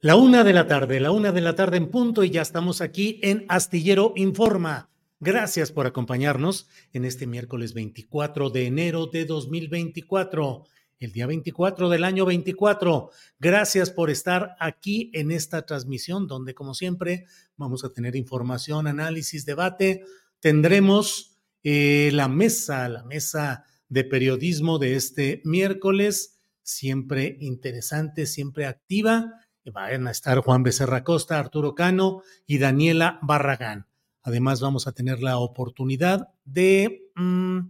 La una de la tarde, la una de la tarde en punto y ya estamos aquí en Astillero Informa. Gracias por acompañarnos en este miércoles 24 de enero de 2024, el día 24 del año 24. Gracias por estar aquí en esta transmisión donde, como siempre, vamos a tener información, análisis, debate. Tendremos eh, la mesa, la mesa de periodismo de este miércoles, siempre interesante, siempre activa Van a estar Juan Becerra Costa, Arturo Cano y Daniela Barragán. Además, vamos a tener la oportunidad de mm,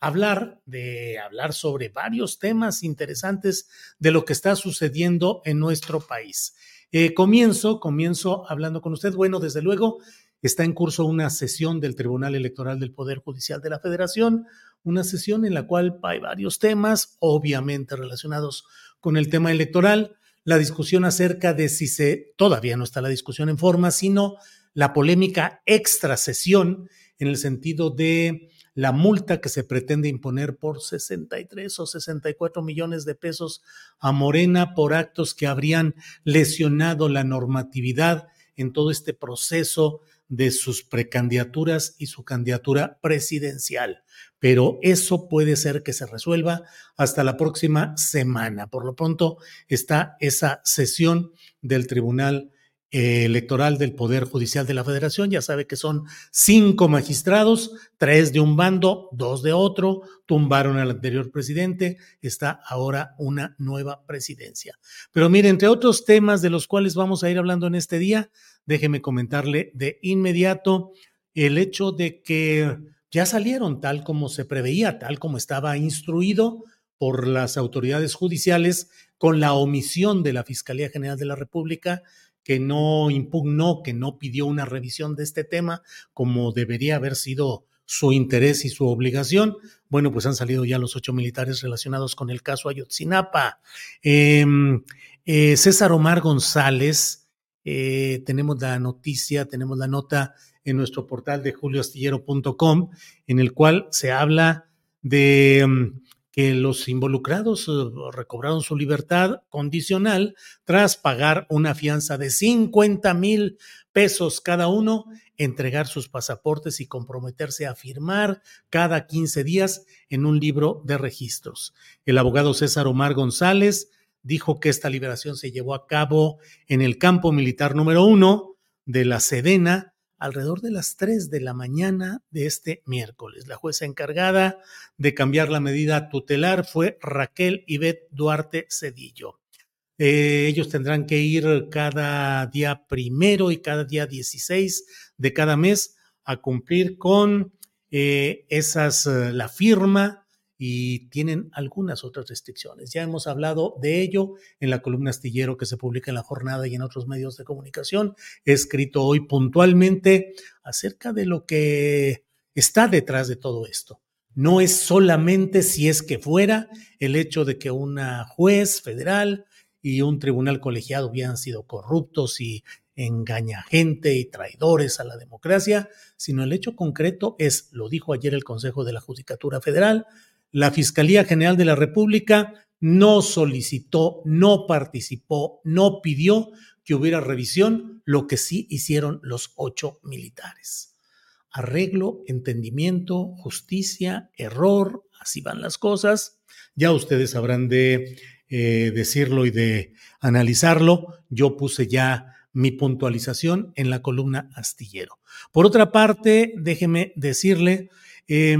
hablar, de hablar sobre varios temas interesantes de lo que está sucediendo en nuestro país. Eh, comienzo, comienzo hablando con usted. Bueno, desde luego, está en curso una sesión del Tribunal Electoral del Poder Judicial de la Federación, una sesión en la cual hay varios temas, obviamente relacionados con el tema electoral la discusión acerca de si se, todavía no está la discusión en forma, sino la polémica extra sesión en el sentido de la multa que se pretende imponer por 63 o 64 millones de pesos a Morena por actos que habrían lesionado la normatividad en todo este proceso de sus precandidaturas y su candidatura presidencial pero eso puede ser que se resuelva hasta la próxima semana. Por lo pronto está esa sesión del Tribunal eh, Electoral del Poder Judicial de la Federación. Ya sabe que son cinco magistrados, tres de un bando, dos de otro, tumbaron al anterior presidente, está ahora una nueva presidencia. Pero mire, entre otros temas de los cuales vamos a ir hablando en este día, déjeme comentarle de inmediato el hecho de que ya salieron tal como se preveía, tal como estaba instruido por las autoridades judiciales con la omisión de la Fiscalía General de la República que no impugnó, que no pidió una revisión de este tema como debería haber sido su interés y su obligación. Bueno, pues han salido ya los ocho militares relacionados con el caso Ayotzinapa. Em, eh, César Omar González, eh, tenemos la noticia, tenemos la nota en nuestro portal de julioastillero.com, en el cual se habla de mm, que los involucrados eh, recobraron su libertad condicional tras pagar una fianza de 50 mil pesos cada uno, entregar sus pasaportes y comprometerse a firmar cada 15 días en un libro de registros. El abogado César Omar González dijo que esta liberación se llevó a cabo en el campo militar número uno de la Sedena, alrededor de las 3 de la mañana de este miércoles. La jueza encargada de cambiar la medida tutelar fue Raquel Ivette Duarte Cedillo. Eh, ellos tendrán que ir cada día primero y cada día 16 de cada mes a cumplir con eh, esas, eh, la firma y tienen algunas otras restricciones. Ya hemos hablado de ello en la columna astillero que se publica en la jornada y en otros medios de comunicación. He escrito hoy puntualmente acerca de lo que está detrás de todo esto. No es solamente si es que fuera el hecho de que una juez federal y un tribunal colegiado hubieran sido corruptos y engaña gente y traidores a la democracia, sino el hecho concreto es, lo dijo ayer el Consejo de la Judicatura Federal, la Fiscalía General de la República no solicitó, no participó, no pidió que hubiera revisión, lo que sí hicieron los ocho militares. Arreglo, entendimiento, justicia, error, así van las cosas. Ya ustedes habrán de eh, decirlo y de analizarlo. Yo puse ya mi puntualización en la columna astillero. Por otra parte, déjeme decirle, eh,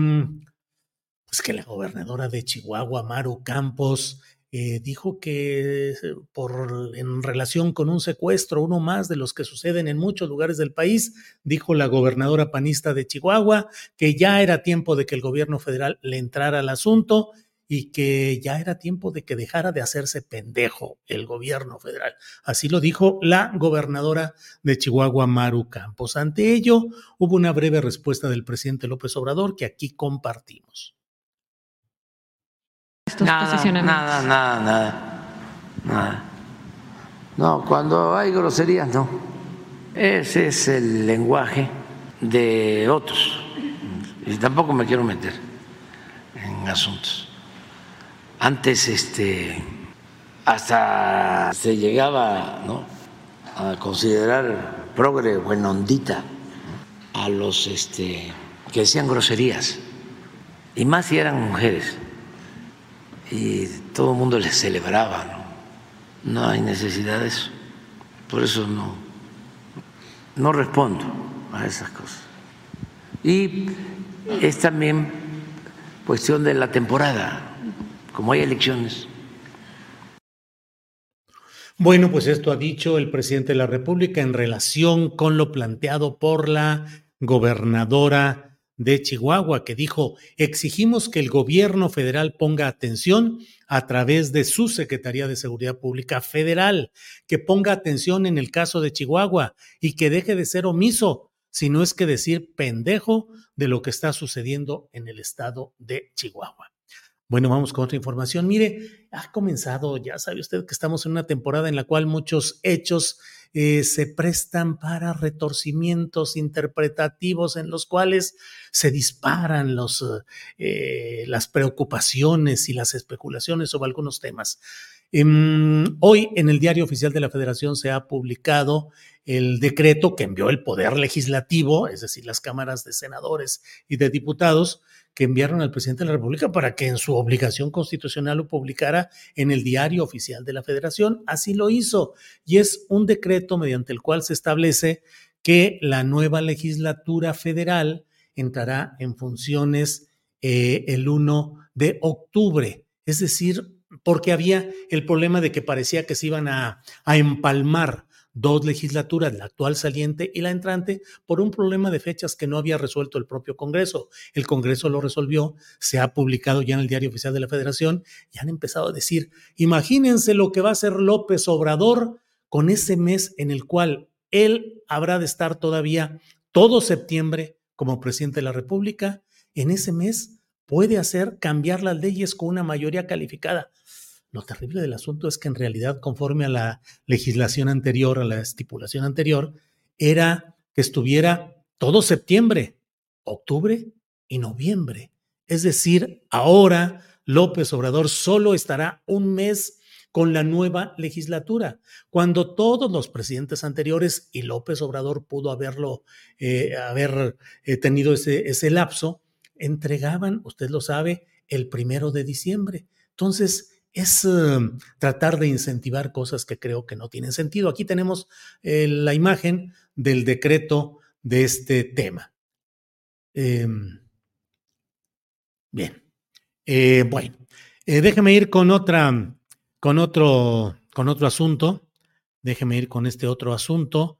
pues que la gobernadora de Chihuahua, Maru Campos, eh, dijo que eh, por, en relación con un secuestro, uno más de los que suceden en muchos lugares del país, dijo la gobernadora panista de Chihuahua que ya era tiempo de que el gobierno federal le entrara al asunto y que ya era tiempo de que dejara de hacerse pendejo el gobierno federal. Así lo dijo la gobernadora de Chihuahua, Maru Campos. Ante ello, hubo una breve respuesta del presidente López Obrador que aquí compartimos. Nada, nada, nada, nada, nada. No, cuando hay groserías, no. Ese es el lenguaje de otros. Y tampoco me quiero meter en asuntos antes este, hasta se llegaba a considerar progre buenondita a los este, que decían groserías, y más si eran mujeres, y todo el mundo les celebraba, ¿no? no hay necesidad de eso, por eso no, no respondo a esas cosas. Y es también cuestión de la temporada como hay elecciones. Bueno, pues esto ha dicho el presidente de la República en relación con lo planteado por la gobernadora de Chihuahua, que dijo, exigimos que el gobierno federal ponga atención a través de su Secretaría de Seguridad Pública Federal, que ponga atención en el caso de Chihuahua y que deje de ser omiso, si no es que decir pendejo de lo que está sucediendo en el estado de Chihuahua. Bueno, vamos con otra información. Mire, ha comenzado, ya sabe usted que estamos en una temporada en la cual muchos hechos eh, se prestan para retorcimientos interpretativos en los cuales se disparan eh, las preocupaciones y las especulaciones sobre algunos temas. Em, hoy en el Diario Oficial de la Federación se ha publicado el decreto que envió el Poder Legislativo, es decir, las cámaras de senadores y de diputados, que enviaron al presidente de la República para que en su obligación constitucional lo publicara en el diario oficial de la Federación. Así lo hizo y es un decreto mediante el cual se establece que la nueva legislatura federal entrará en funciones eh, el 1 de octubre, es decir, porque había el problema de que parecía que se iban a, a empalmar dos legislaturas, la actual saliente y la entrante, por un problema de fechas que no había resuelto el propio Congreso. El Congreso lo resolvió, se ha publicado ya en el Diario Oficial de la Federación y han empezado a decir, imagínense lo que va a hacer López Obrador con ese mes en el cual él habrá de estar todavía todo septiembre como presidente de la República. En ese mes puede hacer cambiar las leyes con una mayoría calificada. Lo terrible del asunto es que en realidad, conforme a la legislación anterior, a la estipulación anterior, era que estuviera todo septiembre, octubre y noviembre. Es decir, ahora López Obrador solo estará un mes con la nueva legislatura, cuando todos los presidentes anteriores, y López Obrador pudo haberlo, eh, haber eh, tenido ese, ese lapso, entregaban, usted lo sabe, el primero de diciembre. Entonces, es em, tratar de incentivar cosas que creo que no tienen sentido. Aquí tenemos eh, la imagen del decreto de este tema. Em, bien. Eh, bueno, eh, déjeme ir con otra, con otro, con otro asunto. Déjeme ir con este otro asunto.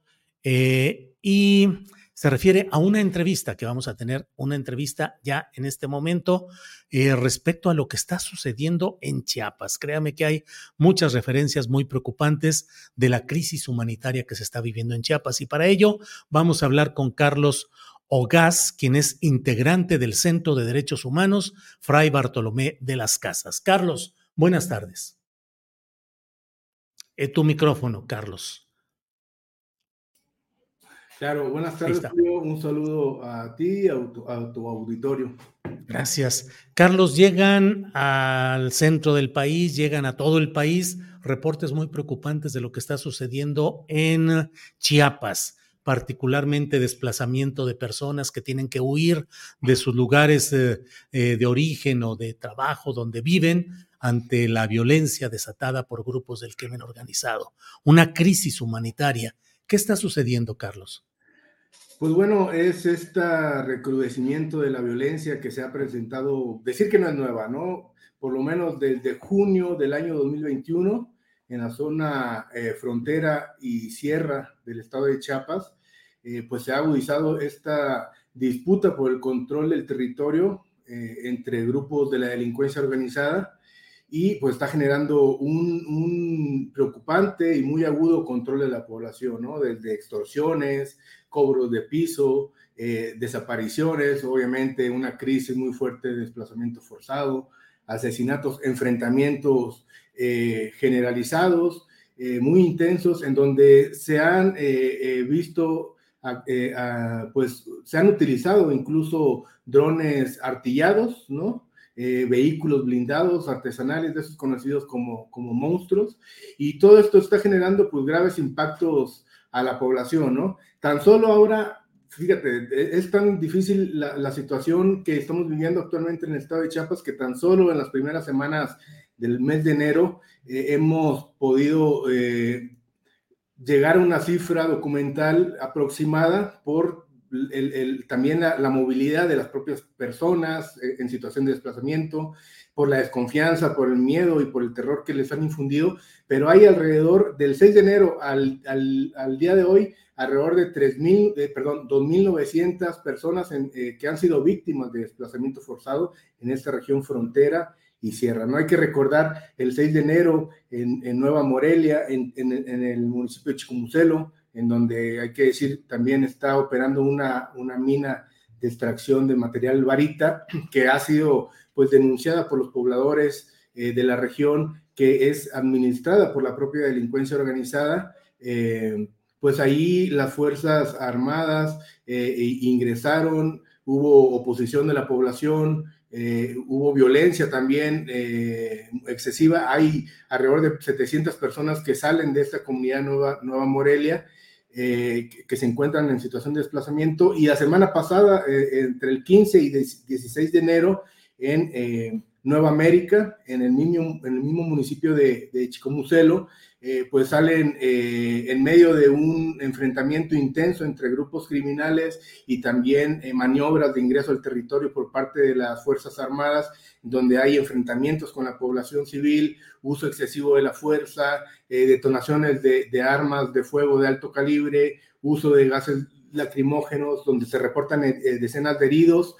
y se refiere a una entrevista que vamos a tener, una entrevista ya en este momento eh, respecto a lo que está sucediendo en Chiapas. Créame que hay muchas referencias muy preocupantes de la crisis humanitaria que se está viviendo en Chiapas y para ello vamos a hablar con Carlos Ogaz, quien es integrante del Centro de Derechos Humanos Fray Bartolomé de las Casas. Carlos, buenas tardes. Eh, tu micrófono, Carlos. Claro, buenas tardes, Julio. Un saludo a ti y a tu, auditorio. Gracias. Carlos, llegan al centro del país, llegan a todo el país reportes muy preocupantes de lo que está sucediendo en Chiapas particularmente desplazamiento de personas que tienen que huir de sus lugares eh, eh, de origen o de trabajo donde viven ante la violencia desatada por grupos del crimen organizado. Una crisis humanitaria. ¿Qué está sucediendo, Carlos? Pues bueno, es este recrudecimiento de la violencia que se ha presentado, decir que no es nueva, ¿no? Por lo menos desde junio del año 2021, en la zona eh, frontera y sierra del estado de Chiapas, eh, pues se ha agudizado esta disputa por el control del territorio eh, entre grupos de la delincuencia organizada y pues está generando un, preocupante y muy agudo control de la población, ¿no? Desde extorsiones, cobros de piso, eh, desapariciones, obviamente una crisis muy fuerte de desplazamiento forzado, asesinatos, enfrentamientos eh, generalizados, eh, muy intensos, en donde se han visto, pues se han utilizado incluso drones artillados, ¿no? Vehículos blindados artesanales, de esos conocidos como, como monstruos, y todo esto está generando pues graves impactos a la población, ¿no? Tan solo ahora, fíjate, e, es tan difícil la, situación que estamos viviendo actualmente en el estado de Chiapas que tan solo en las primeras semanas del mes de enero eh, hemos podido eh, llegar a una cifra documental aproximada por también la, movilidad de las propias personas eh, en situación de desplazamiento, por la desconfianza, por el miedo y por el terror que les han infundido, pero hay alrededor del 6 de enero al, al, día de hoy, alrededor de 3.000, eh, perdón, 2.900 personas eh, que han sido víctimas de desplazamiento forzado en esta región frontera y sierra. No hay que recordar el 6 de enero en, en Nueva Morelia, en, en, en, el municipio de Chicomucelo, en donde hay que decir también está operando una, una mina de extracción de material varita que ha sido pues denunciada por los pobladores eh, de la región, que es administrada por la propia delincuencia organizada. Eh, pues ahí las Fuerzas Armadas eh, ingresaron, hubo oposición de la población, hubo violencia también excesiva. Hay alrededor de 700 personas que salen de esta comunidad Nueva, Nueva Morelia. Que, que, se encuentran en situación de desplazamiento. Y la semana pasada, entre el 15 y 16 de enero, en eh, Nueva América, en el mismo, municipio de, de Chicomucelo, eh, pues salen eh, en medio de un enfrentamiento intenso entre grupos criminales y también maniobras de ingreso al territorio por parte de las Fuerzas Armadas, donde hay enfrentamientos con la población civil, uso excesivo de la fuerza, detonaciones de, de armas de fuego de alto calibre, uso de gases lacrimógenos, donde se reportan decenas de heridos.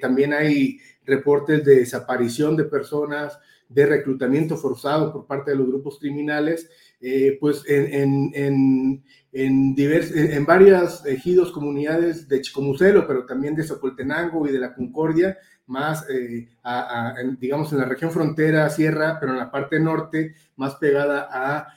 también hay reportes de desaparición de personas, de reclutamiento forzado por parte de los grupos criminales, eh, pues en, en, en, en, varias ejidos, comunidades de Chicomucelo, pero también de Socoltenango y de la Concordia, más, eh, digamos, en la región frontera, sierra, pero en la parte norte, más pegada a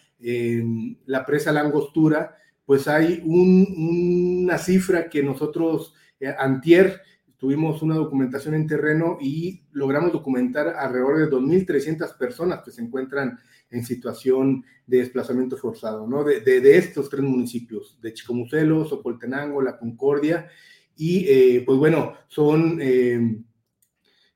la presa Langostura, pues hay una cifra que nosotros, eh, antier, tuvimos una documentación en terreno y logramos documentar alrededor de 2.300 personas que se encuentran en situación de desplazamiento forzado, ¿no? De, de, estos tres municipios, de Chicomucelo, Socoltenango, La Concordia, y eh, pues bueno, son, eh,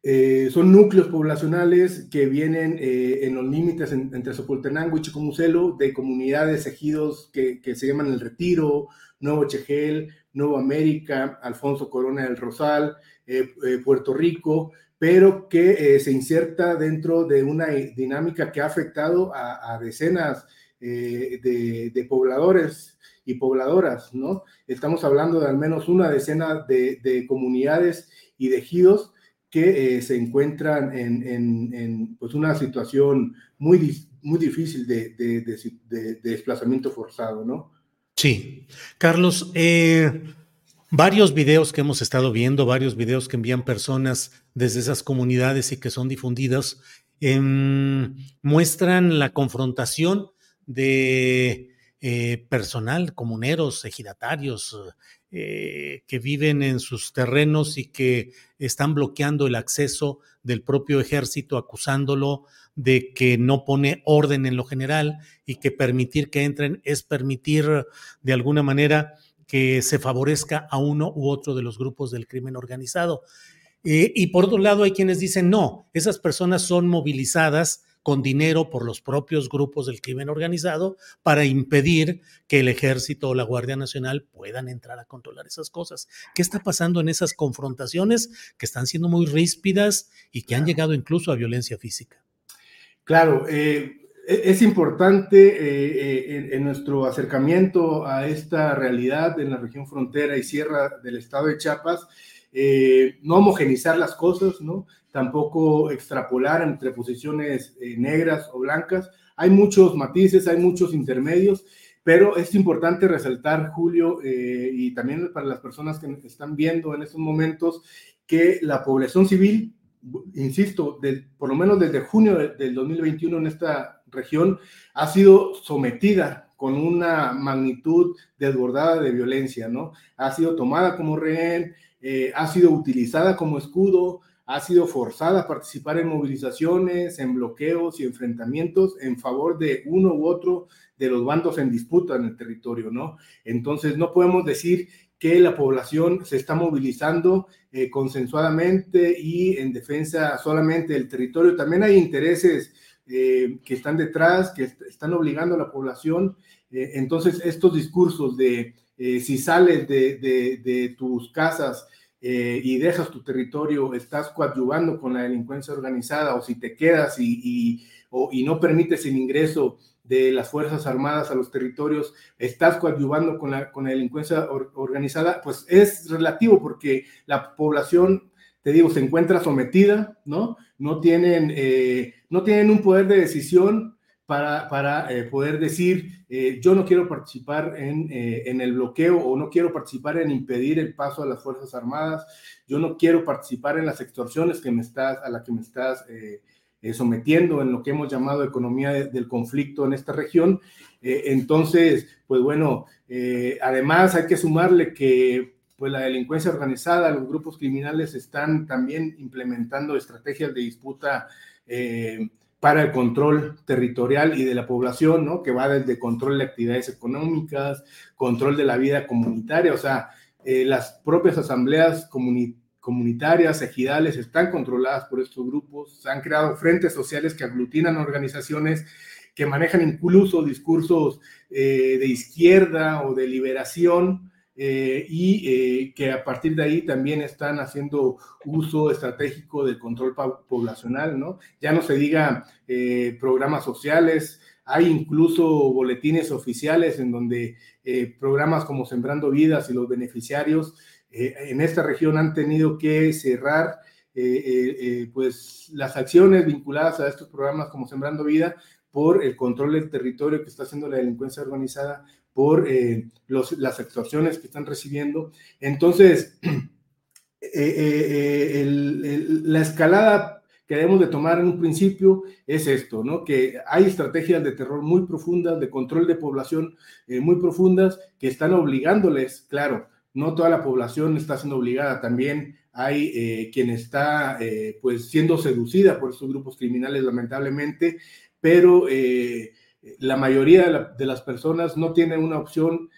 eh, son núcleos poblacionales que vienen en los límites entre Socoltenango y Chicomucelo de comunidades, ejidos que, que se llaman El Retiro, Nuevo Chegel, Nuevo América, Alfonso Corona del Rosal, eh, eh, Puerto Rico, pero que eh, se inserta dentro de una dinámica que ha afectado a, decenas de, pobladores y pobladoras, ¿no? Estamos hablando de al menos una decena de, comunidades y de ejidos que se encuentran en, pues una situación muy, muy difícil de, desplazamiento forzado, ¿no? Sí. Carlos, eh, varios videos que hemos estado viendo, varios videos que envían personas desde esas comunidades y que son difundidos, em, muestran la confrontación de eh, personal, comuneros, ejidatarios, eh, que viven en sus terrenos y que están bloqueando el acceso del propio ejército, acusándolo de que no pone orden en lo general y que permitir que entren es permitir de alguna manera que se favorezca a uno u otro de los grupos del crimen organizado. Eh, y por otro lado, hay quienes dicen, no, esas personas son movilizadas con dinero por los propios grupos del crimen organizado para impedir que el ejército o la Guardia Nacional puedan entrar a controlar esas cosas. ¿Qué está pasando en esas confrontaciones que están siendo muy ríspidas y que han llegado incluso a violencia física? Claro, eh, e, es importante eh, eh, en, nuestro acercamiento a esta realidad en la región frontera y sierra del estado de Chiapas, no homogenizar las cosas, ¿no? Tampoco extrapolar entre posiciones negras o blancas. Hay muchos matices, hay muchos intermedios, pero es importante resaltar, Julio, y también para las personas que están viendo en estos momentos, que la población civil insisto, por lo menos desde junio del 2021 en esta región, ha sido sometida con una magnitud desbordada de violencia, ¿no? Ha sido tomada como rehén, eh, ha sido utilizada como escudo, ha sido forzada a participar en movilizaciones, en bloqueos y enfrentamientos en favor de uno u otro de los bandos en disputa en el territorio, ¿no? Entonces, no podemos decir que la población se está movilizando eh, consensuadamente y en defensa solamente del territorio. También hay intereses eh, que están detrás, que están obligando a la población. Eh, entonces, estos discursos de si sales de, tus casas y dejas tu territorio, estás coadyuvando con la delincuencia organizada, o si te quedas y, y no permites el ingreso de las Fuerzas Armadas a los territorios, estás coadyuvando con la, con la delincuencia organizada, pues es relativo porque la población, te digo, se encuentra sometida, ¿no? No tienen, eh, no tienen un poder de decisión para, para eh, poder decir, eh, yo no quiero participar en, en, el bloqueo o no quiero participar en impedir el paso a las Fuerzas Armadas, yo no quiero participar en las extorsiones que me estás, a las que me estás sometiendo en lo que hemos llamado economía del conflicto en esta región. Eh, entonces, pues bueno, eh, además hay que sumarle que pues la delincuencia organizada, los grupos criminales están también implementando estrategias de disputa para el control territorial y de la población, ¿no? Que va desde control de actividades económicas, control de la vida comunitaria, o sea, las propias asambleas comunitarias comunitarias, ejidales, están controladas por estos grupos. Se han creado frentes sociales que aglutinan organizaciones que manejan incluso discursos eh, de izquierda o de liberación eh, y eh, que a partir de ahí también están haciendo uso estratégico del control poblacional, ¿no? Ya no se diga programas sociales, hay incluso boletines oficiales en donde programas como Sembrando Vidas y los beneficiarios eh, en esta región han tenido que cerrar eh, eh, pues las acciones vinculadas a estos programas como Sembrando Vida por el control del territorio que está haciendo la delincuencia organizada, por las extorsiones que están recibiendo. Entonces, la escalada que debemos de tomar en un principio es esto, ¿no? Que hay estrategias de terror muy profundas, de control de población muy profundas, que están obligándoles, claro, no toda la población está siendo obligada, también hay eh, quien está eh, pues siendo seducida por estos grupos criminales lamentablemente, pero eh, la mayoría de, las personas no tienen una opción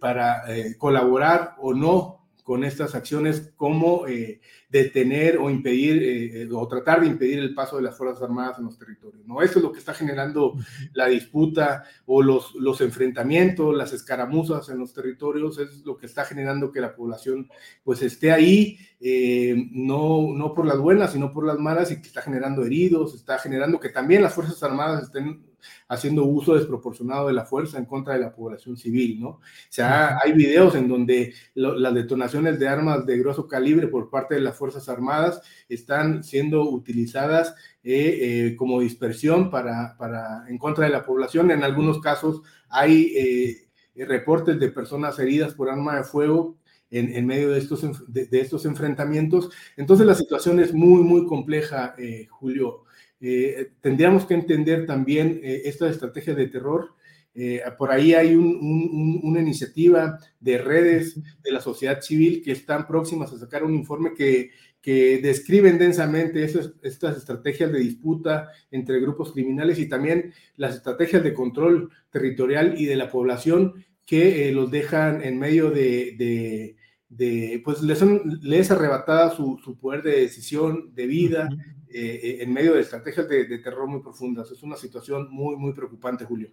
para colaborar o no con estas acciones como eh, detener o impedir eh, o tratar de impedir el paso de las Fuerzas Armadas en los territorios. ¿no? Eso es lo que está generando la disputa o los, los enfrentamientos, las escaramuzas en los territorios, es lo que está generando que la población pues esté ahí, eh, no, no por las buenas, sino por las malas y que está generando heridos, está generando que también las Fuerzas Armadas estén haciendo uso desproporcionado de la fuerza en contra de la población civil, ¿no? O sea, hay videos en donde las detonaciones de armas de grosso calibre por parte de las Fuerzas Armadas están siendo utilizadas eh, eh, como dispersión para, para, en contra de la población. En algunos casos hay eh, reportes de personas heridas por arma de fuego en, en medio de estos, de, de, estos enfrentamientos. Entonces la situación es muy, muy compleja, Julio. Eh, tendríamos que entender también eh, esta estrategia de terror. Eh, por ahí hay un, un, una iniciativa de redes de la sociedad civil que están próximas a sacar un informe que, que describen densamente esas, estas estrategias de disputa entre grupos criminales y también las estrategias de control territorial y de la población que los dejan en medio de, de de, pues les, son, les arrebatada su, su, poder de decisión, de vida, eh, eh, en medio de estrategias de, de, terror muy profundas. Es una situación muy, muy preocupante, Julio.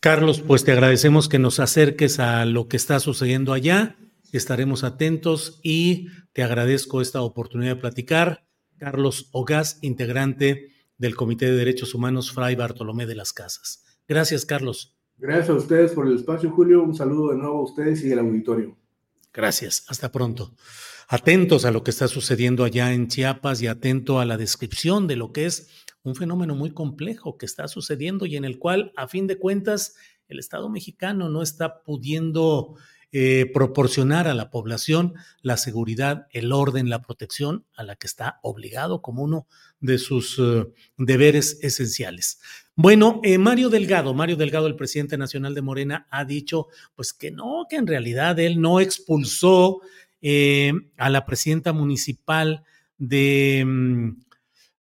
Carlos, pues te agradecemos que nos acerques a lo que está sucediendo allá. Estaremos atentos y te agradezco esta oportunidad de platicar. Carlos Ogaz, integrante del Comité de Derechos Humanos Fray Bartolomé de las Casas. Gracias, Carlos. Gracias a ustedes por el espacio, Julio. Un saludo de nuevo a ustedes y al auditorio. Gracias. Hasta pronto. Atentos a lo que está sucediendo allá en Chiapas y atento a la descripción de lo que es un fenómeno muy complejo que está sucediendo y en el cual, a fin de cuentas, el Estado mexicano no está pudiendo eh, proporcionar a la población la seguridad, el orden, la protección a la que está obligado como uno de sus uh, deberes esenciales. Bueno, eh, Mario Delgado, Mario Delgado, el presidente nacional de Morena, ha dicho pues que no, que en realidad él no expulsó eh, a la presidenta municipal de, mm,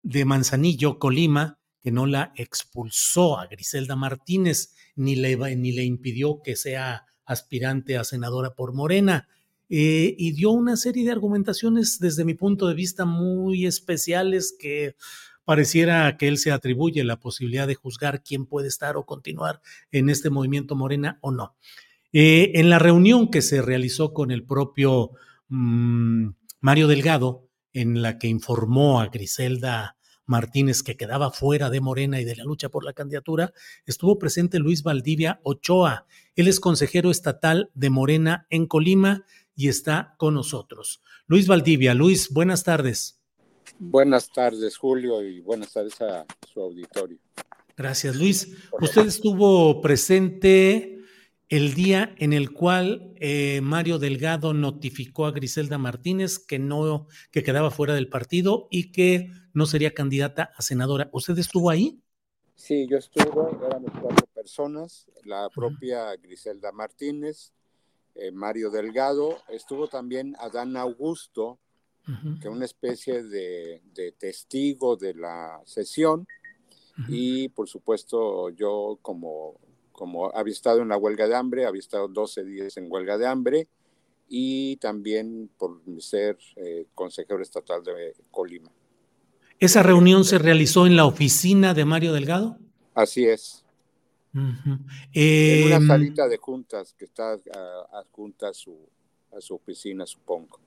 de Manzanillo, Colima, que no la expulsó a Griselda Martínez, ni le, ni le impidió que sea aspirante a senadora por Morena. Eh, y dio una serie de argumentaciones desde mi punto de vista muy especiales que pareciera que él se atribuye la posibilidad de juzgar quién puede estar o continuar en este movimiento Morena o no. Eh, en la reunión que se realizó con el propio mmm, Mario Delgado, en la que informó a Griselda Martínez que quedaba fuera de Morena y de la lucha por la candidatura, estuvo presente Luis Valdivia Ochoa. Él es consejero estatal de Morena en Colima y está con nosotros. Luis Valdivia, Luis, buenas tardes. Buenas tardes, Julio, y buenas tardes a su auditorio. Gracias, Luis. Usted estuvo presente el día en el cual eh, Mario Delgado notificó a Griselda Martínez que no, que quedaba fuera del partido y que no sería candidata a senadora. ¿Usted estuvo ahí? Sí, yo estuve, éramos cuatro personas, la propia Griselda Martínez, eh, Mario Delgado, estuvo también Adán Augusto, uh -huh. que es una especie de, de, testigo de la sesión, uh -huh. y por supuesto yo como, como había estado en la huelga de hambre, había estado 12 días en huelga de hambre, y también por ser eh, consejero estatal de Colima. ¿Esa reunión se realizó en la oficina de Mario Delgado? Así es. Uh -huh. eh, en una salita de juntas que está uh, adjunta a su, a su oficina, supongo.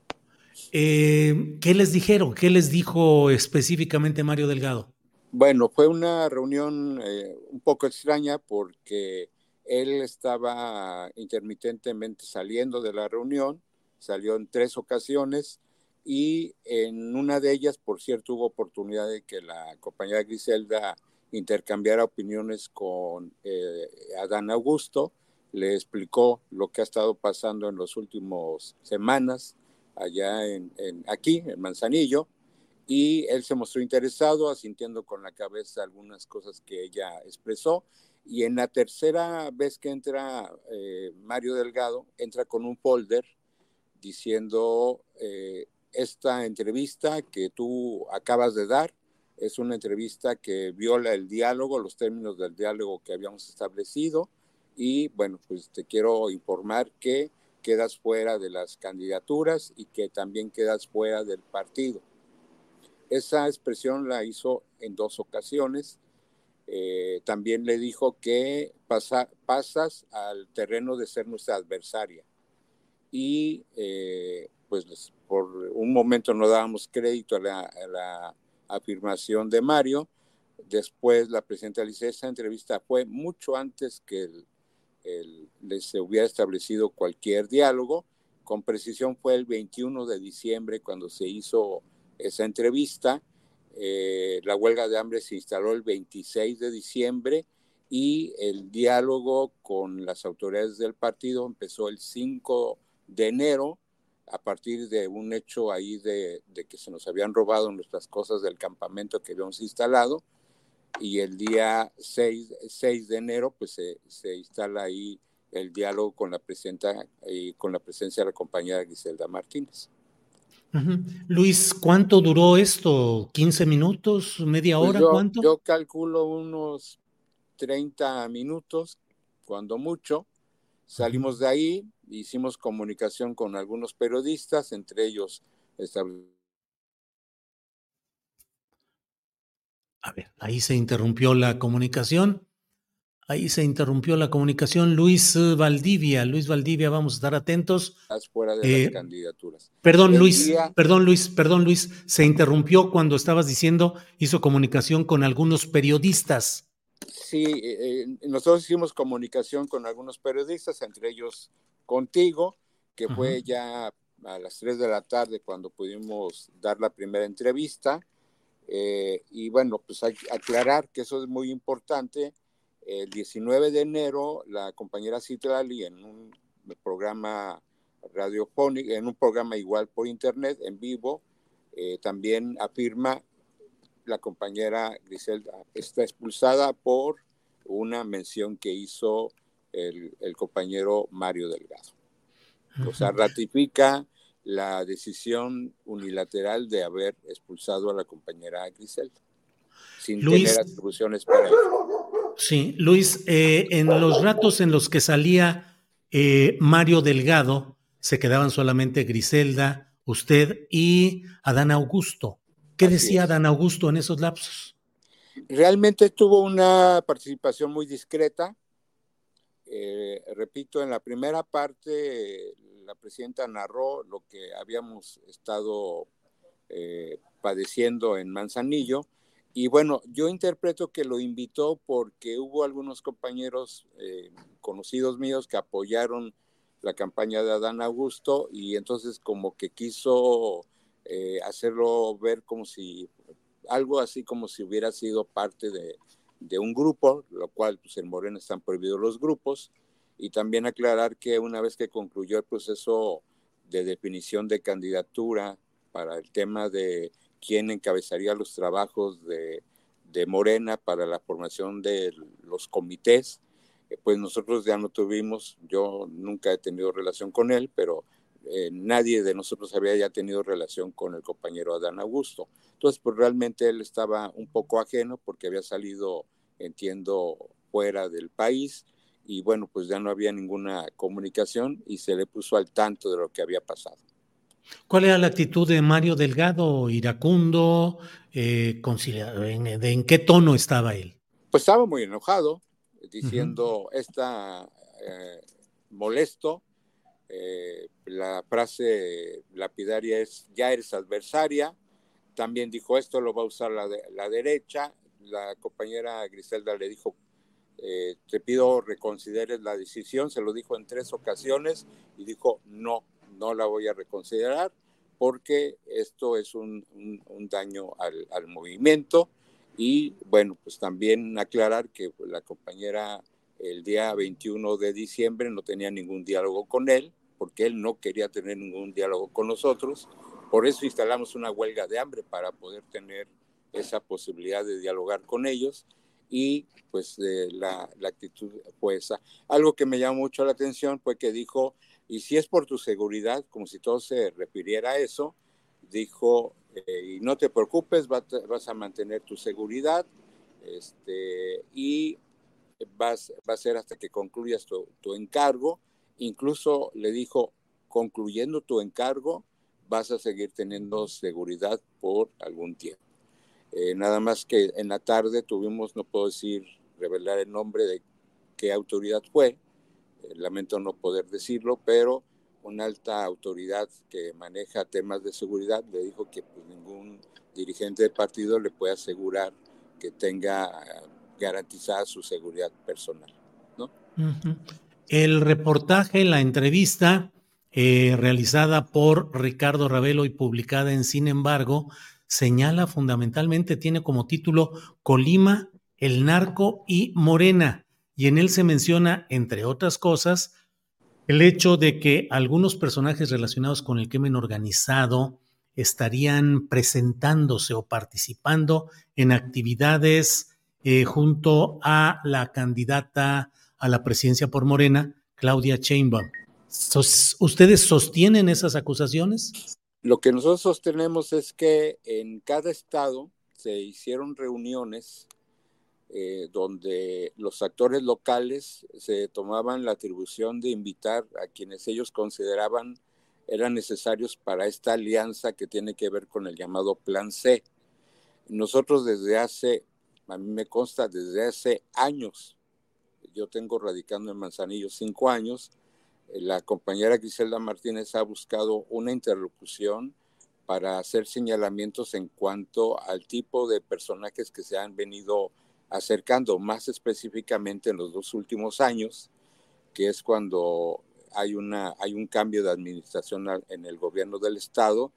Eh, ¿Qué les dijeron? ¿Qué les dijo específicamente Mario Delgado? Bueno, fue una reunión eh, un poco extraña porque él estaba intermitentemente saliendo de la reunión, salió en tres ocasiones y en una de ellas, por cierto, hubo oportunidad de que la compañera Griselda intercambiara opiniones con eh, Adán Augusto, le explicó lo que ha estado pasando en las últimas semanas allá en, en, aquí, en Manzanillo, y él se mostró interesado, asintiendo con la cabeza algunas cosas que ella expresó, y en la tercera vez que entra eh, Mario Delgado, entra con un folder diciendo eh, esta entrevista que tú acabas de dar es una entrevista que viola el diálogo, los términos del diálogo que habíamos establecido y bueno, pues te quiero informar que quedas fuera de las candidaturas y que también quedas fuera del partido. Esa expresión la hizo en dos ocasiones. Eh, también le dijo que pasa, pasas al terreno de ser nuestra adversaria. Y eh, pues por un momento no dábamos crédito a la, afirmación de Mario, Después la presidenta dice, esa entrevista fue mucho antes que se hubiera establecido cualquier diálogo. Con precisión fue el 21 de diciembre cuando se hizo esa entrevista. Eh, la huelga de hambre se instaló el 26 de diciembre y el diálogo con las autoridades del partido empezó el 5 de enero a partir de un hecho ahí de, que se nos habían robado nuestras cosas del campamento que habíamos instalado y el día 6, 6 de enero pues se, se, instala ahí el diálogo con la presidenta y con la presencia de la compañera Griselda Martínez. Luis, ¿cuánto duró esto? ¿15 minutos? ¿Media pues hora? ¿Cuánto? Yo calculo unos 30 minutos, cuando mucho. Salimos de ahí, hicimos comunicación con algunos periodistas, entre ellos A ver, ahí se interrumpió la comunicación. Ahí se interrumpió la comunicación. Luis Valdivia, Luis Valdivia, vamos a estar atentos. Fuera de las eh, candidaturas. Perdón, Luis, perdón, Luis, perdón, Luis. Se interrumpió cuando estabas diciendo, hizo comunicación con algunos periodistas. Sí, eh, eh, nosotros hicimos comunicación con algunos periodistas, entre ellos contigo, que fue ya a las 3 de la tarde cuando pudimos dar la primera entrevista. y bueno, pues hay que aclarar que eso es muy importante el 19 de enero, la compañera Citlali en un programa radiofónico, en un programa igual por internet, en vivo, eh, también afirma la compañera Griselda está expulsada por una mención que hizo el, compañero Mario Delgado. O sea, ratifica la decisión unilateral de haber expulsado a la compañera Griselda, sin tener atribuciones para eso. Sí, Luis, eh, en los ratos en los que salía eh, Mario Delgado, se quedaban solamente Griselda, usted y Adán Augusto. ¿Qué decía Adán Augusto en esos lapsos? Realmente tuvo una participación muy discreta. Eh, repito, en la primera parte la presidenta narró lo que habíamos estado padeciendo en Manzanillo y bueno, yo interpreto que lo invitó porque hubo algunos compañeros eh, conocidos míos que apoyaron la campaña de Adán Augusto y entonces como que quiso eh, hacerlo ver como si, algo así como si hubiera sido parte de, de un grupo, lo cual pues en Morena están prohibidos los grupos, y también aclarar que una vez que concluyó el proceso de definición de candidatura para el tema de quién encabezaría los trabajos de, Morena para la formación de los comités. Eh, pues nosotros ya no tuvimos, yo nunca he tenido relación con él, pero eh, nadie de nosotros había ya tenido relación con el compañero Adán Augusto. Entonces, pues realmente él estaba un poco ajeno porque había salido, entiendo, fuera del país y bueno, pues ya no había ninguna comunicación y se le puso al tanto de lo que había pasado. ¿Cuál era la actitud de Mario Delgado, iracundo? Eh, en, qué tono estaba él? Pues estaba muy enojado, diciendo, está eh, molesto. Eh, la frase lapidaria es, ya eres adversaria. También dijo, esto lo va a usar la, la derecha. La compañera Griselda le dijo, te pido reconsideres la decisión. Se lo dijo en tres ocasiones y dijo, no, no la voy a reconsiderar porque esto es un, daño al, movimiento. Y bueno, pues también aclarar que la compañera el día 21 de diciembre no tenía ningún diálogo con él porque él no quería tener ningún diálogo con nosotros, por eso instalamos una huelga de hambre para poder tener esa posibilidad de dialogar con ellos. Y pues la, la, actitud fue. Algo que me llamó mucho la atención fue que dijo y si es por tu seguridad, como si todo se refiriera a eso, dijo, eh, y no te preocupes, vas a mantener tu seguridad este, y vas, va a ser hasta que concluyas tu, encargo. Incluso le dijo, concluyendo tu encargo, vas a seguir teniendo seguridad por algún tiempo. Eh, nada más que en la tarde tuvimos, no puedo decir, revelar el nombre de qué autoridad fue, lamento no poder decirlo, pero una alta autoridad que maneja temas de seguridad le dijo que pues, ningún dirigente del partido le puede asegurar que tenga garantizada su seguridad personal. ¿no? El reportaje, la entrevista eh, realizada por Ricardo Ravelo y publicada en Sin embargo, señala fundamentalmente, tiene como título Colima, el narco y Morena. Y en él se menciona, entre otras cosas, el hecho de que algunos personajes relacionados con el crimen organizado estarían presentándose o participando en actividades eh, junto a la candidata a la presidencia por Morena, Claudia Sheinbaum. ¿Ustedes sostienen esas acusaciones? Lo que nosotros sostenemos es que en cada estado se hicieron reuniones eh, donde los actores locales se tomaban la atribución de invitar a quienes ellos consideraban eran necesarios para esta alianza que tiene que ver con el llamado Plan C. Nosotros desde hace, a mí me consta, desde hace años, yo tengo radicando en Manzanillo cinco años, la compañera Griselda Martínez ha buscado una interlocución para hacer señalamientos en cuanto al tipo de personajes que se han venido acercando más específicamente en los dos últimos años, que es cuando hay, una, hay un cambio de administración en el gobierno del estado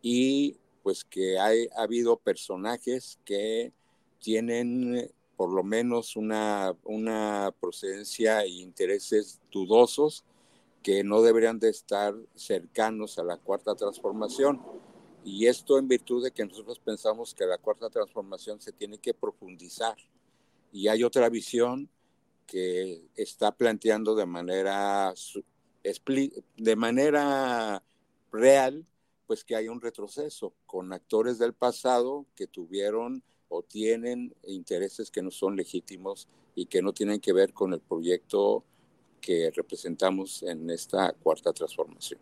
y pues que hay, ha habido personajes que tienen por lo menos una, una procedencia e intereses dudosos que no deberían de estar cercanos a la cuarta transformación. Y esto en virtud de que nosotros pensamos que la cuarta transformación se tiene que profundizar. Y hay otra visión que está planteando de manera, de manera real, pues que hay un retroceso con actores del pasado que tuvieron o tienen intereses que no son legítimos y que no tienen que ver con el proyecto que representamos en esta cuarta transformación.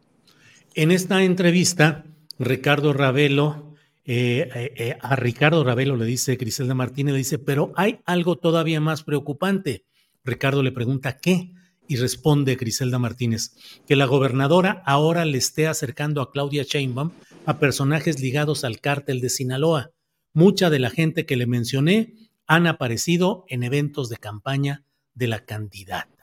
En esta entrevista, Ricardo Ravelo, eh, eh, eh, a Ricardo Ravelo le dice Griselda Martínez, le dice, pero hay algo todavía más preocupante. Ricardo le pregunta, ¿qué? Y responde Griselda Martínez, que la gobernadora ahora le esté acercando a Claudia Sheinbaum a personajes ligados al cártel de Sinaloa. Mucha de la gente que le mencioné han aparecido en eventos de campaña de la candidata.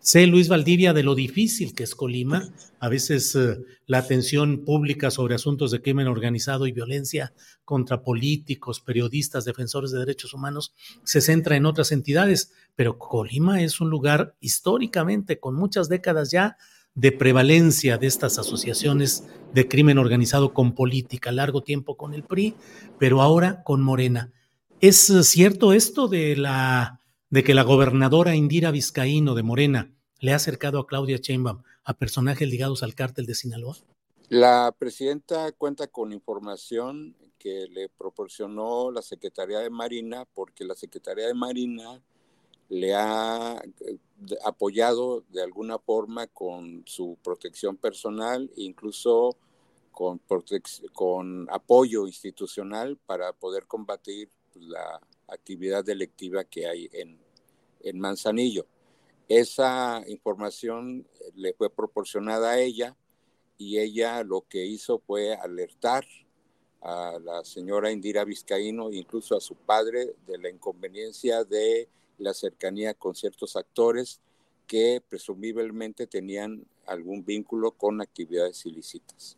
Sé, Luis Valdivia, de lo difícil que es Colima. A veces eh, la atención pública sobre asuntos de crimen organizado y violencia contra políticos, periodistas, defensores de derechos humanos se centra en otras entidades, pero Colima es un lugar históricamente con muchas décadas ya de prevalencia de estas asociaciones de crimen organizado con política, largo tiempo con el PRI, pero ahora con Morena. ¿Es cierto esto de la de que la gobernadora Indira Vizcaíno de Morena le ha acercado a Claudia Sheinbaum a personajes ligados al cártel de Sinaloa? La presidenta cuenta con información que le proporcionó la Secretaría de Marina, porque la Secretaría de Marina le ha eh, apoyado de alguna forma con su protección personal, incluso con, con apoyo institucional para poder combatir la actividad delictiva que hay en, en Manzanillo. Esa información eh, le fue proporcionada a ella y ella lo que hizo fue alertar a la señora Indira Vizcaíno, incluso a su padre, de la inconveniencia de la cercanía con ciertos actores que presumiblemente tenían algún vínculo con actividades ilícitas.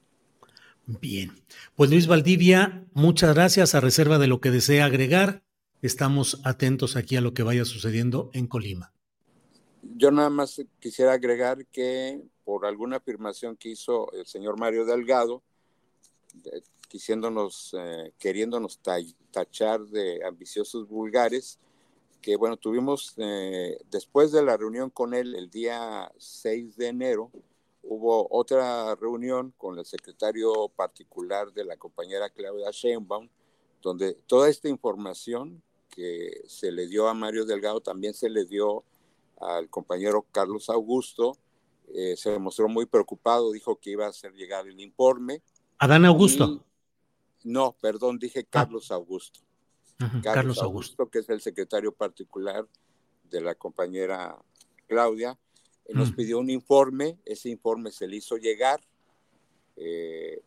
Bien, pues Luis Valdivia, muchas gracias a reserva de lo que desea agregar. Estamos atentos aquí a lo que vaya sucediendo en Colima. Yo nada más quisiera agregar que por alguna afirmación que hizo el señor Mario Delgado, quisiéndonos, eh, queriéndonos tachar de ambiciosos vulgares, que bueno, tuvimos eh, después de la reunión con él el día 6 de enero, hubo otra reunión con el secretario particular de la compañera Claudia Sheinbaum, donde toda esta información que se le dio a Mario Delgado también se le dio al compañero Carlos Augusto, eh, se mostró muy preocupado, dijo que iba a hacer llegar el informe. Adán Augusto. no, perdón, dije ah. Carlos Augusto. Carlos, Augusto, que es el secretario particular de la compañera Claudia, eh, nos mm. pidió un informe, ese informe se le hizo llegar eh,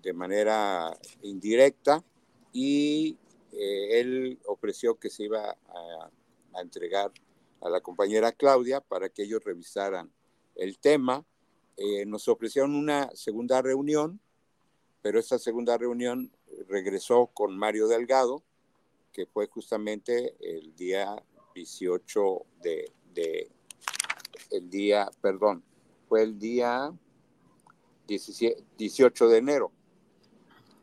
de manera indirecta y eh, él ofreció que se iba a, entregar a la compañera Claudia para que ellos revisaran el tema. Eh, nos ofrecieron una segunda reunión, pero esa segunda reunión regresó con Mario Delgado, que fue justamente el día 18 de, de el día, perdón, fue el día 18 de enero.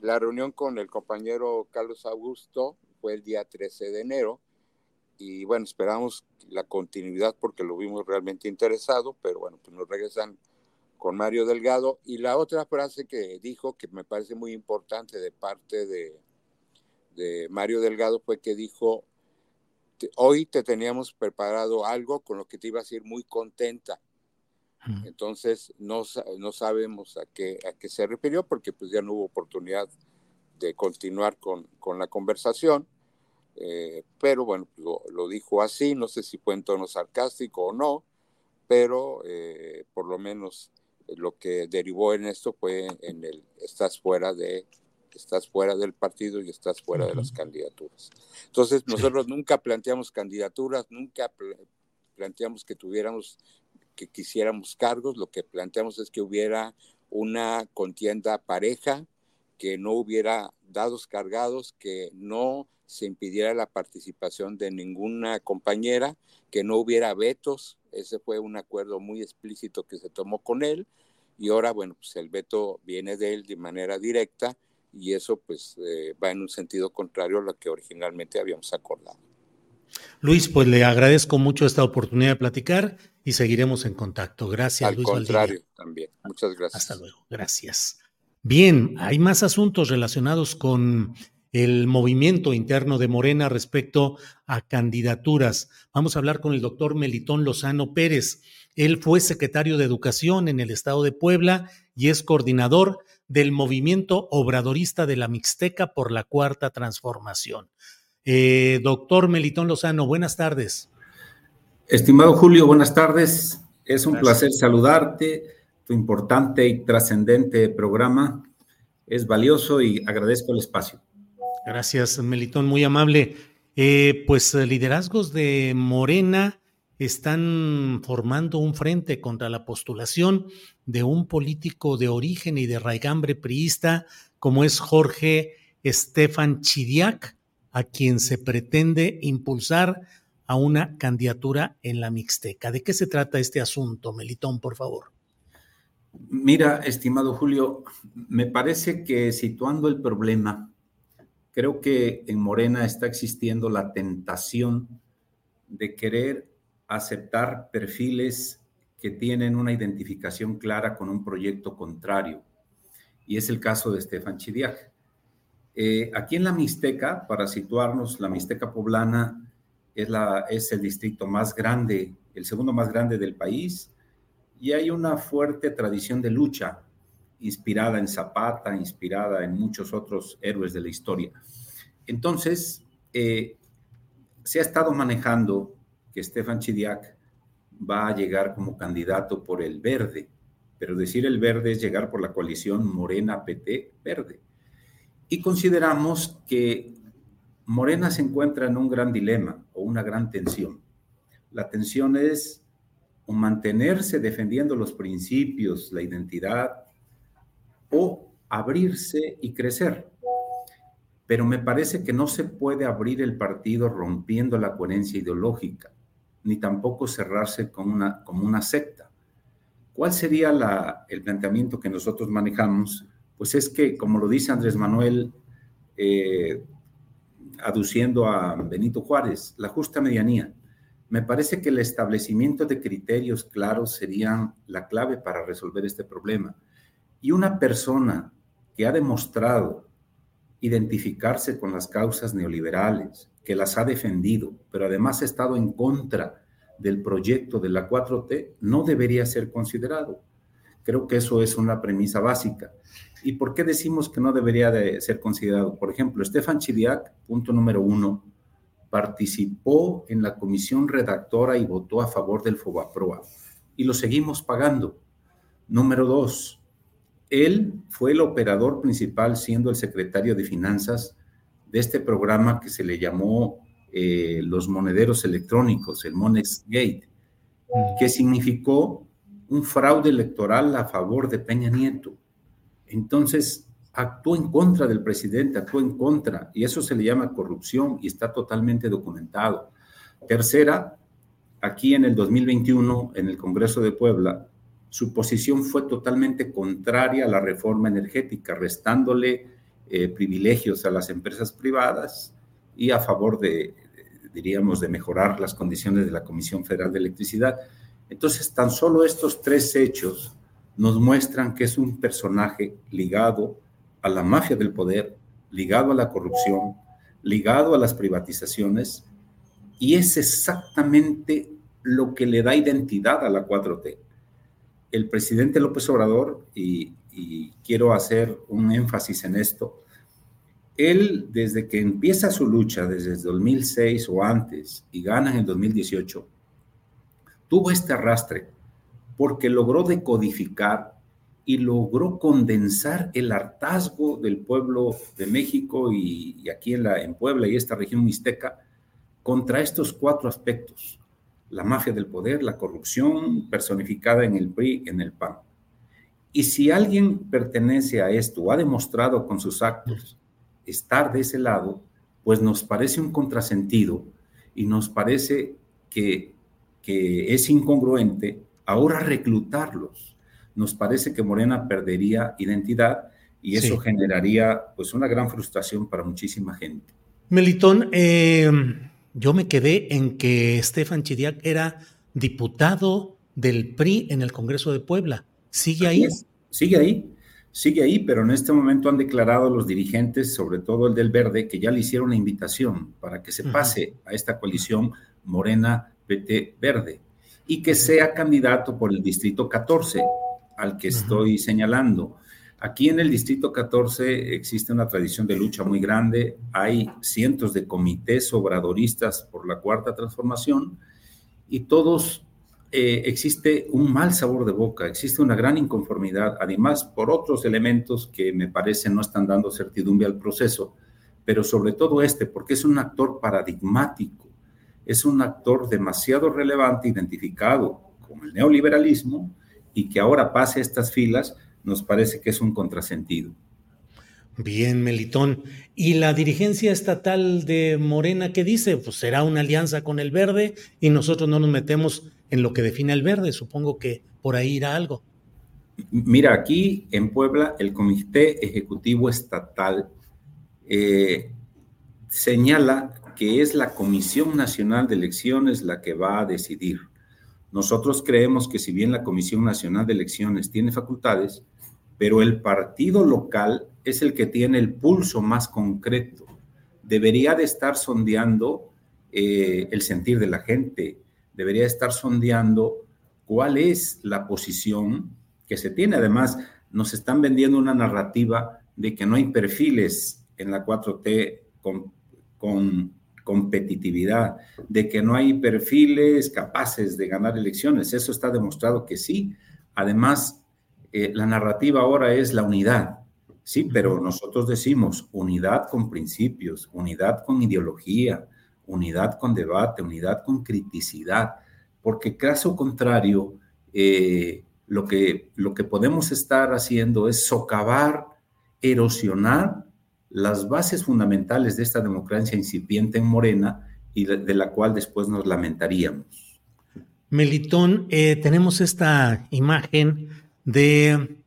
La reunión con el compañero Carlos Augusto fue el día 13 de enero y bueno, esperamos la continuidad porque lo vimos realmente interesado, pero bueno, pues nos regresan con Mario Delgado. Y la otra frase que dijo, que me parece muy importante de parte de, de Mario Delgado, fue que dijo, hoy te teníamos preparado algo con lo que te ibas a ir muy contenta. Entonces, no, no sabemos a qué, a qué se refirió porque pues ya no hubo oportunidad de continuar con, con la conversación. Eh, pero bueno, lo, lo, dijo así, no sé si fue en tono sarcástico o no, pero eh, por lo menos lo que derivó en esto fue en el estás fuera de estás fuera del partido y estás fuera de las candidaturas. Entonces, nosotros nunca planteamos candidaturas, nunca planteamos que tuviéramos que quisiéramos cargos, lo que planteamos es que hubiera una contienda pareja, que no hubiera dados cargados, que no se impidiera la participación de ninguna compañera, que no hubiera vetos. Ese fue un acuerdo muy explícito que se tomó con él. Y ahora, bueno, pues el veto viene de él de manera directa y eso pues eh, va en un sentido contrario a lo que originalmente habíamos acordado. Luis, pues le agradezco mucho esta oportunidad de platicar y seguiremos en contacto. Gracias, Al Luis contrario, también. Muchas gracias. Hasta luego. Gracias. Bien, hay más asuntos relacionados con el movimiento interno de Morena respecto a candidaturas. Vamos a hablar con el doctor Melitón Lozano Pérez. Él fue secretario de Educación en el estado de Puebla y es coordinador del movimiento obradorista de la Mixteca por la Cuarta Transformación. Eh, doctor Melitón Lozano, buenas tardes. Estimado Julio, buenas tardes. Es un placer saludarte. Tu importante y trascendente programa es valioso y agradezco el espacio. Gracias, Melitón, muy amable. Eh, pues liderazgos de Morena están formando un frente contra la postulación de un político de origen y de raigambre priista como es Jorge Estefan Chidiac, a quien se pretende impulsar a una candidatura en la Mixteca. ¿De qué se trata este asunto, Melitón, por favor? Mira, estimado Julio, me parece que situando el problema, creo que en Morena está existiendo la tentación de querer aceptar perfiles que tienen una identificación clara con un proyecto contrario. Y es el caso de Estefan Chidiac. Eh, aquí en la Mixteca, para situarnos, la Mixteca poblana es, el distrito más grande, el segundo más grande del país, y hay una fuerte tradición de lucha inspirada en Zapata, inspirada en muchos otros héroes de la historia. Entonces, eh, se ha estado manejando que Stefan Chidiac va a llegar como candidato por el verde, pero decir el verde es llegar por la coalición Morena-PT-Verde. Y consideramos que Morena se encuentra en un gran dilema o una gran tensión. La tensión es mantenerse defendiendo los principios, la identidad, o abrirse y crecer. Pero me parece que no se puede abrir el partido rompiendo la coherencia ideológica, ni tampoco cerrarse como una, como una secta. ¿Cuál sería el planteamiento que nosotros manejamos? Pues es que, como lo dice Andrés Manuel, eh, aduciendo a Benito Juárez, la justa medianía. Me parece que el establecimiento de criterios claros serían la clave para resolver este problema. Y una persona que ha demostrado identificarse con las causas neoliberales, que las ha defendido, pero además ha estado en contra del proyecto de la 4T, no debería ser considerado. Creo que eso es una premisa básica. ¿Y por qué decimos que no debería de ser considerado? Por ejemplo, Estefan Chiliac, punto número uno, participó en la comisión redactora y votó a favor del FOBAPROA y lo seguimos pagando. Número dos, él fue el operador principal siendo el secretario de Finanzas de este programa que se le llamó eh, los monederos electrónicos, el Monex Gate, que significó un fraude electoral a favor de Peña Nieto. Entonces, actuó en contra del presidente, actuó en contra, y eso se le llama corrupción y está totalmente documentado. Tercera, aquí en el 2021, en el Congreso de Puebla, su posición fue totalmente contraria a la reforma energética, restándole eh, privilegios a las empresas privadas y a favor de, diríamos, de mejorar las condiciones de la Comisión Federal de Electricidad. Entonces, tan solo estos tres hechos nos muestran que es un personaje ligado a la mafia del poder, ligado a la corrupción, ligado a las privatizaciones, y es exactamente lo que le da identidad a la 4T. El presidente López Obrador, y, quiero hacer un énfasis en esto, él desde que empieza su lucha, desde el 2006 o antes, y gana en el 2018, tuvo este arrastre porque logró decodificar y logró condensar el hartazgo del pueblo de México y, aquí en, la, en Puebla y esta región mixteca contra estos cuatro aspectos, la mafia del poder, la corrupción personificada en el PRI, en el PAN. Y si alguien pertenece a esto o ha demostrado con sus actos estar de ese lado, pues nos parece un contrasentido y nos parece que que es incongruente ahora reclutarlos. Nos parece que Morena perdería identidad y eso generaría pues una gran frustración para muchísima gente. Melitón, eh, yo me quedé en que Estefan Chidiac era diputado del PRI en el Congreso de Puebla. ¿Sigue ahí? Sigue ahí, sigue ahí, pero en este momento han declarado los dirigentes, sobre todo el del Verde, que ya le hicieron la invitación para que se pase a esta coalición Morena PT Verde y que sea candidato por el Distrito 14, al que estoy señalando. Aquí en el Distrito 14 existe una tradición de lucha muy grande, hay cientos de comités obradoristas por la Cuarta Transformación y todos eh, existe un mal sabor de boca, existe una gran inconformidad, además por otros elementos que me parece no están dando certidumbre al proceso, pero sobre todo este, porque es un actor paradigmático es un actor demasiado relevante, identificado con el neoliberalismo, y que ahora pase estas filas, nos parece que es un contrasentido. Bien, Melitón. ¿Y la dirigencia estatal de Morena qué dice? Pues será una alianza con el verde y nosotros no nos metemos en lo que define el verde. Supongo que por ahí irá algo. Mira, aquí en Puebla el Comité Ejecutivo Estatal eh, señala que es la Comisión Nacional de Elecciones la que va a decidir. Nosotros creemos que si bien la Comisión Nacional de Elecciones tiene facultades, pero el partido local es el que tiene el pulso más concreto. Debería de estar sondeando eh, el sentir de la gente, debería estar sondeando cuál es la posición que se tiene. Además, nos están vendiendo una narrativa de que no hay perfiles en la 4T con, con competitividad, de que no hay perfiles capaces de ganar elecciones. Eso está demostrado que sí. Además, eh, la narrativa ahora es la unidad, sí, pero nosotros decimos unidad con principios, unidad con ideología, unidad con debate, unidad con criticidad, porque caso contrario, eh, lo, que, lo que podemos estar haciendo es socavar, erosionar las bases fundamentales de esta democracia incipiente en Morena y de, la cual después nos lamentaríamos. Melitón, eh, tenemos esta imagen de,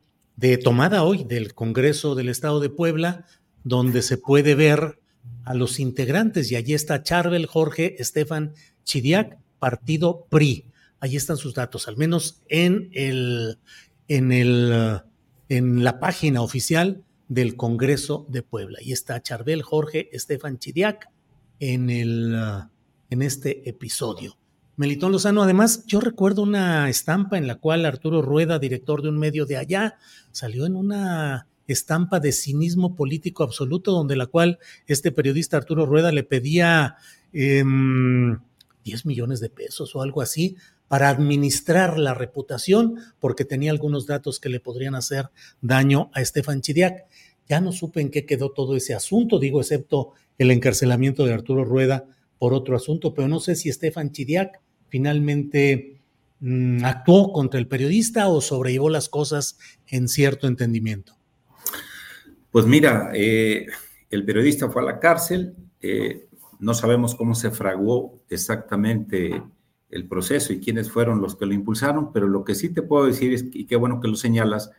tomada hoy del Congreso del Estado de Puebla, donde se puede ver a los integrantes y allí está Charbel Jorge Estefan Chidiac, partido PRI. Allí están sus datos, al menos en el en el en la página oficial del Congreso de Puebla. Y está Charbel Jorge Estefan Chidiac en, el, uh, en este episodio. Melitón Lozano, además, yo recuerdo una estampa en la cual Arturo Rueda, director de un medio de allá, salió en una estampa de cinismo político absoluto, donde la cual este periodista Arturo Rueda le pedía 10 em, millones de pesos o algo así para administrar la reputación, porque tenía algunos datos que le podrían hacer daño a Estefan Chidiac. Ya no supe en qué quedó todo ese asunto, digo, excepto el encarcelamiento de Arturo Rueda por otro asunto, pero no sé si Estefan Chiriac finalmente mm, actuó contra el periodista o sobrellevó las cosas en cierto entendimiento. Pues mira, eh, el periodista fue a la cárcel, eh, no sabemos cómo se fraguó exactamente el proceso y quiénes fueron los que lo impulsaron, pero lo que sí te puedo decir es, y qué bueno que lo señalas,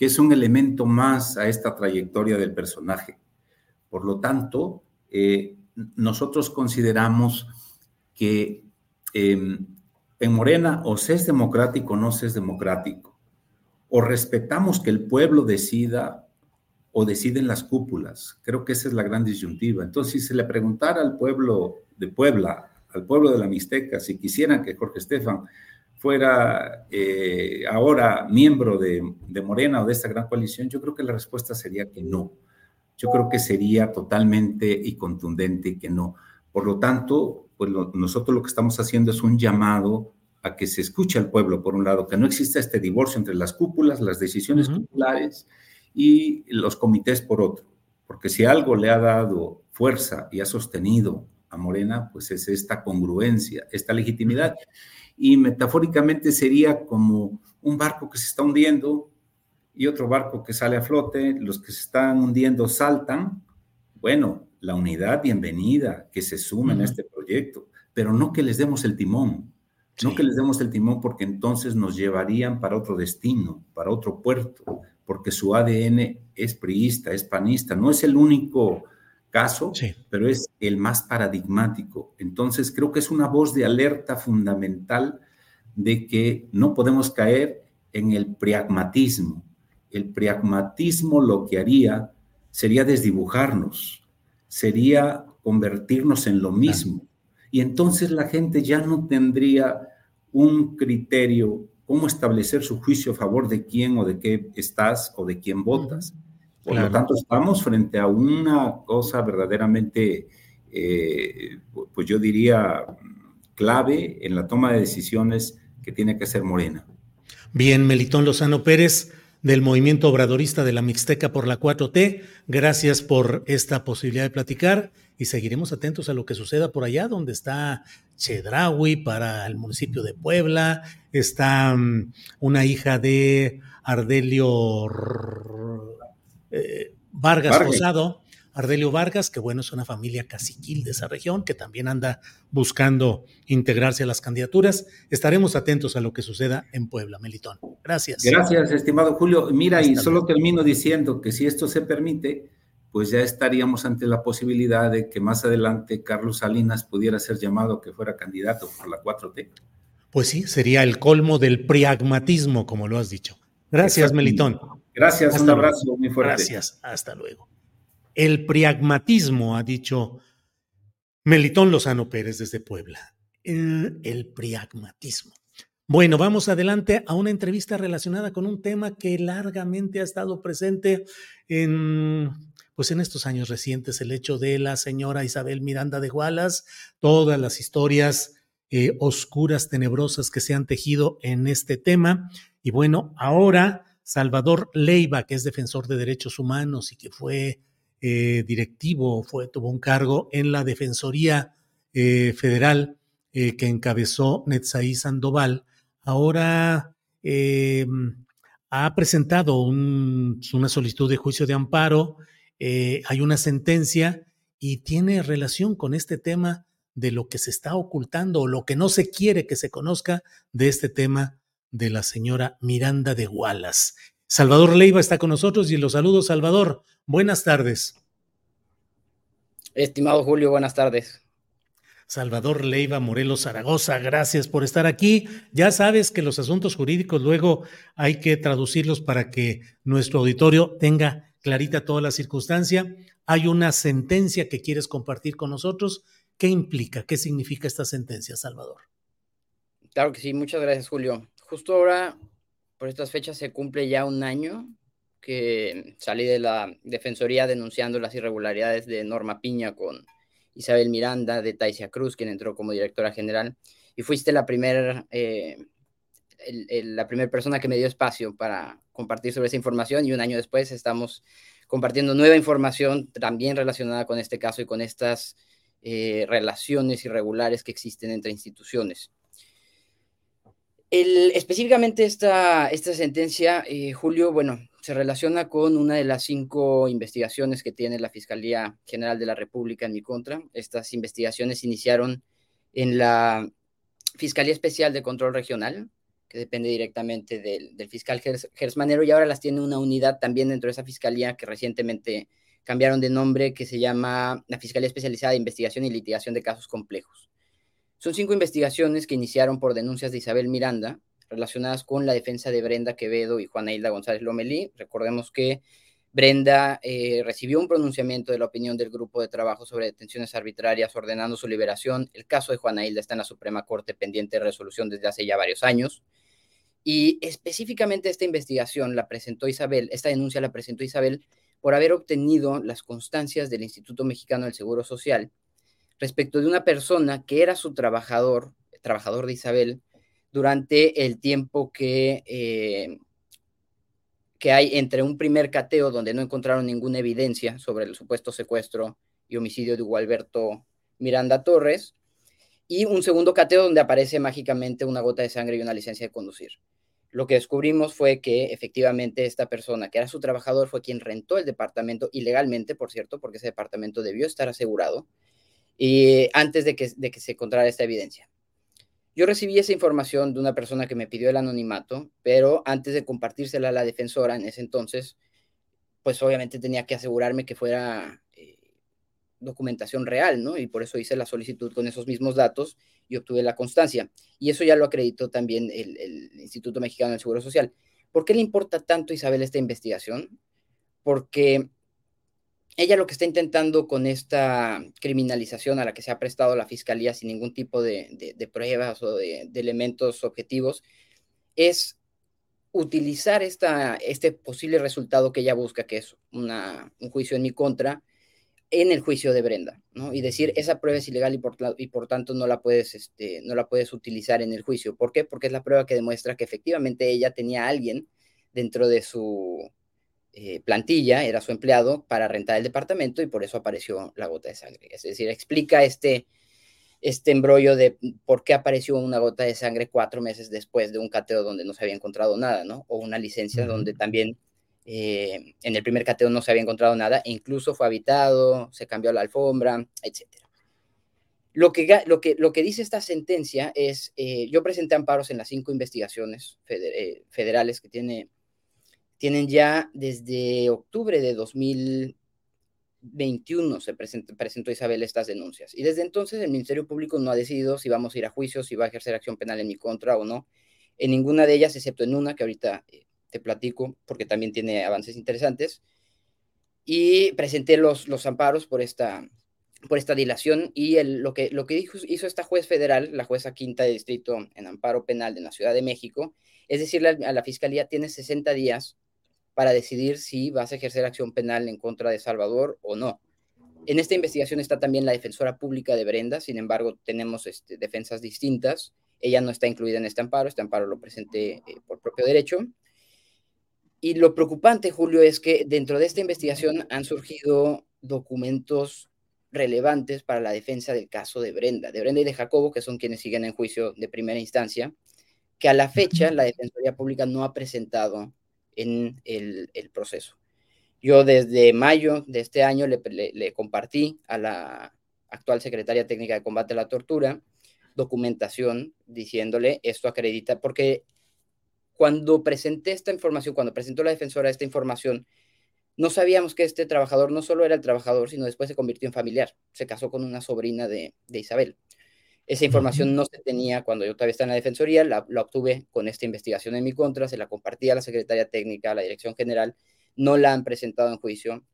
que es un elemento más a esta trayectoria del personaje. Por lo tanto, eh, nosotros consideramos que em, en Morena o se es democrático o no se es democrático, o respetamos que el pueblo decida o deciden las cúpulas. Creo que esa es la gran disyuntiva. Entonces, si se le preguntara al pueblo de Puebla, al pueblo de la Mixteca, si quisieran que Jorge Estefan fuera eh, ahora miembro de, Morena o de esta gran coalición, yo creo que la respuesta sería que no. Yo creo que sería totalmente y contundente que no. Por lo tanto, pues nosotros lo que estamos haciendo es un llamado a que se escuche al pueblo, por un lado, que no exista este divorcio entre las cúpulas, las decisiones populares y los comités por otro. Porque si algo le ha dado fuerza y ha sostenido a Morena, pues es esta congruencia, esta legitimidad y metafóricamente sería como un barco que se está hundiendo y otro barco que sale a flote, los que se están hundiendo saltan. Bueno, la unidad, bienvenida, que se sumen a este proyecto, pero no que les demos el timón, no que les demos el timón porque entonces nos llevarían para otro destino, para otro puerto, porque su ADN es priista, es panista, no es el único caso, pero es el más paradigmático. Entonces, creo que es una voz de alerta fundamental de que no podemos caer en el pragmatismo. El pragmatismo lo que haría sería desdibujarnos, sería convertirnos en lo mismo. Y entonces la gente ya no tendría un criterio, cómo establecer su juicio a favor de quién o de qué estás o de quién votas. Por lo tanto, estamos frente a una cosa verdaderamente, eh, pues yo diría, clave en la toma de decisiones que tiene que ser Morena. Bien, Melitón Lozano Pérez, del movimiento obradorista de la Mixteca por la 4T, gracias por esta posibilidad de platicar y seguiremos atentos a lo que suceda por allá, donde está Chedraui para el municipio de Puebla, está mm, una hija de Ardelio eh, Vargas, Rosado, Ardelio Vargas, que bueno, es una familia caciquil de esa región, que también anda buscando integrarse a las candidaturas. Estaremos atentos a lo que suceda en Puebla, Melitón. Gracias. Gracias, estimado Julio. Mira, y solo termino diciendo que si esto se permite, pues ya estaríamos ante la posibilidad de que más adelante Carlos Salinas pudiera ser llamado que fuera candidato por la 4T. Pues sí, sería el colmo del pragmatismo, como lo has dicho. Gracias, Melitón. Gracias, un abrazo muy fuerte. Gracias, hasta luego. El pragmatismo, ha dicho Melitón Lozano Pérez desde Puebla. El, pragmatismo. Bueno, vamos adelante a una entrevista relacionada con un tema que largamente ha estado presente en, pues en estos años recientes, el hecho de la señora Isabel Miranda de Gualas, todas las historias eh, oscuras, tenebrosas que se han tejido en este tema. Y bueno, ahora Salvador Leiva, que es defensor de derechos humanos y que fue eh, directivo, fue, tuvo un cargo en la Defensoría eh, Federal eh, que encabezó Netzaí Sandoval, ahora ha presentado una solicitud de juicio de amparo, hay una sentencia y tiene relación con este tema de lo que se está ocultando o lo que no se quiere que se conozca de este tema de la señora Miranda de Wallace. Salvador Leiva está con nosotros y los saludo, Salvador. Buenas tardes. Estimado Julio, buenas tardes. Salvador Leiva Morelos Zaragoza, gracias por estar aquí. Ya sabes que los asuntos jurídicos luego hay que traducirlos para que nuestro auditorio tenga clarita toda la circunstancia. Hay una sentencia que quieres compartir con nosotros. ¿Qué implica? ¿Qué significa esta sentencia, Salvador? Claro que sí, muchas gracias, Julio justo ahora, por estas fechas, se cumple ya un año que salí de la Defensoría denunciando las irregularidades de Norma Piña con Isabel Miranda de Taisia Cruz, quien entró como directora general, y fuiste la primera, eh, la primera persona que me dio espacio para compartir sobre esa información y un año después estamos compartiendo nueva información también relacionada con este caso y con estas eh, relaciones irregulares que existen entre instituciones. Específicamente esta, esta sentencia, eh, Julio, bueno, se relaciona con una de las cinco investigaciones que tiene la Fiscalía General de la República en mi contra. Estas investigaciones iniciaron en la Fiscalía Especial de Control Regional, que depende directamente del, fiscal Gersmanero, y ahora las tiene una unidad también dentro de esa fiscalía que recientemente cambiaron de nombre, que se llama la Fiscalía Especializada de Investigación y Litigación de Casos Complejos. Son cinco investigaciones que iniciaron por denuncias de Isabel Miranda relacionadas con la defensa de Brenda Quevedo y Juana Hilda González Lomelí. Recordemos que Brenda eh, recibió un pronunciamiento de la opinión del grupo de trabajo sobre detenciones arbitrarias ordenando su liberación. El caso de Juana Hilda está en la Suprema Corte pendiente de resolución desde hace ya varios años. Y específicamente esta investigación la presentó Isabel, esta denuncia la presentó Isabel por haber obtenido las constancias del Instituto Mexicano del Seguro Social respecto de una persona que era su trabajador, trabajador de Isabel, durante el tiempo que, eh, que hay entre un primer cateo donde no encontraron ninguna evidencia sobre el supuesto secuestro y homicidio de Gualberto Miranda Torres, y un segundo cateo donde aparece mágicamente una gota de sangre y una licencia de conducir. Lo que descubrimos fue que efectivamente esta persona, que era su trabajador, fue quien rentó el departamento ilegalmente, por cierto, porque ese departamento debió estar asegurado, y antes de que, de que se encontrara esta evidencia. Yo recibí esa información de una persona que me pidió el anonimato, pero antes de compartírsela a la defensora en ese entonces, pues obviamente tenía que asegurarme que fuera documentación real, ¿no? Y por eso hice la solicitud con esos mismos datos y obtuve la constancia. Y eso ya lo acreditó también el, Instituto Mexicano del Seguro Social. ¿Por qué le importa tanto Isabel esta investigación? Porque ella lo que está intentando con esta criminalización a la que se ha prestado la fiscalía sin ningún tipo de, pruebas o de, elementos objetivos es utilizar esta, este posible resultado que ella busca, que es una, un juicio en mi contra, en el juicio de Brenda, ¿no? Y decir, esa prueba es ilegal y por, y por tanto no la, puedes, este, no la puedes utilizar en el juicio. ¿Por qué? Porque es la prueba que demuestra que efectivamente ella tenía a alguien dentro de su eh, plantilla, era su empleado, para rentar el departamento y por eso apareció la gota de sangre. Es decir, explica este, este embrollo de por qué apareció una gota de sangre cuatro meses después de un cateo donde no se había encontrado nada, ¿no? O una licencia donde también eh, en el primer cateo no se había encontrado nada, e incluso fue habitado, se cambió la alfombra, etc. Lo que, lo que, lo que dice esta sentencia es, eh, yo presenté amparos en las cinco investigaciones eh, federales que tiene, tienen ya desde octubre de 2021 se presentó, Isabel estas denuncias. Y desde entonces el Ministerio Público no ha decidido si vamos a ir a juicio, si va a ejercer acción penal en mi contra o no. En ninguna de ellas, excepto en una que ahorita te platico, porque también tiene avances interesantes. Y presenté los, los amparos por esta, por esta dilación y lo, que, lo que dijo, hizo esta juez federal, la jueza quinta de distrito en amparo penal de la Ciudad de México, es decirle a la fiscalía, tiene 60 días para decidir si vas a ejercer acción penal en contra de Salvador o no. En esta investigación está también la defensora pública de Brenda, sin embargo, tenemos este, defensas distintas. Ella no está incluida en este amparo, este amparo lo presenté eh, por propio derecho. Y lo preocupante, Julio, es que dentro de esta investigación han surgido documentos relevantes para la defensa del caso de Brenda, de Brenda y de Jacobo, que son quienes siguen en juicio de primera instancia, que a la fecha la Defensoría Pública no ha presentado en el, proceso. Yo desde mayo de este año le, compartí a la actual secretaria técnica de combate a la tortura documentación diciéndole esto acredita, porque cuando presenté esta información, cuando presentó la defensora esta información, no sabíamos que este trabajador no solo era el trabajador, sino después se convirtió en familiar. Se casó con una sobrina de, Isabel. Esa información no se tenía cuando yo todavía estaba en la defensoría, la, obtuve con esta investigación en mi contra, se la compartí a la secretaria técnica, a la dirección general, no la han presentado en juicio.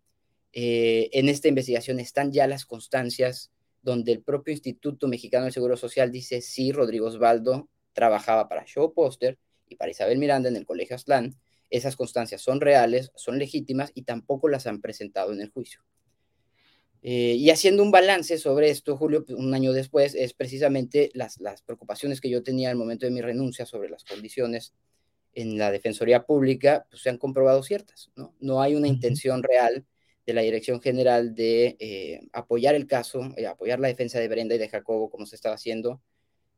Eh, en esta investigación están ya las constancias donde el propio Instituto Mexicano del Seguro Social dice, sí, Rodrigo Osvaldo trabajaba para Show Poster, y para Isabel Miranda en el Colegio Aztlán, esas constancias son reales, son legítimas y tampoco las han presentado en el juicio. Eh, y haciendo un balance sobre esto, Julio, pues, un año después, es precisamente las, las preocupaciones que yo tenía al momento de mi renuncia sobre las condiciones en la Defensoría Pública, pues se han comprobado ciertas, ¿no? No hay una intención real de la Dirección General de eh, apoyar el caso, eh, apoyar la defensa de Brenda y de Jacobo como se estaba haciendo,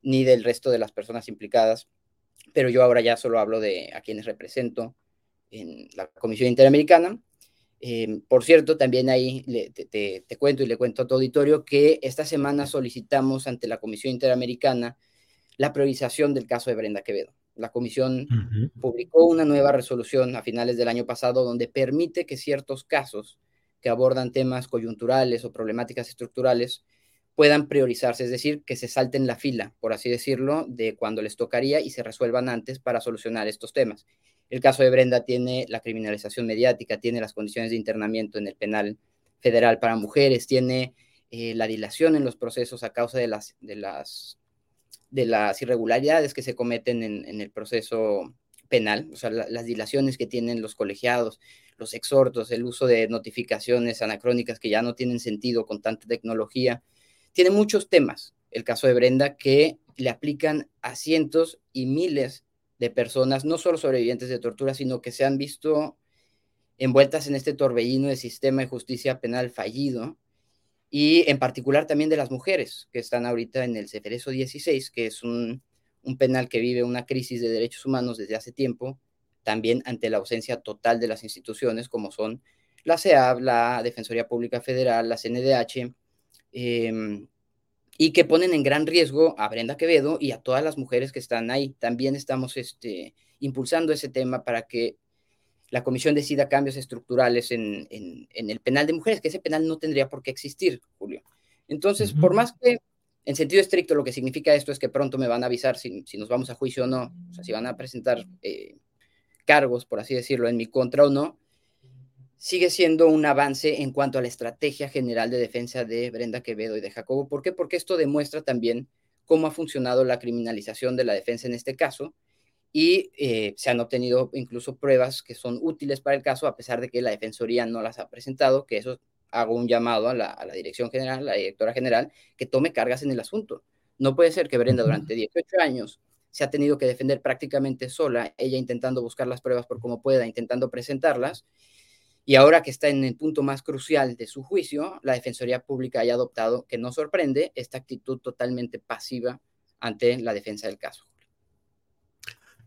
ni del resto de las personas implicadas. Pero yo ahora ya solo hablo de a quienes represento en la Comisión Interamericana. Eh, por cierto, también ahí te, te, cuento y le cuento a tu auditorio que esta semana solicitamos ante la Comisión Interamericana la priorización del caso de Brenda Quevedo. La comisión publicó una nueva resolución a finales del año pasado donde permite que ciertos casos que abordan temas coyunturales o problemáticas estructurales puedan priorizarse, es decir, que se salten la fila, por así decirlo, de cuando les tocaría y se resuelvan antes para solucionar estos temas. El caso de Brenda tiene la criminalización mediática, tiene las condiciones de internamiento en el penal federal para mujeres, tiene eh, la dilación en los procesos a causa de las, de las, de las irregularidades que se cometen en, el proceso penal, o sea, las dilaciones que tienen los colegiados, los exhortos, el uso de notificaciones anacrónicas que ya no tienen sentido con tanta tecnología. Tiene muchos temas, el caso de Brenda, que le aplican a cientos y miles de personas, no solo sobrevivientes de tortura, sino que se han visto envueltas en este torbellino de sistema de justicia penal fallido, y en particular también de las mujeres que están ahorita en el Ceferezo 16, que es un, penal que vive una crisis de derechos humanos desde hace tiempo también ante la ausencia total de las instituciones como son la CEAB, la Defensoría Pública Federal, la CNDH, em, y que ponen en gran riesgo a Brenda Quevedo y a todas las mujeres que están ahí. También estamos este, impulsando ese tema para que la comisión decida cambios estructurales en, el penal de mujeres, que ese penal no tendría por qué existir, Julio. Entonces, por más que en sentido estricto lo que significa esto es que pronto me van a avisar si, nos vamos a juicio o no, o sea, si van a presentar eh, cargos, por así decirlo, en mi contra o no, sigue siendo un avance en cuanto a la estrategia general de defensa de Brenda Quevedo y de Jacobo. ¿Por qué? Porque esto demuestra también cómo ha funcionado la criminalización de la defensa en este caso y eh, se han obtenido incluso pruebas que son útiles para el caso, a pesar de que la Defensoría no las ha presentado, que eso hago un llamado a la, a la Dirección General, a la Directora General, que tome cargas en el asunto. No puede ser que Brenda durante 18 años se ha tenido que defender prácticamente sola, ella intentando buscar las pruebas por como pueda, intentando presentarlas. Y ahora que está en el punto más crucial de su juicio, la Defensoría Pública haya adoptado, que no sorprende, esta actitud totalmente pasiva ante la defensa del caso.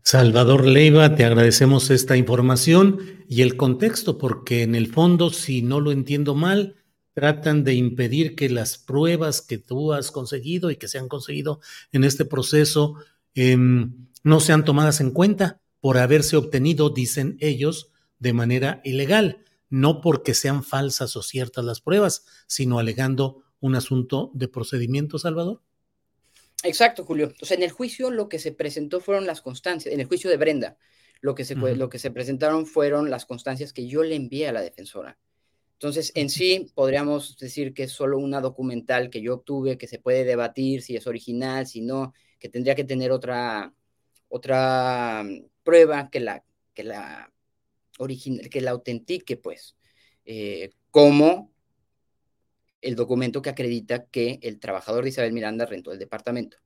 Salvador Leiva, te agradecemos esta información y el contexto, porque en el fondo, si no lo entiendo mal, tratan de impedir que las pruebas que tú has conseguido y que se han conseguido en este proceso Em, no sean tomadas en cuenta por haberse obtenido, dicen ellos, de manera ilegal, no porque sean falsas o ciertas las pruebas, sino alegando un asunto de procedimiento, Salvador. Exacto, Julio. Entonces, en el juicio lo que se presentó fueron las constancias, en el juicio de Brenda, lo que se, lo que se presentaron fueron las constancias que yo le envié a la defensora. Entonces, en sí, podríamos decir que es solo una documental que yo obtuve, que se puede debatir si es original, si no, que tendría que tener otra, otra mm, prueba que la, que la, original, que la autentique, pues, eh, como el documento que acredita que el trabajador de Isabel Miranda rentó el departamento.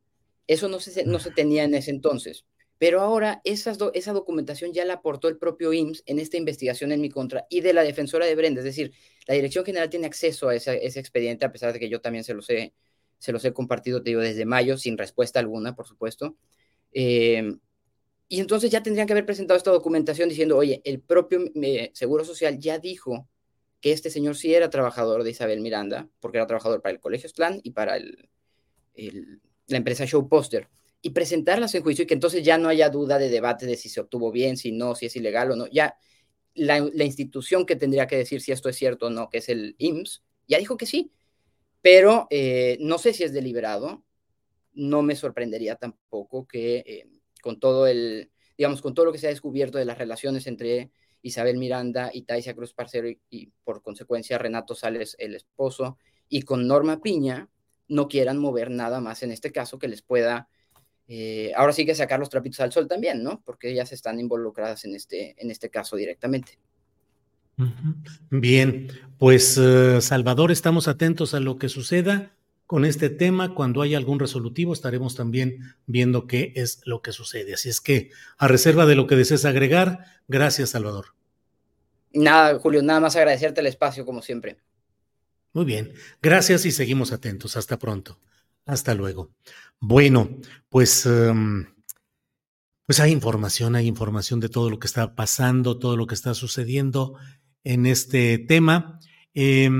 Eso no se, no se tenía en ese entonces, pero ahora esa documentación ya la aportó el propio IMSS en esta investigación en mi contra y de la defensora de Brenda, es decir, la Dirección General tiene acceso a ese, ese expediente, a pesar de que yo también se lo sé se los he compartido, te digo, desde mayo, sin respuesta alguna, por supuesto. Eh, y entonces ya tendrían que haber presentado esta documentación diciendo, oye, el propio eh, Seguro Social ya dijo que este señor sí era trabajador de Isabel Miranda, porque era trabajador para el Colegio Plan y para la empresa Show Poster, y presentarlas en juicio y que entonces ya no haya duda de debate de si se obtuvo bien, si no, si es ilegal o no. Ya la, la institución que tendría que decir si esto es cierto o no, que es el IMSS, ya dijo que sí pero eh, no sé si es deliberado. No me sorprendería tampoco que eh, con todo el, digamos, con todo lo que se ha descubierto de las relaciones entre Isabel Miranda y Taisia Cruz Parcero y, por consecuencia Renato Sales, el esposo, y con Norma Piña, no quieran mover nada más en este caso que les pueda, eh, ahora sí que sacar los trapitos al sol también, ¿no? Porque ellas están involucradas en este, en este caso directamente. Bien, pues eh, Salvador, estamos atentos a lo que suceda con este tema. Cuando haya algún resolutivo, estaremos también viendo qué es lo que sucede. Así es que, a reserva de lo que desees agregar, gracias, Salvador. Nada, Julio, nada más agradecerte el espacio, como siempre. Muy bien, gracias y seguimos atentos. Hasta pronto. Hasta luego. Bueno, pues, um, pues hay información, hay información de todo lo que está pasando, todo lo que está sucediendo en este tema. Eh,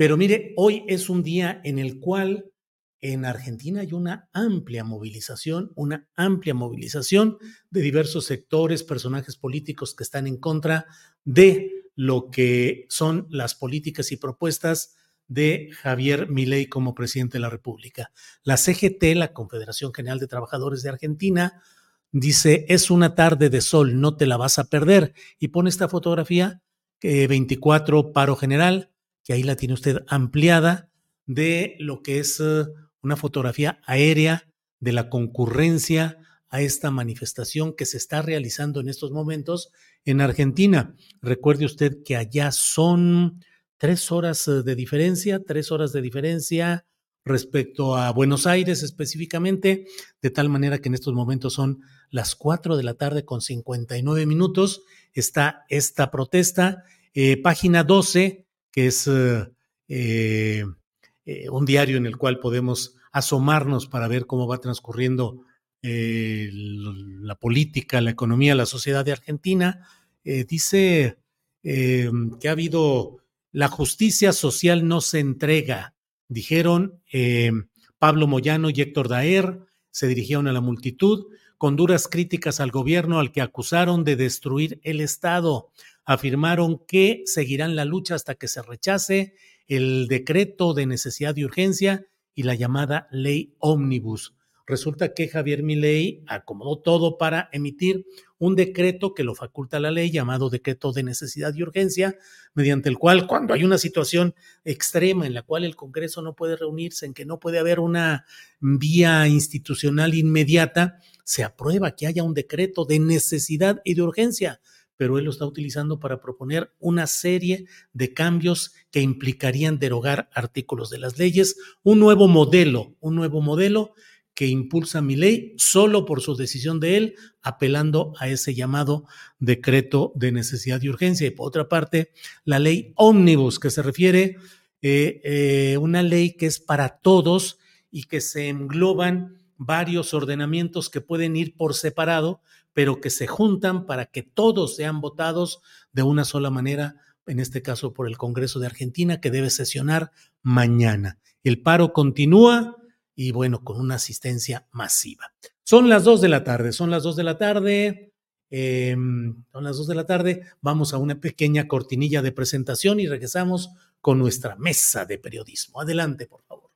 pero mire, hoy es un día en el cual en Argentina hay una amplia movilización, una amplia movilización de diversos sectores, personajes políticos que están en contra de lo que son las políticas y propuestas de Javier Milei como presidente de la República. La CGT, la Confederación General de Trabajadores de Argentina, dice, es una tarde de sol, no te la vas a perder. Y pone esta fotografía, eh, 24 paro general, que ahí la tiene usted ampliada, de lo que es eh, una fotografía aérea de la concurrencia a esta manifestación que se está realizando en estos momentos en Argentina. Recuerde usted que allá son tres horas eh, de diferencia, tres horas de diferencia respecto a Buenos Aires específicamente, de tal manera que en estos momentos son las cuatro de la tarde con 59 minutos. Está esta protesta. Eh, página 12 que es eh, eh, eh, un diario en el cual podemos asomarnos para ver cómo va transcurriendo la política, la economía, la sociedad de Argentina. dice que ha habido la justicia social no se entrega, dijeron Pablo Moyano y Héctor Daer, se dirigieron a la multitud con duras críticas al gobierno al que acusaron de destruir el Estado afirmaron que seguirán la lucha hasta que se rechace el decreto de necesidad y urgencia y la llamada ley ómnibus. Resulta que Javier Milei acomodó todo para emitir un decreto que lo faculta la ley llamado decreto de necesidad y urgencia, mediante el cual cuando hay una situación extrema en la cual el Congreso no puede reunirse, en que no puede haber una vía institucional inmediata, se aprueba que haya un decreto de necesidad y de urgencia pero él lo está utilizando para proponer una serie de cambios que implicarían derogar artículos de las leyes, un nuevo modelo, un nuevo modelo que impulsa mi ley solo por su decisión de él, apelando a ese llamado decreto de necesidad y urgencia. Y por otra parte, la ley ómnibus, que se refiere a eh, eh, una ley que es para todos y que se engloban varios ordenamientos que pueden ir por separado, pero que se juntan para que todos sean votados de una sola manera, en este caso por el Congreso de Argentina, que debe sesionar mañana. El paro continúa y bueno, con una asistencia masiva. Son las dos de la tarde, son las dos de la tarde. Em, son las dos de la tarde. Vamos a una pequeña cortinilla de presentación y regresamos con nuestra mesa de periodismo. Adelante, por favor.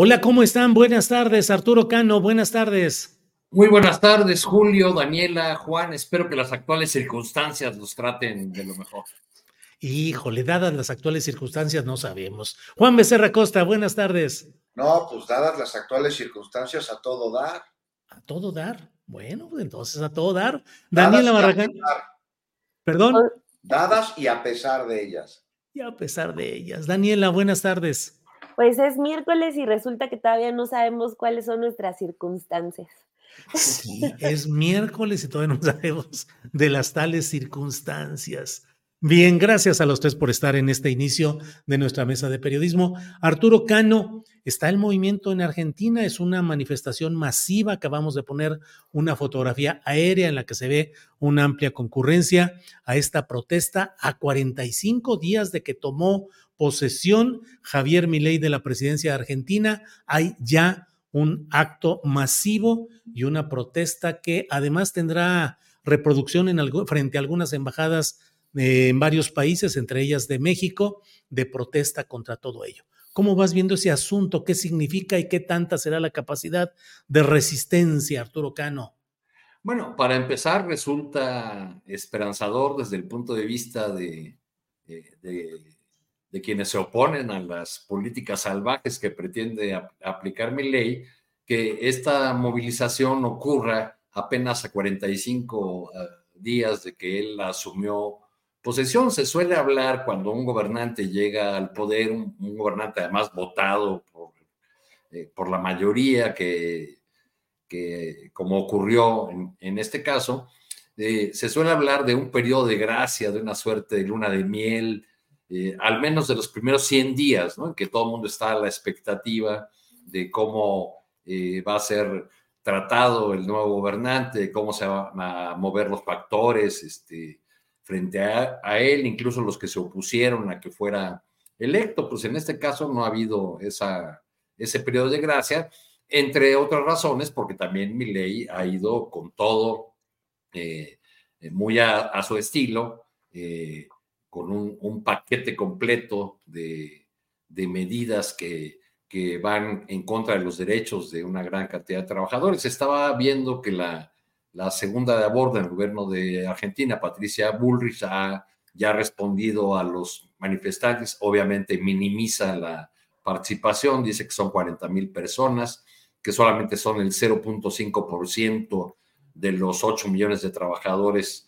Hola, ¿cómo están? Buenas tardes, Arturo Cano, buenas tardes. Muy buenas tardes, Julio, Daniela, Juan. Espero que las actuales circunstancias los traten de lo mejor. Híjole, dadas las actuales circunstancias, no sabemos. Juan Becerra Costa, buenas tardes. No, pues dadas las actuales circunstancias, a todo dar. A todo dar. Bueno, pues entonces a todo dar. Daniela Barragán. Perdón. Dadas y a pesar de ellas. Y a pesar de ellas. Daniela, buenas tardes. Pues es miércoles y resulta que todavía no sabemos cuáles son nuestras circunstancias. Sí, es miércoles y todavía no sabemos de las tales circunstancias. Bien, gracias a los tres por estar en este inicio de nuestra mesa de periodismo. Arturo Cano, está el movimiento en Argentina, es una manifestación masiva. Acabamos de poner una fotografía aérea en la que se ve una amplia concurrencia a esta protesta a 45 días de que tomó posesión Javier Milei de la presidencia de Argentina. Hay ya un acto masivo y una protesta que además tendrá reproducción en frente a algunas embajadas en varios países, entre ellas de México, de protesta contra todo ello. ¿Cómo vas viendo ese asunto? ¿Qué significa y qué tanta será la capacidad de resistencia, Arturo Cano? Bueno, para empezar, resulta esperanzador desde el punto de vista de, quienes se oponen a las políticas salvajes que pretende aplicar mi ley, que esta movilización ocurra apenas a 45 eh, días de que él asumió posesión. Se suele hablar cuando un gobernante llega al poder, un, gobernante además votado por, eh, por la mayoría que que como ocurrió en, este caso, eh, se suele hablar de un periodo de gracia, de una suerte de luna de miel, eh, al menos de los primeros 100 días, ¿no? en que todo el mundo está a la expectativa de cómo eh, va a ser tratado el nuevo gobernante, cómo se van a mover los factores este, frente a, él, incluso los que se opusieron a que fuera electo. Pues en este caso no ha habido esa, ese periodo de gracia entre otras razones, porque también mi ley ha ido con todo eh, muy a, su estilo, con un, paquete completo de, medidas que, que, van en contra de los derechos de una gran cantidad de trabajadores. Estaba viendo que la, la segunda de a bordo del gobierno de Argentina, Patricia Bullrich, ha ya respondido a los manifestantes, obviamente minimiza la participación, dice que son 40 mil personas que solamente son el 0.5% de los 8 millones de trabajadores.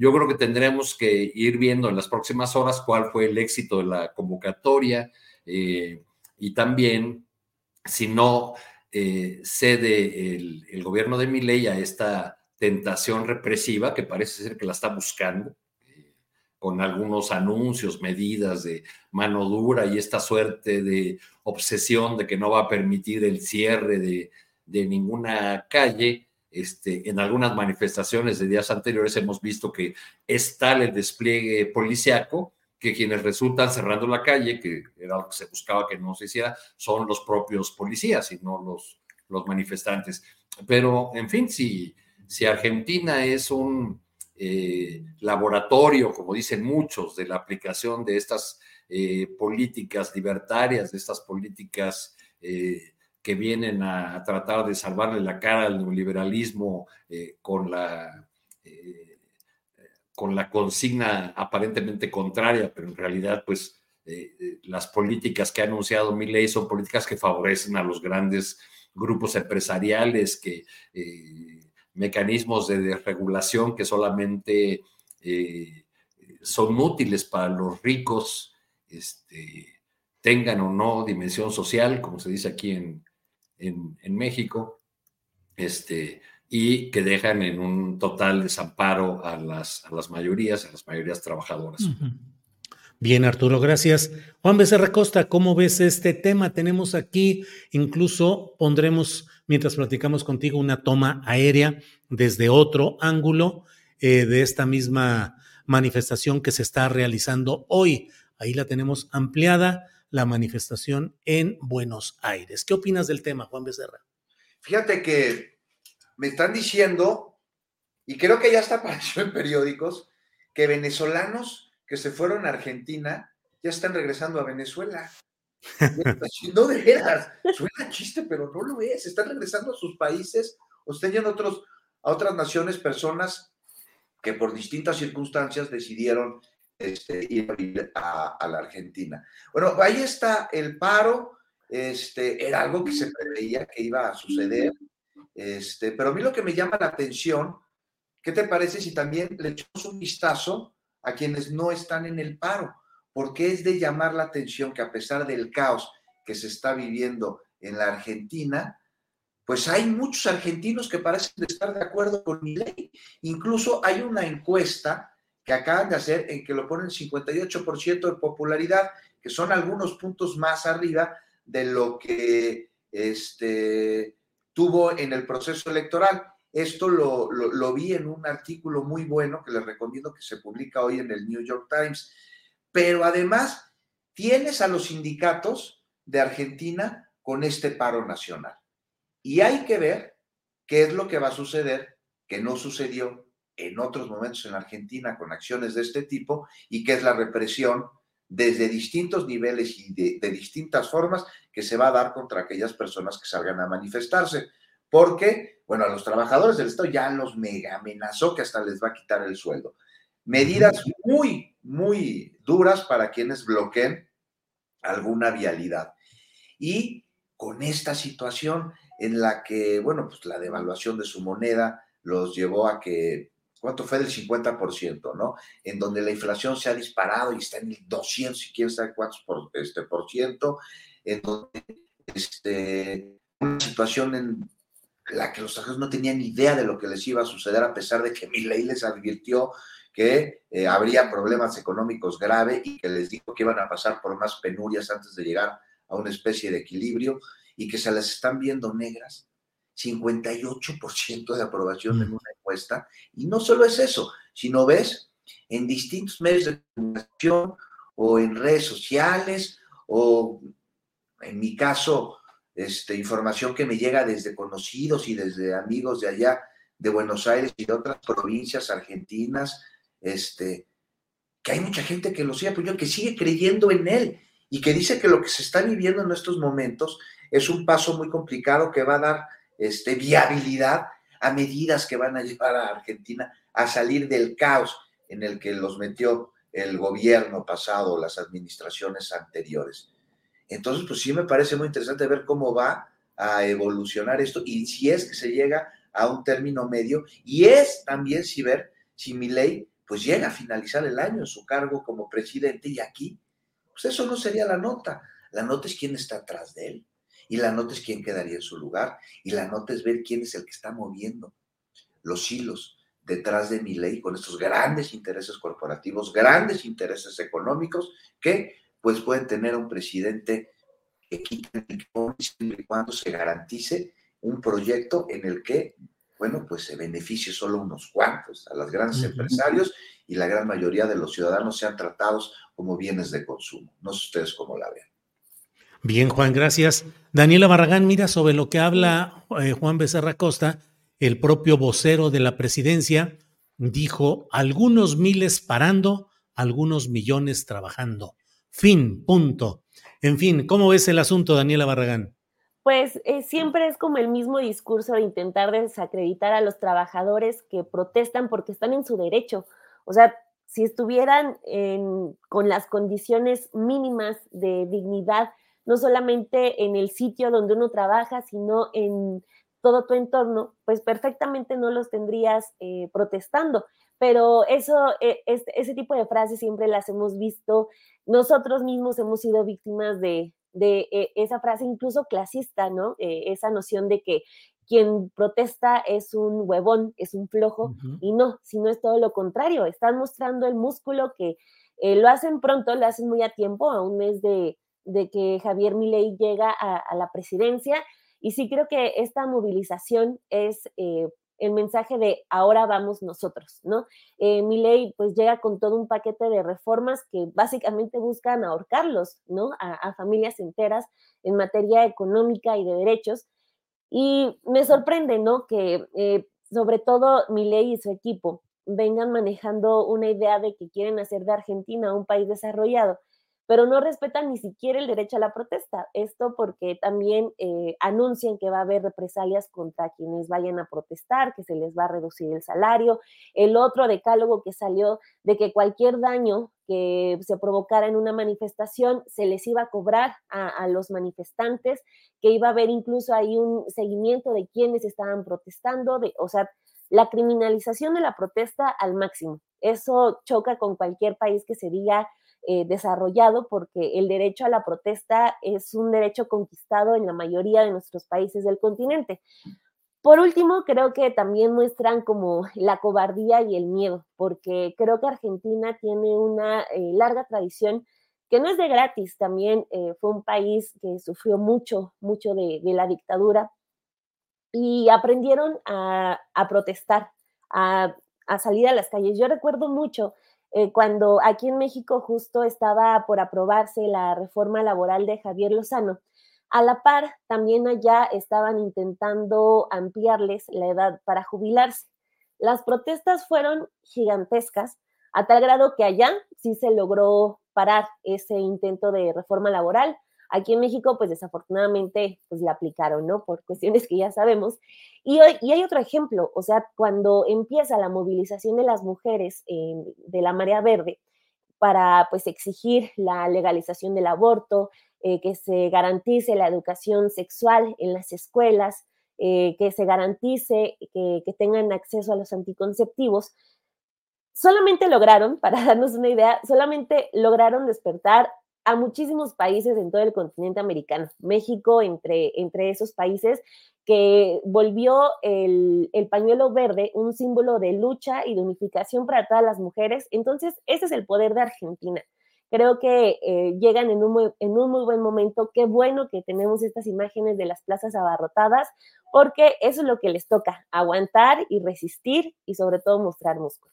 Yo creo que tendremos que ir viendo en las próximas horas cuál fue el éxito de la convocatoria eh, y también si no eh, cede el, gobierno de Milei a esta tentación represiva que parece ser que la está buscando eh, con algunos anuncios, medidas de mano dura y esta suerte de obsesión de que no va a permitir el cierre de ninguna calle este, en algunas manifestaciones de días anteriores hemos visto que es tal el despliegue policiaco que quienes resultan cerrando la calle, que era lo que se buscaba que no se hiciera, son los propios policías y no los, los manifestantes. Pero, en fin, si, si Argentina es un eh, laboratorio, como dicen muchos, de la aplicación de estas eh, políticas libertarias, de estas políticas eh, que vienen a, tratar de salvarle la cara al neoliberalismo eh, con la eh, con la consigna aparentemente contraria, pero en realidad, pues, eh, las políticas que ha anunciado ley son políticas que favorecen a los grandes grupos empresariales, que mecanismos de desregulación que solamente son útiles para los ricos, este, tengan o no dimensión social, como se dice aquí en, en, México, este, y que dejan en un total desamparo a las, a las mayorías, a las mayorías trabajadoras. Bien, Arturo, gracias. Juan Becerra Costa, ¿cómo ves este tema? Tenemos aquí, incluso pondremos, mientras platicamos contigo, una toma aérea desde otro ángulo eh, de esta misma manifestación que se está realizando hoy. Ahí la tenemos ampliada la manifestación en Buenos Aires. ¿Qué opinas del tema, Juan Becerra? Fíjate que me están diciendo, y creo que ya está apareció en periódicos, que venezolanos que se fueron a Argentina ya están regresando a Venezuela. no de veras, suena chiste, pero no lo es. Están regresando a sus países o están yendo a, otros, a otras naciones personas que por distintas circunstancias decidieron este, ir a a, la Argentina. Bueno, ahí está el paro, este, era algo que se preveía que iba a suceder, este, pero a mí lo que me llama la atención, ¿qué te parece si también le echamos un vistazo a quienes no están en el paro? Porque es de llamar la atención que a pesar del caos que se está viviendo en la Argentina, pues hay muchos argentinos que parecen estar de acuerdo con mi ley. Incluso hay una encuesta que acaban de hacer en que lo ponen 58% de popularidad, que son algunos puntos más arriba de lo que este, tuvo en el proceso electoral. Esto lo, lo, vi en un artículo muy bueno que les recomiendo que se publica hoy en el New York Times. Pero además, tienes a los sindicatos de Argentina con este paro nacional. Y hay que ver qué es lo que va a suceder, que no sucedió en otros momentos en Argentina con acciones de este tipo y qué es la represión desde distintos niveles y de, distintas formas que se va a dar contra aquellas personas que salgan a manifestarse. Porque, bueno, a los trabajadores del Estado ya los mega amenazó que hasta les va a quitar el sueldo. Medidas muy, muy duras para quienes bloqueen alguna vialidad. Y con esta situación en la que, bueno, pues la devaluación de su moneda los llevó a que, ¿cuánto fue del 50%, no? En donde la inflación se ha disparado y está en el 200, si quieren saber cuántos por, este, por ciento, en donde este, una situación en la que los trabajadores no tenían idea de lo que les iba a suceder, a pesar de que mi ley les advirtió que eh, habría problemas económicos graves y que les dijo que iban a pasar por más penurias antes de llegar a una especie de equilibrio y que se las están viendo negras, 58% de aprobación en mm. una encuesta. Y no solo es eso, sino ves en distintos medios de comunicación o en redes sociales o en mi caso, este, información que me llega desde conocidos y desde amigos de allá, de Buenos Aires y de otras provincias argentinas, este, que hay mucha gente que lo sigue apoyando, que sigue creyendo en él y que dice que lo que se está viviendo en estos momentos es un paso muy complicado que va a dar este, viabilidad a medidas que van a llevar a Argentina a salir del caos en el que los metió el gobierno pasado, las administraciones anteriores. Entonces, pues sí me parece muy interesante ver cómo va a evolucionar esto y si es que se llega a un término medio y es también si ver si mi ley pues llega a finalizar el año en su cargo como presidente y aquí, pues eso no sería la nota. La nota es quién está atrás de él y la nota es quién quedaría en su lugar, y la nota es ver quién es el que está moviendo los hilos detrás de mi ley con estos grandes intereses corporativos, grandes intereses económicos que pues pueden tener un presidente que quiten siempre y cuando se garantice un proyecto en el que, bueno, pues se beneficie solo unos cuantos, a los grandes empresarios y la gran mayoría de los ciudadanos sean tratados como bienes de consumo. No sé ustedes cómo la ven. Bien, Juan, gracias. Daniela Barragán, mira sobre lo que habla eh, Juan Becerra Costa, el propio vocero de la presidencia, dijo algunos miles parando, algunos millones trabajando. Fin, punto. En fin, ¿cómo ves el asunto, Daniela Barragán? Pues eh, siempre es como el mismo discurso de intentar desacreditar a los trabajadores que protestan porque están en su derecho. O sea, si estuvieran con las condiciones mínimas de dignidad no solamente en el sitio donde uno trabaja, sino en todo tu entorno, pues perfectamente no los tendrías eh, protestando. Pero eso, eh, ese tipo de frases siempre las hemos visto. Nosotros mismos hemos sido víctimas de, eh, esa frase incluso clasista, ¿no? esa noción de que quien protesta es un huevón, es un flojo, y no, sino es todo lo contrario. Están mostrando el músculo que lo hacen pronto, lo hacen muy a tiempo, a un mes de, de que Javier Milei llega a, la presidencia. Y sí creo que esta movilización es eh, el mensaje de ahora vamos nosotros, ¿no? Eh, Milei pues llega con todo un paquete de reformas que básicamente buscan ahorcarlos, ¿no? A, familias enteras en materia económica y de derechos. Y me sorprende, ¿no? Que eh, sobre todo Milei y su equipo vengan manejando una idea de que quieren hacer de Argentina un país desarrollado pero no respetan ni siquiera el derecho a la protesta. Esto porque también eh, anuncian que va a haber represalias contra quienes vayan a protestar, que se les va a reducir el salario. El otro decálogo que salió de que cualquier daño que se provocara en una manifestación se les iba a cobrar a, los manifestantes, que iba a haber incluso ahí un seguimiento de quienes estaban protestando, de, o sea, la criminalización de la protesta al máximo. Eso choca con cualquier país que se diga eh, desarrollado porque el derecho a la protesta es un derecho conquistado en la mayoría de nuestros países del continente. Por último, creo que también muestran como la cobardía y el miedo, porque creo que Argentina tiene una eh, larga tradición que no es de gratis, también eh, fue un país que sufrió mucho, mucho de, la dictadura y aprendieron a, protestar, a, a, salir a las calles. Yo recuerdo mucho eh, cuando aquí en México justo estaba por aprobarse la reforma laboral de Javier Lozano. A la par, también allá estaban intentando ampliarles la edad para jubilarse. Las protestas fueron gigantescas, a tal grado que allá sí se logró parar ese intento de reforma laboral. Aquí en México, pues desafortunadamente, pues la aplicaron, ¿no? Por cuestiones que ya sabemos. Y, hoy, y hay otro ejemplo, o sea, cuando empieza la movilización de las mujeres de la marea verde para, pues, exigir la legalización del aborto, eh, que se garantice la educación sexual en las escuelas, eh, que se garantice que, que tengan acceso a los anticonceptivos, solamente lograron, para darnos una idea, solamente lograron despertar a muchísimos países en todo el continente americano, México entre, entre esos países, que volvió el, pañuelo verde un símbolo de lucha y de unificación para todas las mujeres. Entonces, ese es el poder de Argentina. Creo que eh, llegan en un, muy, en un muy buen momento. Qué bueno que tenemos estas imágenes de las plazas abarrotadas, porque eso es lo que les toca, aguantar y resistir y sobre todo mostrar músculo.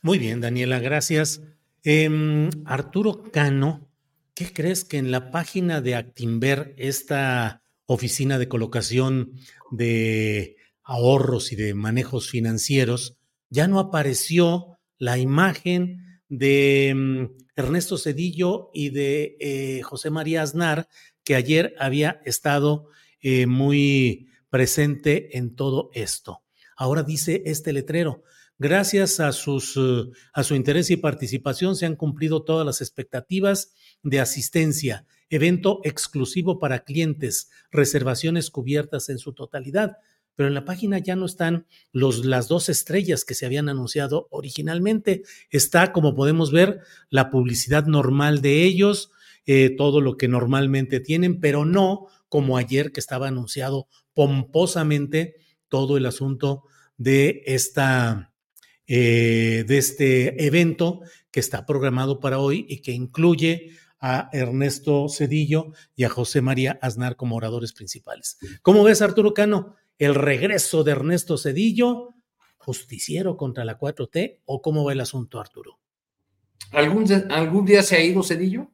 Muy bien, Daniela, gracias. Em, Arturo Cano, ¿qué crees que en la página de Actimber, esta oficina de colocación de ahorros y de manejos financieros, ya no apareció la imagen de em, Ernesto Cedillo y de eh, José María Aznar, que ayer había estado eh, muy presente en todo esto. Ahora dice este letrero, Gracias a, sus, eh, a su interés y participación se han cumplido todas las expectativas de asistencia, evento exclusivo para clientes, reservaciones cubiertas en su totalidad. Pero en la página ya no están los, las dos estrellas que se habían anunciado originalmente. Está, como podemos ver, la publicidad normal de ellos, eh, todo lo que normalmente tienen, pero no como ayer que estaba anunciado pomposamente todo el asunto de esta eh, de este evento que está programado para hoy y que incluye a Ernesto Cedillo y a José María Aznar como oradores principales. ¿Cómo ves, Arturo Cano? El regreso de Ernesto Cedillo, justiciero contra la 4T, o cómo va el asunto, Arturo? ¿Algún, algún día se ha ido Cedillo?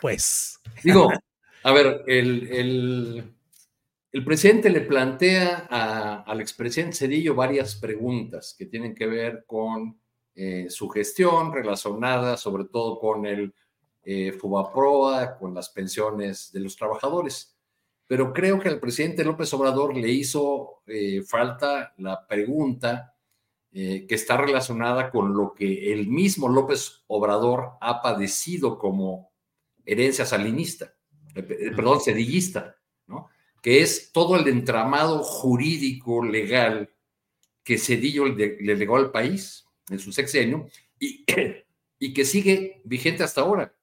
Pues. Digo, a ver, el, el presidente le plantea al expresidente Cedillo varias preguntas que tienen que ver con eh, su gestión relacionada sobre todo con el eh, FUBAPROA, con las pensiones de los trabajadores. Pero creo que al presidente López Obrador le hizo eh, falta la pregunta que está relacionada con lo que el mismo López Obrador ha padecido como herencia salinista, perdón, cedillista que es todo el entramado jurídico legal que Cedillo le, legó al país en su sexenio y, y que sigue vigente hasta ahora.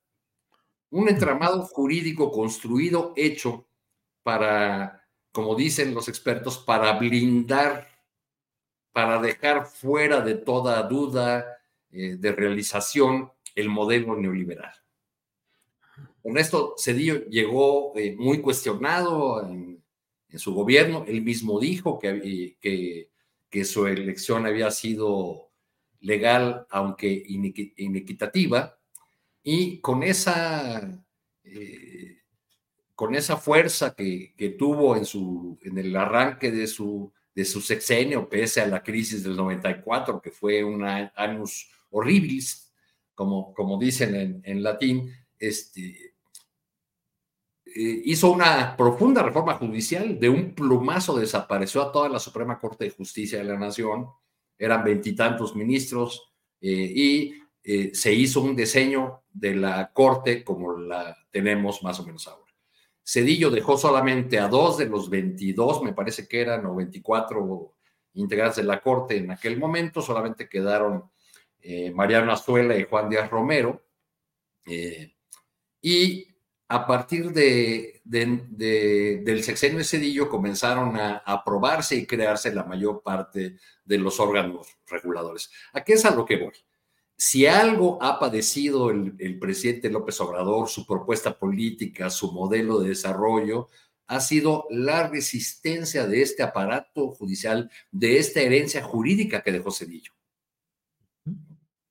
Un entramado jurídico construido, hecho para, como dicen los expertos, para blindar, para dejar fuera de toda duda eh, de realización el modelo neoliberal. Ernesto Cedillo llegó eh, muy cuestionado su gobierno. Él mismo dijo que, que, su elección había sido legal, aunque inequitativa. Y con esa, eh, con esa fuerza que, tuvo en, su, en el arranque de su, de su sexenio, pese a la crisis del 94, que fue un años horribles, como, como dicen en, en latín, este, hizo una profunda reforma judicial, de un plumazo desapareció a toda la Suprema Corte de Justicia de la Nación, eran veintitantos ministros eh, y eh, se hizo un diseño de la Corte como la tenemos más o menos ahora. Cedillo dejó solamente a dos de los 22, me parece que eran, o 24 integrantes de la Corte en aquel momento, solamente quedaron Mariano Azuela y Juan Díaz Romero. y a partir de, del sexenio de Cedillo comenzaron a aprobarse y crearse la mayor parte de los órganos reguladores. ¿A qué es a lo que voy? Si algo ha padecido el, el presidente López Obrador, su propuesta política, su modelo de desarrollo, ha sido la resistencia de este aparato judicial, de esta herencia jurídica que dejó Cedillo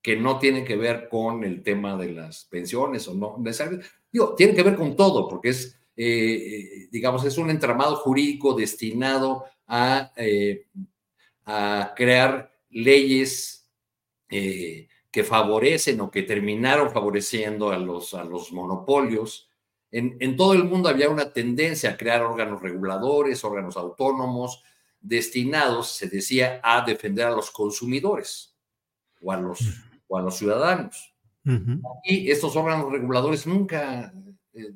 que no tiene que ver con el tema de las pensiones o no necesariamente, Digo, tiene que ver con todo, porque es, eh, eh, digamos, es un entramado jurídico destinado a, eh, crear leyes que favorecen o que terminaron favoreciendo a los, a los monopolios. En, en, todo el mundo había una tendencia a crear órganos reguladores, órganos autónomos, destinados, se decía, a defender a los consumidores o a los, o a los ciudadanos. Y estos órganos reguladores nunca eh,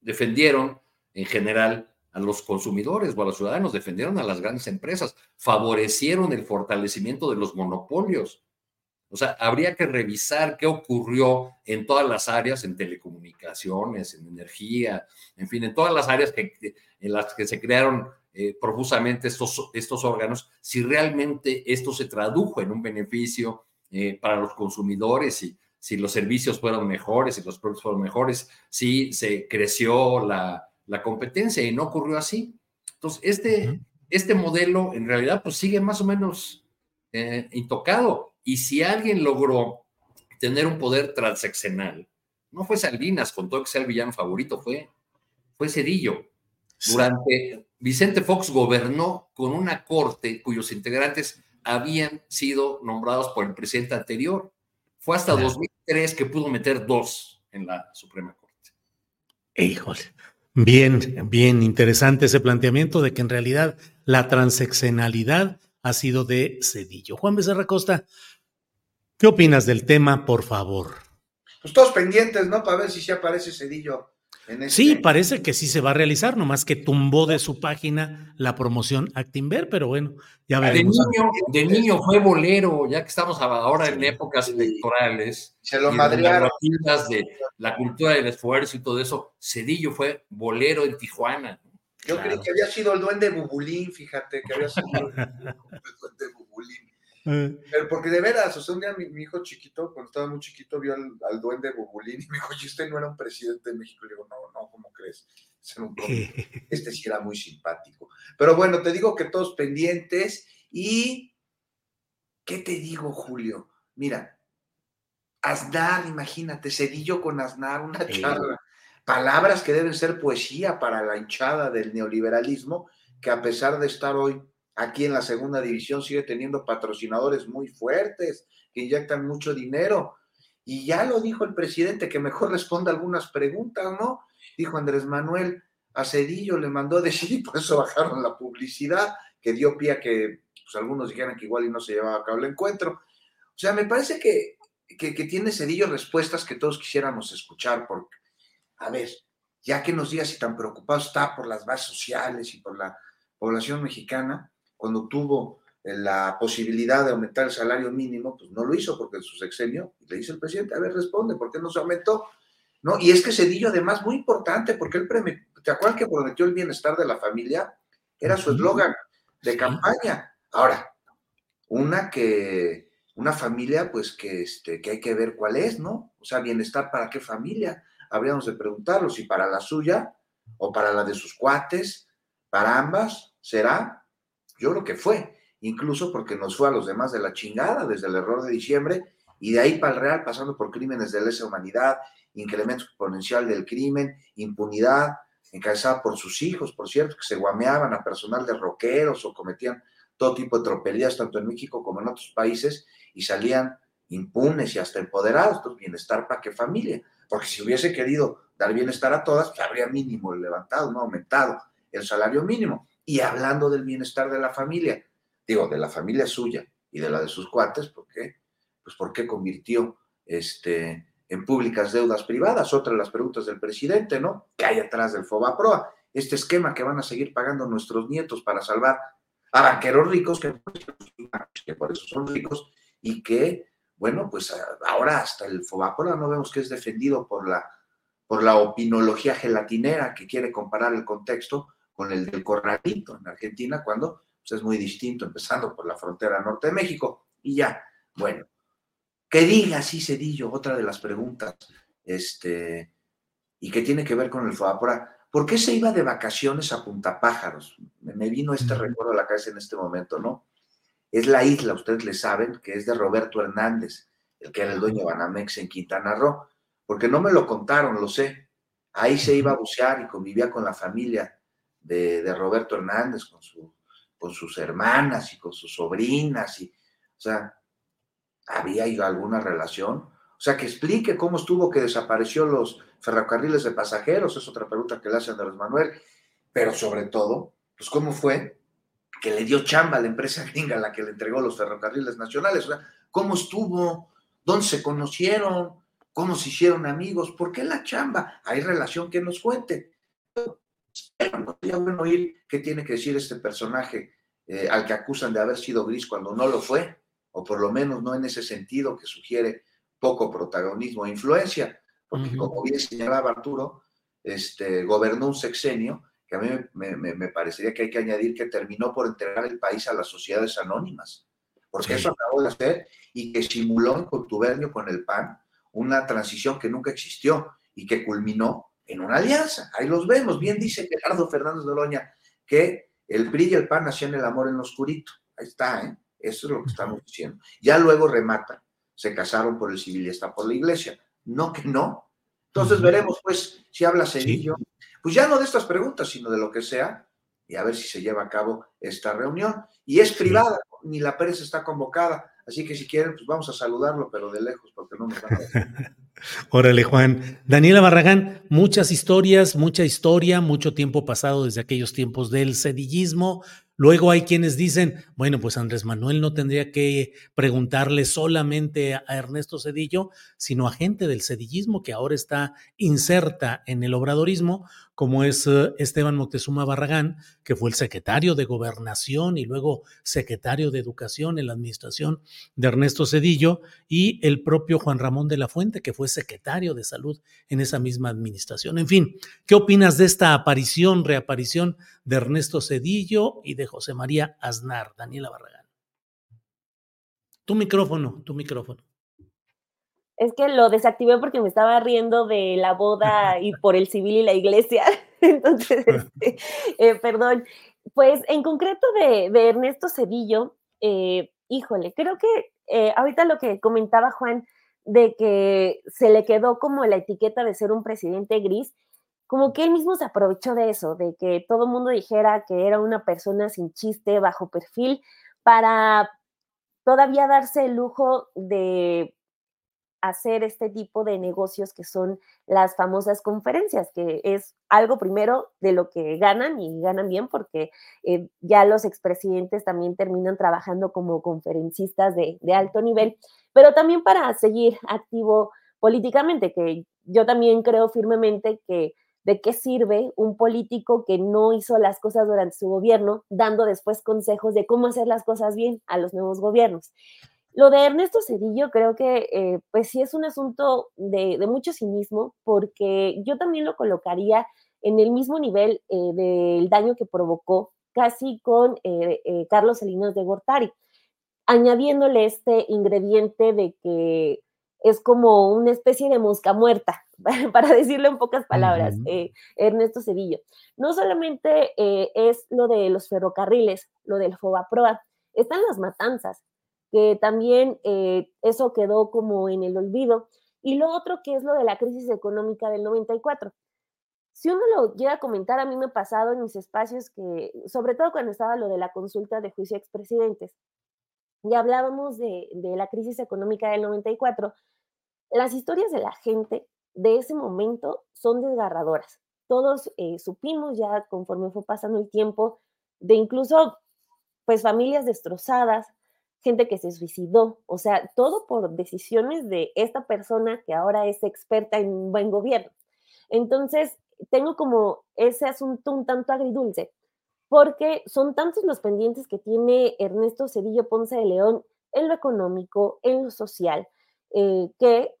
defendieron en general a los consumidores o a los ciudadanos, defendieron a las grandes empresas, favorecieron el fortalecimiento de los monopolios. O sea, habría que revisar qué ocurrió en todas las áreas, en telecomunicaciones, en energía, en fin, en todas las áreas que, en las que se crearon eh, profusamente estos, estos órganos, si realmente esto se tradujo en un beneficio eh, para los consumidores y, si los servicios fueron mejores, si los productos fueron mejores, si se creció la, competencia y no ocurrió así. Entonces, este, este modelo en realidad pues sigue más o menos eh, intocado. Y si alguien logró tener un poder transaccional, no fue Salinas, con todo que sea el villano favorito, fue, fue Cedillo. Durante Vicente Fox gobernó con una corte cuyos integrantes habían sido nombrados por el presidente anterior. Fue hasta 2003 que pudo meter dos en la Suprema Corte. Híjole. Bien, bien interesante ese planteamiento de que en realidad la transeccionalidad ha sido de Cedillo. Juan Becerra Costa, ¿qué opinas del tema, por favor? Pues todos pendientes, ¿no? Para ver si se aparece Cedillo Sí, parece que sí se va a realizar, nomás que tumbó de su página la promoción Actimber, pero bueno, ya veremos. De niño, de niño fue bolero, ya que estamos ahora en épocas electorales. Se lo madrearon. de la cultura del esfuerzo y todo eso, Cedillo fue bolero en Tijuana. Yo creí que había sido el duende Bubulín, fíjate, que había sido el duende Bubulín. Eh. Pero porque de veras, o sea, un día mi, hijo chiquito, cuando estaba muy chiquito, vio al, duende Bubulín y me dijo, ¿y usted no era un presidente de México? Y le digo, no, no, ¿cómo crees? Este sí era muy simpático. Pero bueno, te digo que todos pendientes y, ¿qué te digo, Julio? Mira, Aznar, imagínate, Cedillo con Aznar, una charla. Palabras que deben ser poesía para la hinchada del neoliberalismo, que a pesar de estar hoy aquí en la segunda división sigue teniendo patrocinadores muy fuertes que inyectan mucho dinero. Y ya lo dijo el presidente, que mejor responda algunas preguntas, ¿no? Dijo Andrés Manuel, a Cedillo le mandó decir y por eso bajaron la publicidad, que dio pie a que pues, algunos dijeran que igual y no se llevaba a cabo el encuentro. O sea, me parece que, que, que tiene Cedillo respuestas que todos quisiéramos escuchar, porque, a ver, ya que nos diga si tan preocupado está por las bases sociales y por la población mexicana, cuando tuvo eh, la posibilidad de aumentar el salario mínimo, pues no lo hizo porque en su sexenio, le dice el presidente, a ver, responde, ¿por qué no se aumentó? ¿No? Y es que Cedillo, además, muy importante, porque él, ¿te acuerdas que prometió el bienestar de la familia? Era su eslogan de campaña. Ahora, una que, una familia, pues que, este, que hay que ver cuál es, ¿no? O sea, bienestar para qué familia. Habríamos de preguntarlo, si para la suya o para la de sus cuates, para ambas, ¿será? Yo creo que fue, incluso porque nos fue a los demás de la chingada desde el error de diciembre y de ahí para el Real, pasando por crímenes de lesa humanidad, incremento exponencial del crimen, impunidad, encabezada por sus hijos, por cierto, que se guameaban a personal de roqueros o cometían todo tipo de tropelías, tanto en México como en otros países, y salían impunes y hasta empoderados, entonces bienestar para qué familia. porque si hubiese querido dar bienestar a todas, pues habría mínimo levantado, no aumentado el salario mínimo. Y hablando del bienestar de la familia, digo, de la familia suya y de la de sus cuates, ¿por qué? Pues porque convirtió este, en públicas deudas privadas, otra de las preguntas del presidente, ¿no? ¿Qué hay atrás del FOBAPROA? Este esquema que van a seguir pagando nuestros nietos para salvar a banqueros ricos, que, que por eso son ricos, y que, bueno, pues ahora hasta el FOBAPROA no vemos que es defendido por la, por la opinología gelatinera que quiere comparar el contexto con el del corralito en Argentina, cuando pues, es muy distinto, empezando por la frontera norte de México. Y ya, bueno, que diga así Cedillo, otra de las preguntas, este, y que tiene que ver con el FOAPRA. ¿Por qué se iba de vacaciones a Punta Pájaros? Me vino este recuerdo a la cabeza en este momento, ¿no? Es la isla, ustedes le saben, que es de Roberto Hernández, el que era el dueño de Banamex en Quintana Roo, porque no me lo contaron, lo sé. Ahí se iba a bucear y convivía con la familia de, Roberto Hernández, con, su, con sus hermanas y con sus sobrinas, y, o sea, ¿Había alguna relación? O sea, que explique cómo estuvo que desapareció los ferrocarriles de pasajeros, es otra pregunta que le hace Andrés Manuel, pero sobre todo, pues cómo fue que le dio chamba a la empresa gringa a la que le entregó los ferrocarriles nacionales, o sea, cómo estuvo, dónde se conocieron, cómo se hicieron amigos, por qué la chamba, hay relación que nos cuente. Pero no sería bueno oír qué tiene que decir este personaje eh, al que acusan de haber sido gris cuando no lo fue o por lo menos no en ese sentido que sugiere poco protagonismo e influencia, porque como bien señalaba Arturo, este, gobernó un sexenio que a mí me, parecería que hay que añadir que terminó por entregar el país a las sociedades anónimas, porque eso acabó de hacer y que simuló en contubernio con el PAN una transición que nunca existió y que culminó en una alianza. Ahí los vemos. Bien dice Gerardo Fernández de Oloña que el PRI y el PAN hacían el amor en lo oscurito. Ahí está, ¿eh? Eso es lo que estamos diciendo. Ya luego remata, se casaron por el civil y está por la iglesia. No que no. Entonces veremos, pues, si habla Cedillo, pues ya no de estas preguntas, sino de lo que sea, y a ver si se lleva a cabo esta reunión. Y es privada, ni la Pérez está convocada. Así que si quieren, pues vamos a saludarlo, pero de lejos, porque no nos van a Órale, Juan. Daniela Barragán, muchas historias, mucha historia, mucho tiempo pasado desde aquellos tiempos del cedillismo, Luego hay quienes dicen, bueno, pues Andrés Manuel no tendría que preguntarle solamente a Ernesto Cedillo, sino a gente del cedillismo que ahora está inserta en el obradorismo, como es eh, Esteban Moctezuma Barragán, que fue el secretario de Gobernación y luego secretario de Educación en la administración de Ernesto Cedillo, y el propio Juan Ramón de la Fuente, que fue secretario de Salud en esa misma administración. En fin, ¿qué opinas de esta aparición, reaparición de Ernesto Cedillo y de José María Aznar? Daniela Barragán. Tu micrófono, tu micrófono. Es que lo desactivé porque me estaba riendo de la boda y por el civil y la iglesia. Entonces, este, eh, perdón. Pues en concreto de, Ernesto Cedillo, eh, híjole, creo que eh, ahorita lo que comentaba Juan de que se le quedó como la etiqueta de ser un presidente gris, como que él mismo se aprovechó de eso, de que todo el mundo dijera que era una persona sin chiste, bajo perfil, para todavía darse el lujo de hacer este tipo de negocios que son las famosas conferencias, que es algo primero de lo que ganan y ganan bien porque eh, ya los expresidentes también terminan trabajando como conferencistas de, de alto nivel, pero también para seguir activo políticamente, que yo también creo firmemente que de qué sirve un político que no hizo las cosas durante su gobierno, dando después consejos de cómo hacer las cosas bien a los nuevos gobiernos. Lo de Ernesto Cedillo creo que eh, pues sí es un asunto de, mucho cinismo porque yo también lo colocaría en el mismo nivel eh, del daño que provocó casi con eh, Carlos Salinas de Gortari, añadiéndole este ingrediente de que es como una especie de mosca muerta, para decirlo en pocas palabras, Ernesto Cedillo. No solamente es lo de los ferrocarriles, lo del FOBAPROA, están las matanzas, que también eh, eso quedó como en el olvido. Y lo otro que es lo de la crisis económica del 94. Si uno lo llega a comentar, a mí me ha pasado en mis espacios que, sobre todo cuando estaba lo de la consulta de juicio a expresidentes, y hablábamos de, la crisis económica del 94, las historias de la gente de ese momento son desgarradoras. Todos eh, supimos ya conforme fue pasando el tiempo de incluso pues familias destrozadas, gente que se suicidó, o sea, todo por decisiones de esta persona que ahora es experta en buen gobierno. Entonces, tengo como ese asunto un tanto agridulce, porque son tantos los pendientes que tiene Ernesto Cedillo Ponce de León en lo económico, en lo social, eh, que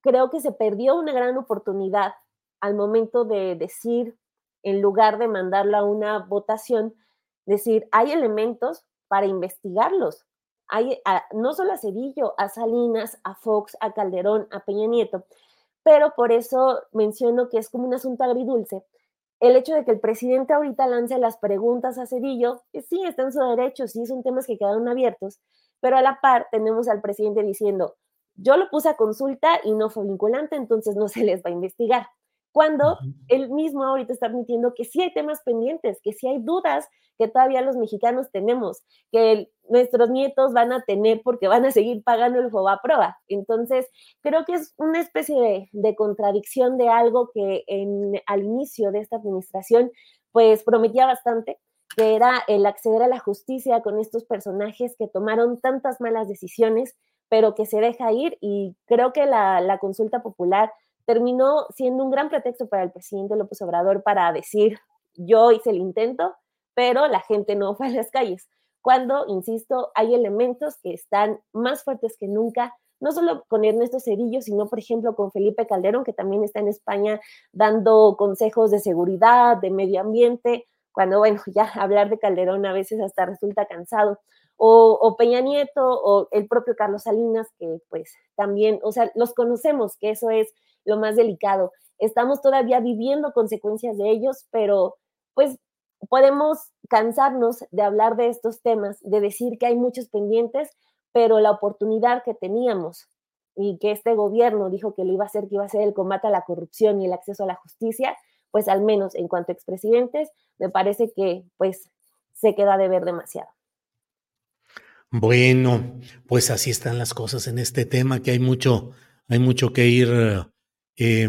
creo que se perdió una gran oportunidad al momento de decir, en lugar de mandarlo a una votación, decir, hay elementos para investigarlos. Hay no solo a Cedillo, a Salinas, a Fox, a Calderón, a Peña Nieto, pero por eso menciono que es como un asunto agridulce. El hecho de que el presidente ahorita lance las preguntas a Cedillo, sí, está en su derecho, sí, son temas que quedaron abiertos, pero a la par tenemos al presidente diciendo, yo lo puse a consulta y no fue vinculante, entonces no se les va a investigar cuando él mismo ahorita está admitiendo que sí hay temas pendientes, que sí hay dudas que todavía los mexicanos tenemos, que nuestros nietos van a tener porque van a seguir pagando el prueba. Entonces, creo que es una especie de, contradicción de algo que en, al inicio de esta administración, pues prometía bastante, que era el acceder a la justicia con estos personajes que tomaron tantas malas decisiones, pero que se deja ir y creo que la, la consulta popular terminó siendo un gran pretexto para el presidente López Obrador para decir, yo hice el intento, pero la gente no fue a las calles. Cuando, insisto, hay elementos que están más fuertes que nunca, no solo con Ernesto Cedillo, sino, por ejemplo, con Felipe Calderón, que también está en España dando consejos de seguridad, de medio ambiente, cuando, bueno, ya hablar de Calderón a veces hasta resulta cansado, o, Peña Nieto, o el propio Carlos Salinas, que pues también, o sea, los conocemos, que eso es lo más delicado. Estamos todavía viviendo consecuencias de ellos, pero pues podemos cansarnos de hablar de estos temas, de decir que hay muchos pendientes, pero la oportunidad que teníamos y que este gobierno dijo que lo iba a hacer, que iba a ser el combate a la corrupción y el acceso a la justicia, pues al menos en cuanto a expresidentes, me parece que pues se queda de ver demasiado. Bueno, pues así están las cosas en este tema, que hay mucho, hay mucho que ir eh,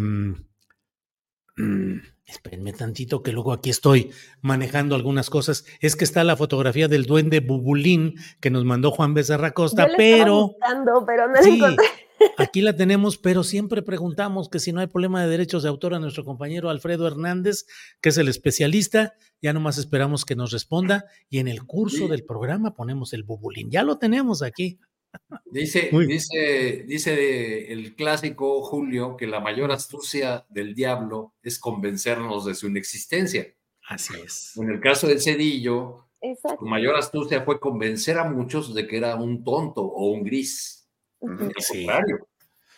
espérenme tantito que luego aquí estoy manejando algunas cosas. Es que está la fotografía del duende Bubulín que nos mandó Juan Becerra Costa, pero... pero no sí, aquí la tenemos, pero siempre preguntamos que si no hay problema de derechos de autor a nuestro compañero Alfredo Hernández, que es el especialista. Ya nomás esperamos que nos responda y en el curso del programa ponemos el Bubulín. Ya lo tenemos aquí. Dice, dice, dice el clásico Julio que la mayor astucia del diablo es convencernos de su inexistencia. Así es. En el caso del Cedillo, su mayor astucia fue convencer a muchos de que era un tonto o un gris. Sí,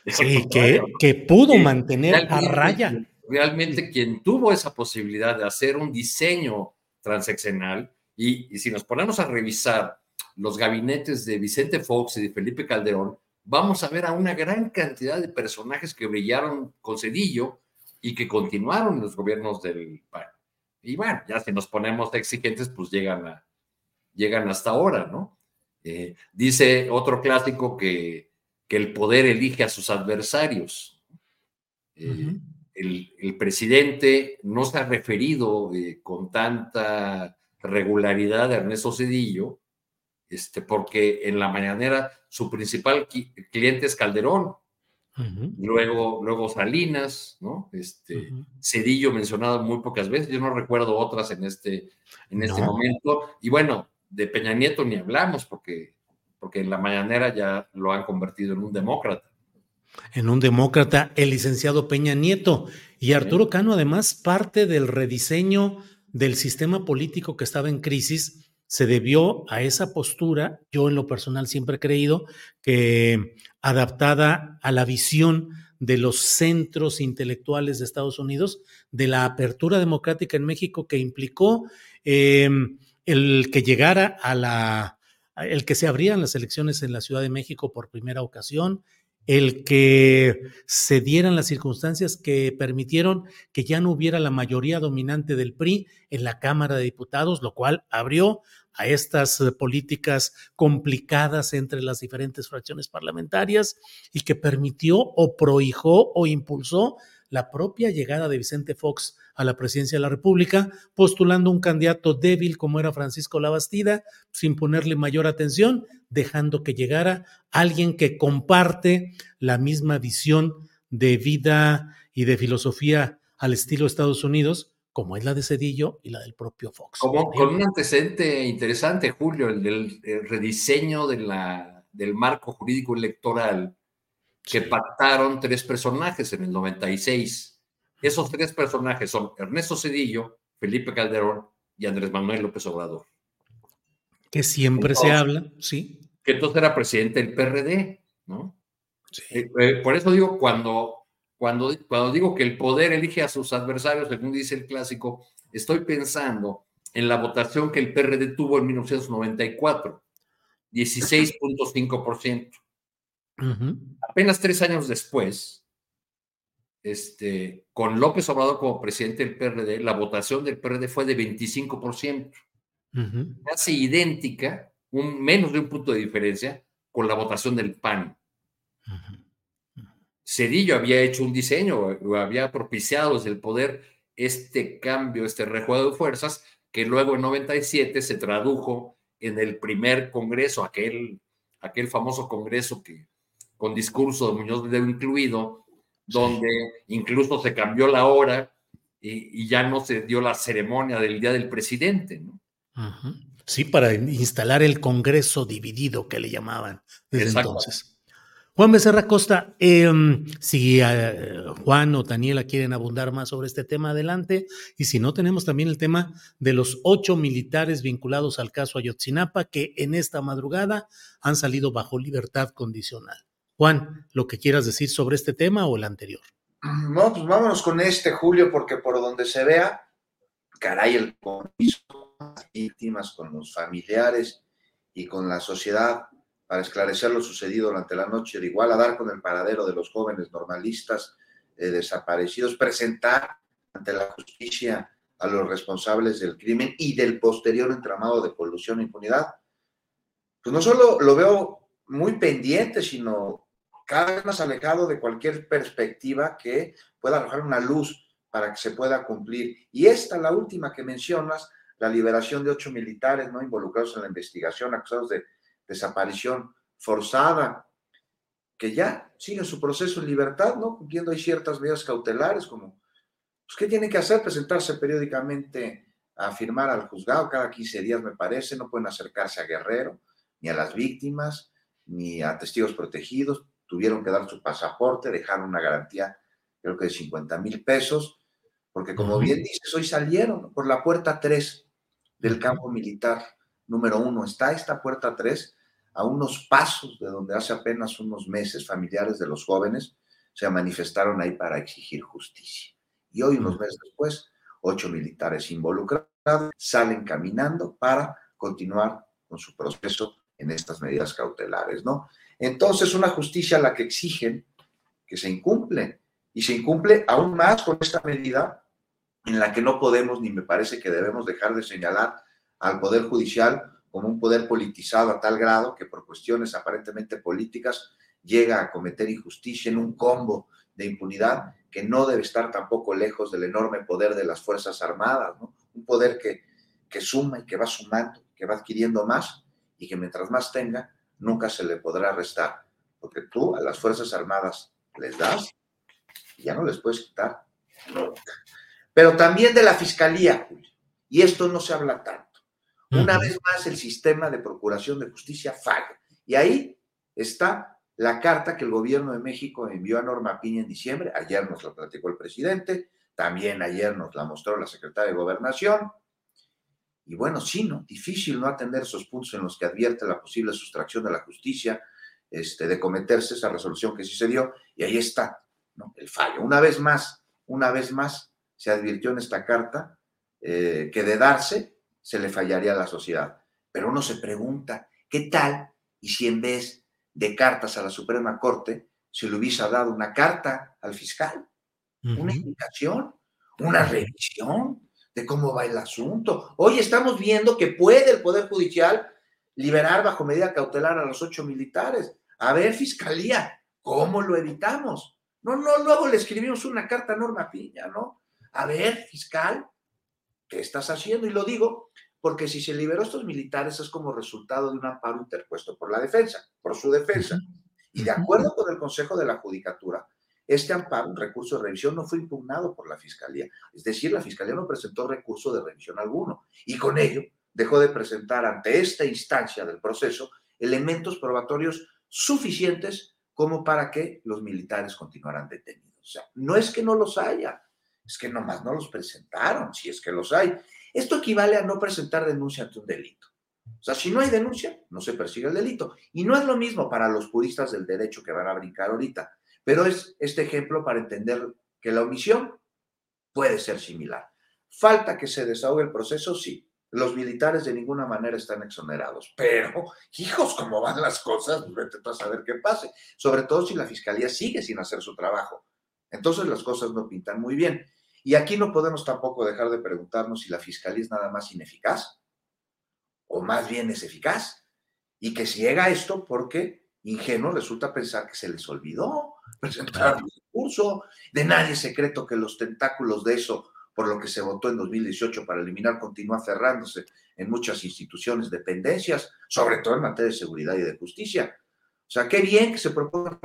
sí que, que, pudo mantener a raya. Realmente quien tuvo esa posibilidad de hacer un diseño transeccional, y, y si nos ponemos a revisar los gabinetes de Vicente Fox y de Felipe Calderón, vamos a ver a una gran cantidad de personajes que brillaron con Cedillo y que continuaron en los gobiernos del PAN. Y bueno, ya si nos ponemos exigentes, pues llegan, a, llegan hasta ahora, ¿no? Eh, dice otro clásico que, que, el poder elige a sus adversarios. Eh, el, el, presidente no se ha referido eh, con tanta regularidad a Ernesto Cedillo, este, porque en la mañanera su principal cliente es Calderón, luego, luego Salinas, ¿no? Este, Cedillo mencionado muy pocas veces, yo no recuerdo otras en este, en este momento, y bueno, de Peña Nieto ni hablamos, porque, porque en la mañanera ya lo han convertido en un demócrata. En un demócrata, el licenciado Peña Nieto. Y Arturo Cano, además, parte del rediseño del sistema político que estaba en crisis se debió a esa postura, yo en lo personal siempre he creído que adaptada a la visión de los centros intelectuales de Estados Unidos, de la apertura democrática en México que implicó em, el que llegara a la, el que se abrían las elecciones en la Ciudad de México por primera ocasión, el que se dieran las circunstancias que permitieron que ya no hubiera la mayoría dominante del PRI en la Cámara de Diputados, lo cual abrió a estas eh, políticas complicadas entre las diferentes fracciones parlamentarias y que permitió o prohijó o impulsó la propia llegada de Vicente Fox a la presidencia de la República, postulando un candidato débil como era Francisco Labastida, sin ponerle mayor atención, dejando que llegara alguien que comparte la misma visión de vida y de filosofía al estilo Estados Unidos, como es la de Cedillo y la del propio Fox. Como, con un antecedente interesante, Julio, el del rediseño de la, del marco jurídico electoral que pactaron tres personajes en el 96. Esos tres personajes son Ernesto Cedillo, Felipe Calderón y Andrés Manuel López Obrador. Que siempre se habla, sí. Que entonces era presidente del PRD, ¿no? Eh, eh, por eso digo, cuando, cuando, cuando digo que el poder elige a sus adversarios, según dice el clásico, estoy pensando en la votación que el PRD tuvo en 1994, 16.5%. Apenas tres años después, este, con López Obrador como presidente del PRD, la votación del PRD fue de 25%, casi idéntica, un, menos de un punto de diferencia, con la votación del PAN. Cedillo había hecho un diseño, había propiciado desde el poder este cambio, este rejuego de fuerzas, que luego en 97 se tradujo en el primer congreso, aquel, aquel famoso congreso que, con discurso de Muñoz de incluido, donde incluso se cambió la hora y, ya no se dio la ceremonia del Día del Presidente. ¿no? Sí, para instalar el Congreso dividido que le llamaban desde entonces. Juan Becerra Costa, em, si eh, Juan o Daniela quieren abundar más sobre este tema, adelante. Y si no, tenemos también el tema de los ocho militares vinculados al caso Ayotzinapa que en esta madrugada han salido bajo libertad condicional. Juan, lo que quieras decir sobre este tema o el anterior. No, pues vámonos con este, Julio, porque por donde se vea, caray, el compromiso con víctimas, con los familiares y con la sociedad para esclarecer lo sucedido durante la noche, de igual a dar con el paradero de los jóvenes normalistas eh, desaparecidos, presentar ante la justicia a los responsables del crimen y del posterior entramado de colusión e impunidad. Pues no solo lo veo muy pendiente, sino cada vez más alejado de cualquier perspectiva que pueda arrojar una luz para que se pueda cumplir. Y esta, la última que mencionas, la liberación de ocho militares no involucrados en la investigación, acusados de desaparición forzada, que ya siguen su proceso en libertad, ¿no? Cumpliendo hay ciertas medidas cautelares, como, pues, ¿qué tienen que hacer? Presentarse periódicamente a firmar al juzgado cada 15 días, me parece, no pueden acercarse a Guerrero, ni a las víctimas, ni a testigos protegidos, tuvieron que dar su pasaporte, dejar una garantía, creo que de 50 mil pesos, porque como bien dices, hoy salieron por la puerta 3 del campo militar número 1. Está esta puerta 3 a unos pasos de donde hace apenas unos meses familiares de los jóvenes se manifestaron ahí para exigir justicia. Y hoy, unos meses después, ocho militares involucrados salen caminando para continuar con su proceso en estas medidas cautelares, ¿no? Entonces, una justicia a la que exigen que se incumple y se incumple aún más con esta medida en la que no podemos ni me parece que debemos dejar de señalar al Poder Judicial como un poder politizado a tal grado que por cuestiones aparentemente políticas llega a cometer injusticia en un combo de impunidad que no debe estar tampoco lejos del enorme poder de las Fuerzas Armadas, un poder que, que suma y que va sumando, que va adquiriendo más y que mientras más tenga, nunca se le podrá restar, porque tú a las Fuerzas Armadas les das y ya no les puedes quitar Pero también de la Fiscalía, Julio, y esto no se habla tanto. Una vez más, el sistema de procuración de justicia falla. Y ahí está la carta que el gobierno de México envió a Norma Piña en diciembre. Ayer nos la platicó el presidente, también ayer nos la mostró la secretaria de Gobernación. Y bueno, sí, ¿no? Difícil no atender esos puntos en los que advierte la posible sustracción de la justicia, este, de cometerse esa resolución que sí se dio, y ahí está, ¿no? El fallo. Una vez más, una vez más, se advirtió en esta carta eh, que de darse, se le fallaría a la sociedad. Pero uno se pregunta, ¿qué tal? Y si en vez de cartas a la Suprema Corte, se le hubiese dado una carta al fiscal, una indicación, una revisión de cómo va el asunto. Hoy estamos viendo que puede el Poder Judicial liberar bajo medida cautelar a los ocho militares. A ver, Fiscalía, ¿cómo lo evitamos? No, no, luego le escribimos una carta a Norma Piña, ¿no? A ver, fiscal, ¿qué estás haciendo? Y lo digo porque si se liberó a estos militares es como resultado de un amparo interpuesto por la defensa, por su defensa. Y de acuerdo con el Consejo de la Judicatura, este amparo, un recurso de revisión, no fue impugnado por la Fiscalía. Es decir, la Fiscalía no presentó recurso de revisión alguno. Y con ello dejó de presentar ante esta instancia del proceso elementos probatorios suficientes como para que los militares continuaran detenidos. O sea, no es que no los haya, es que nomás no los presentaron, si es que los hay. Esto equivale a no presentar denuncia ante un delito. O sea, si no hay denuncia, no se persigue el delito. Y no es lo mismo para los juristas del derecho que van a brincar ahorita. Pero es este ejemplo para entender que la omisión puede ser similar. Falta que se desahogue el proceso, sí. Los militares de ninguna manera están exonerados, pero, hijos, ¿cómo van las cosas? Vete a saber qué pase. Sobre todo si la fiscalía sigue sin hacer su trabajo. Entonces las cosas no pintan muy bien. Y aquí no podemos tampoco dejar de preguntarnos si la fiscalía es nada más ineficaz o más bien es eficaz. Y que si llega esto porque ingenuo resulta pensar que se les olvidó presentar un recurso. De nadie es secreto que los tentáculos de eso, por lo que se votó en 2018 para eliminar, continúan cerrándose en muchas instituciones, dependencias, sobre todo en materia de seguridad y de justicia. O sea, qué bien que se proponga,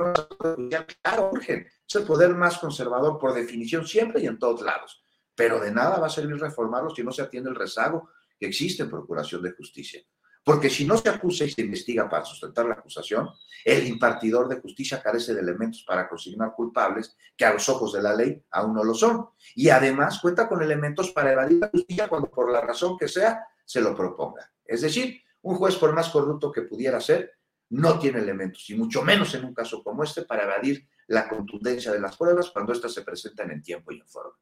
claro, urgen. Es el poder más conservador por definición siempre y en todos lados. Pero de nada va a servir reformarlo si no se atiende el rezago que existe en Procuración de Justicia. Porque si no se acusa y se investiga para sustentar la acusación, el impartidor de justicia carece de elementos para consignar culpables que a los ojos de la ley aún no lo son. Y además cuenta con elementos para evadir la justicia cuando por la razón que sea se lo proponga. Es decir, un juez, por más corrupto que pudiera ser, no tiene elementos, y mucho menos en un caso como este, para evadir la contundencia de las pruebas cuando éstas se presentan en tiempo y en forma.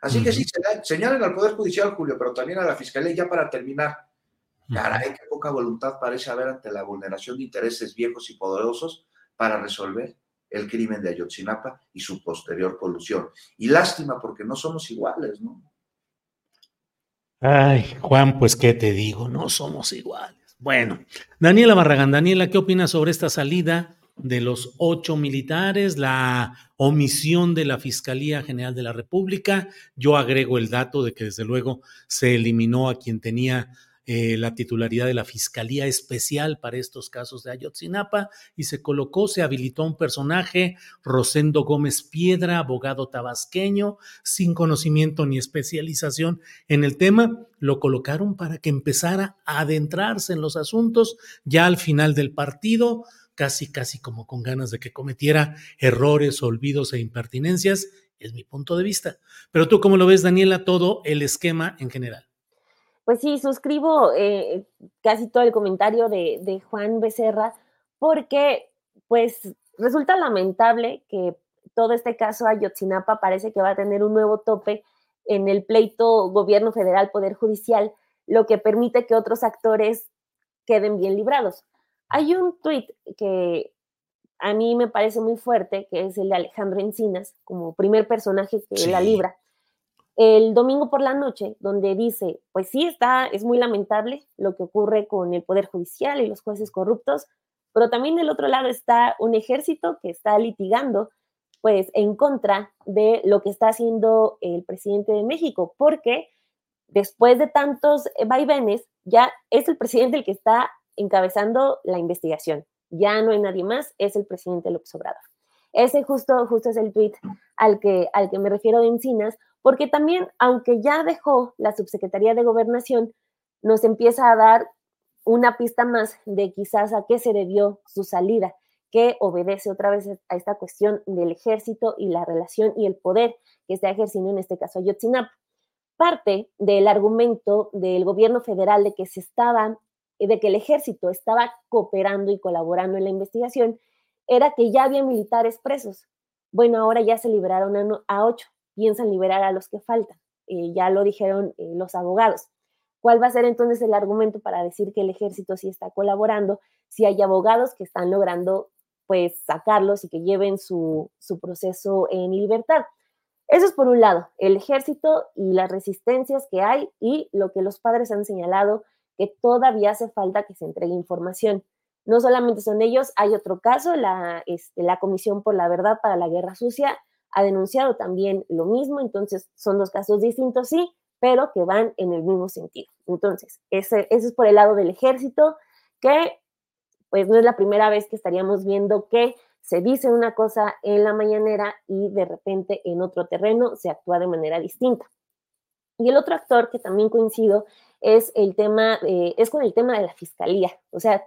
Así que sí, señalen al Poder Judicial, Julio, pero también a la Fiscalía, ya para terminar, Caray, qué poca voluntad parece haber ante la vulneración de intereses viejos y poderosos para resolver el crimen de Ayotzinapa y su posterior colusión. Y lástima porque no somos iguales, ¿no? Ay, Juan, pues qué te digo, no somos iguales. Bueno, Daniela Barragán, Daniela, ¿qué opinas sobre esta salida de los ocho militares, la omisión de la Fiscalía General de la República? Yo agrego el dato de que desde luego se eliminó a quien tenía eh, la titularidad de la Fiscalía Especial para estos casos de Ayotzinapa y se colocó, se habilitó un personaje, Rosendo Gómez Piedra, abogado tabasqueño, sin conocimiento ni especialización en el tema, lo colocaron para que empezara a adentrarse en los asuntos ya al final del partido, casi, casi como con ganas de que cometiera errores, olvidos e impertinencias, es mi punto de vista. Pero tú, ¿cómo lo ves, Daniela, todo el esquema en general? Pues sí, suscribo eh, casi todo el comentario de, Juan Becerra, porque pues resulta lamentable que todo este caso Ayotzinapa parece que va a tener un nuevo tope en el pleito gobierno federal, poder judicial, lo que permite que otros actores queden bien librados. Hay un tuit que a mí me parece muy fuerte, que es el de Alejandro Encinas, como primer personaje que la libra, el domingo por la noche, donde dice, pues sí, está, es muy lamentable lo que ocurre con el Poder Judicial y los jueces corruptos, pero también del otro lado está un ejército que está litigando, pues, en contra de lo que está haciendo el presidente de México, porque después de tantos vaivenes, ya es el presidente el que está encabezando la investigación. Ya no hay nadie más, es el presidente López Obrador. Ese justo, justo es el tweet al que, al que me refiero de Encinas, porque también, aunque ya dejó la subsecretaría de gobernación, nos empieza a dar una pista más de quizás a qué se debió su salida, que obedece otra vez a esta cuestión del ejército y la relación y el poder que está ejerciendo en este caso Ayotzinapa. Parte del argumento del gobierno federal de que se estaba, de que el ejército estaba cooperando y colaborando en la investigación, era que ya había militares presos. Bueno, ahora ya se liberaron a, a ocho piensan liberar a los que faltan. Eh, ya lo dijeron eh, los abogados. ¿Cuál va a ser entonces el argumento para decir que el ejército sí está colaborando si hay abogados que están logrando pues sacarlos y que lleven su, su proceso en libertad. Eso es por un lado, el ejército y las resistencias que hay y lo que los padres han señalado, que todavía hace falta que se entregue información. No solamente son ellos, hay otro caso, la, este, la Comisión por la Verdad para la Guerra Sucia ha denunciado también lo mismo, entonces son dos casos distintos, sí, pero que van en el mismo sentido. Entonces, ese, es por el lado del ejército, que pues no es la primera vez que estaríamos viendo que se dice una cosa en la mañanera y de repente en otro terreno se actúa de manera distinta. Y el otro actor que también coincido es el tema, es con el tema de la fiscalía. O sea,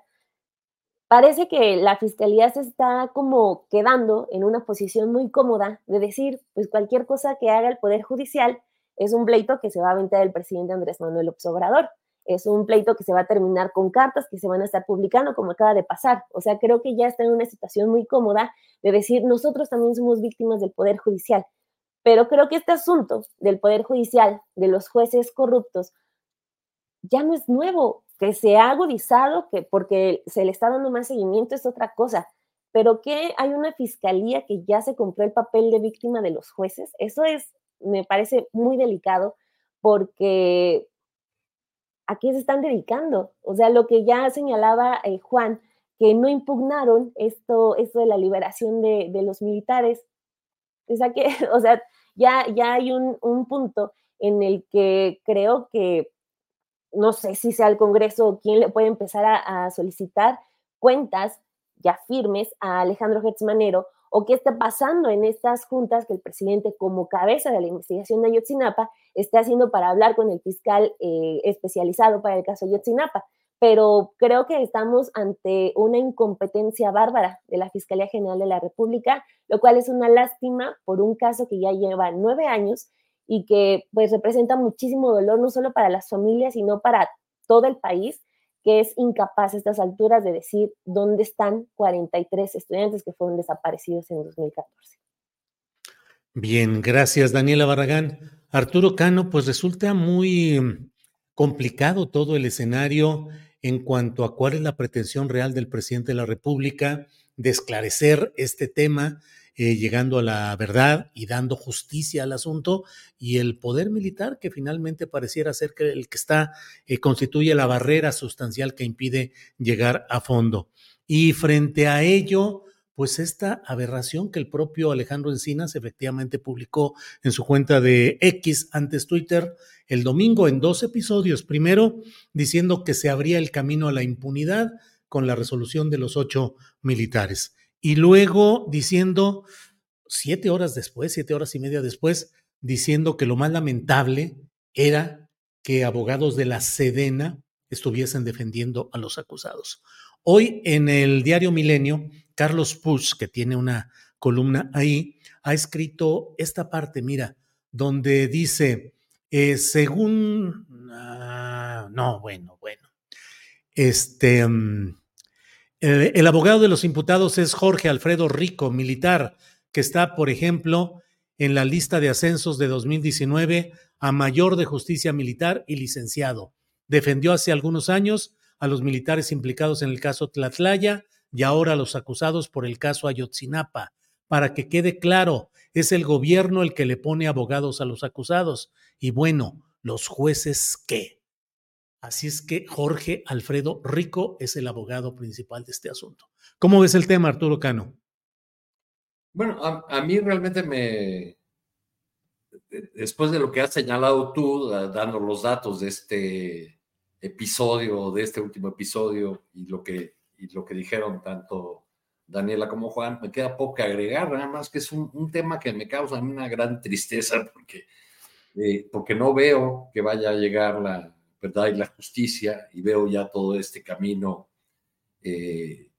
parece que la fiscalía se está como quedando en una posición muy cómoda de decir, pues cualquier cosa que haga el Poder Judicial es un pleito que se va a aventar el presidente Andrés Manuel López Obrador es un pleito que se va a terminar con cartas que se van a estar publicando, como acaba de pasar. O sea, creo que ya está en una situación muy cómoda de decir, nosotros también somos víctimas del Poder Judicial. Pero creo que este asunto del Poder Judicial, de los jueces corruptos, ya no es nuevo, que se ha agudizado, que porque se le está dando más seguimiento es otra cosa, pero que hay una fiscalía que ya se compró el papel de víctima de los jueces, eso es, me parece muy delicado, porque ¿a qué se están dedicando? O sea, lo que ya señalaba eh, Juan, que no impugnaron esto, esto de la liberación de, los militares. O sea, que, o sea ya, ya hay un, punto en el que creo que, no sé si sea el Congreso quien le puede empezar a, solicitar cuentas ya firmes a Alejandro Gertzmanero o qué está pasando en estas juntas que el presidente, como cabeza de la investigación de Ayotzinapa, está haciendo para hablar con el fiscal eh, especializado para el caso Ayotzinapa. Pero creo que estamos ante una incompetencia bárbara de la Fiscalía General de la República, lo cual es una lástima por un caso que ya lleva nueve años y que pues representa muchísimo dolor no solo para las familias, sino para todo el país que es incapaz a estas alturas de decir dónde están 43 estudiantes que fueron desaparecidos en 2014. Bien, gracias Daniela Barragán. Arturo Cano, pues resulta muy complicado todo el escenario en cuanto a cuál es la pretensión real del presidente de la República de esclarecer este tema eh, llegando a la verdad y dando justicia al asunto, y el poder militar que finalmente pareciera ser que el que está eh, constituye la barrera sustancial que impide llegar a fondo. Y frente a ello, pues esta aberración que el propio Alejandro Encinas efectivamente publicó en su cuenta de X antes Twitter el domingo en dos episodios. Primero, diciendo que se abría el camino a la impunidad con la resolución de los ocho militares y luego diciendo, siete horas después, siete horas y media después, diciendo que lo más lamentable era que abogados de la Sedena estuviesen defendiendo a los acusados. Hoy en el diario Milenio, Carlos Push, que tiene una columna ahí, ha escrito esta parte, mira, donde dice, eh, según, ah, no, bueno, bueno, este, mm, el, abogado de los imputados es Jorge Alfredo Rico, militar, que está, por ejemplo, en la lista de ascensos de 2019 a mayor de justicia militar y licenciado. Defendió hace algunos años a los militares implicados en el caso Tlatlaya y ahora a los acusados por el caso Ayotzinapa. Para que quede claro, es el gobierno el que le pone abogados a los acusados. Y bueno, ¿los jueces qué? Así es que Jorge Alfredo Rico es el abogado principal de este asunto. ¿Cómo ves el tema, Arturo Cano? Bueno, a, mí realmente me, después de lo que has señalado tú, dando los datos de este episodio, de este último episodio y lo que, y lo que dijeron tanto Daniela como Juan, me queda poco que agregar, nada más que es un, tema que me causa una gran tristeza porque, eh, porque no veo que vaya a llegar la, verdad y la justicia y veo ya todo este camino eh,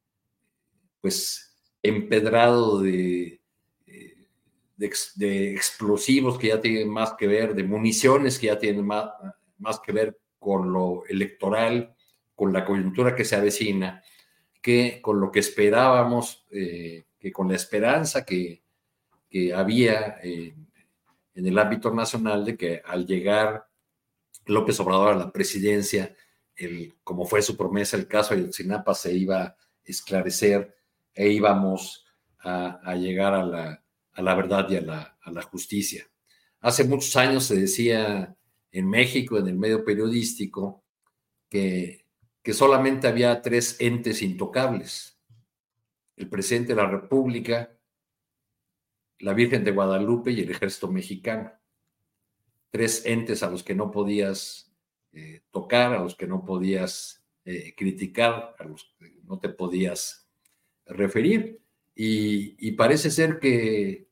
pues empedrado de, eh, de, explosivos que ya tienen más que ver, de municiones que ya tienen más, más que ver con lo electoral, con la coyuntura que se avecina, que con lo que esperábamos, eh, que con la esperanza que, que había en el ámbito nacional de que al llegar López Obrador a la presidencia, el, como fue su promesa, el caso de Ayotzinapa se iba a esclarecer e íbamos a, llegar a la, verdad y a la, justicia. Hace muchos años se decía en México, en el medio periodístico, que solamente había tres entes intocables. El presidente de la República, la Virgen de Guadalupe y el ejército mexicano. Tres entes a los que no podías eh, tocar, a los que no podías eh, criticar, a los que no te podías referir. Y, parece ser que,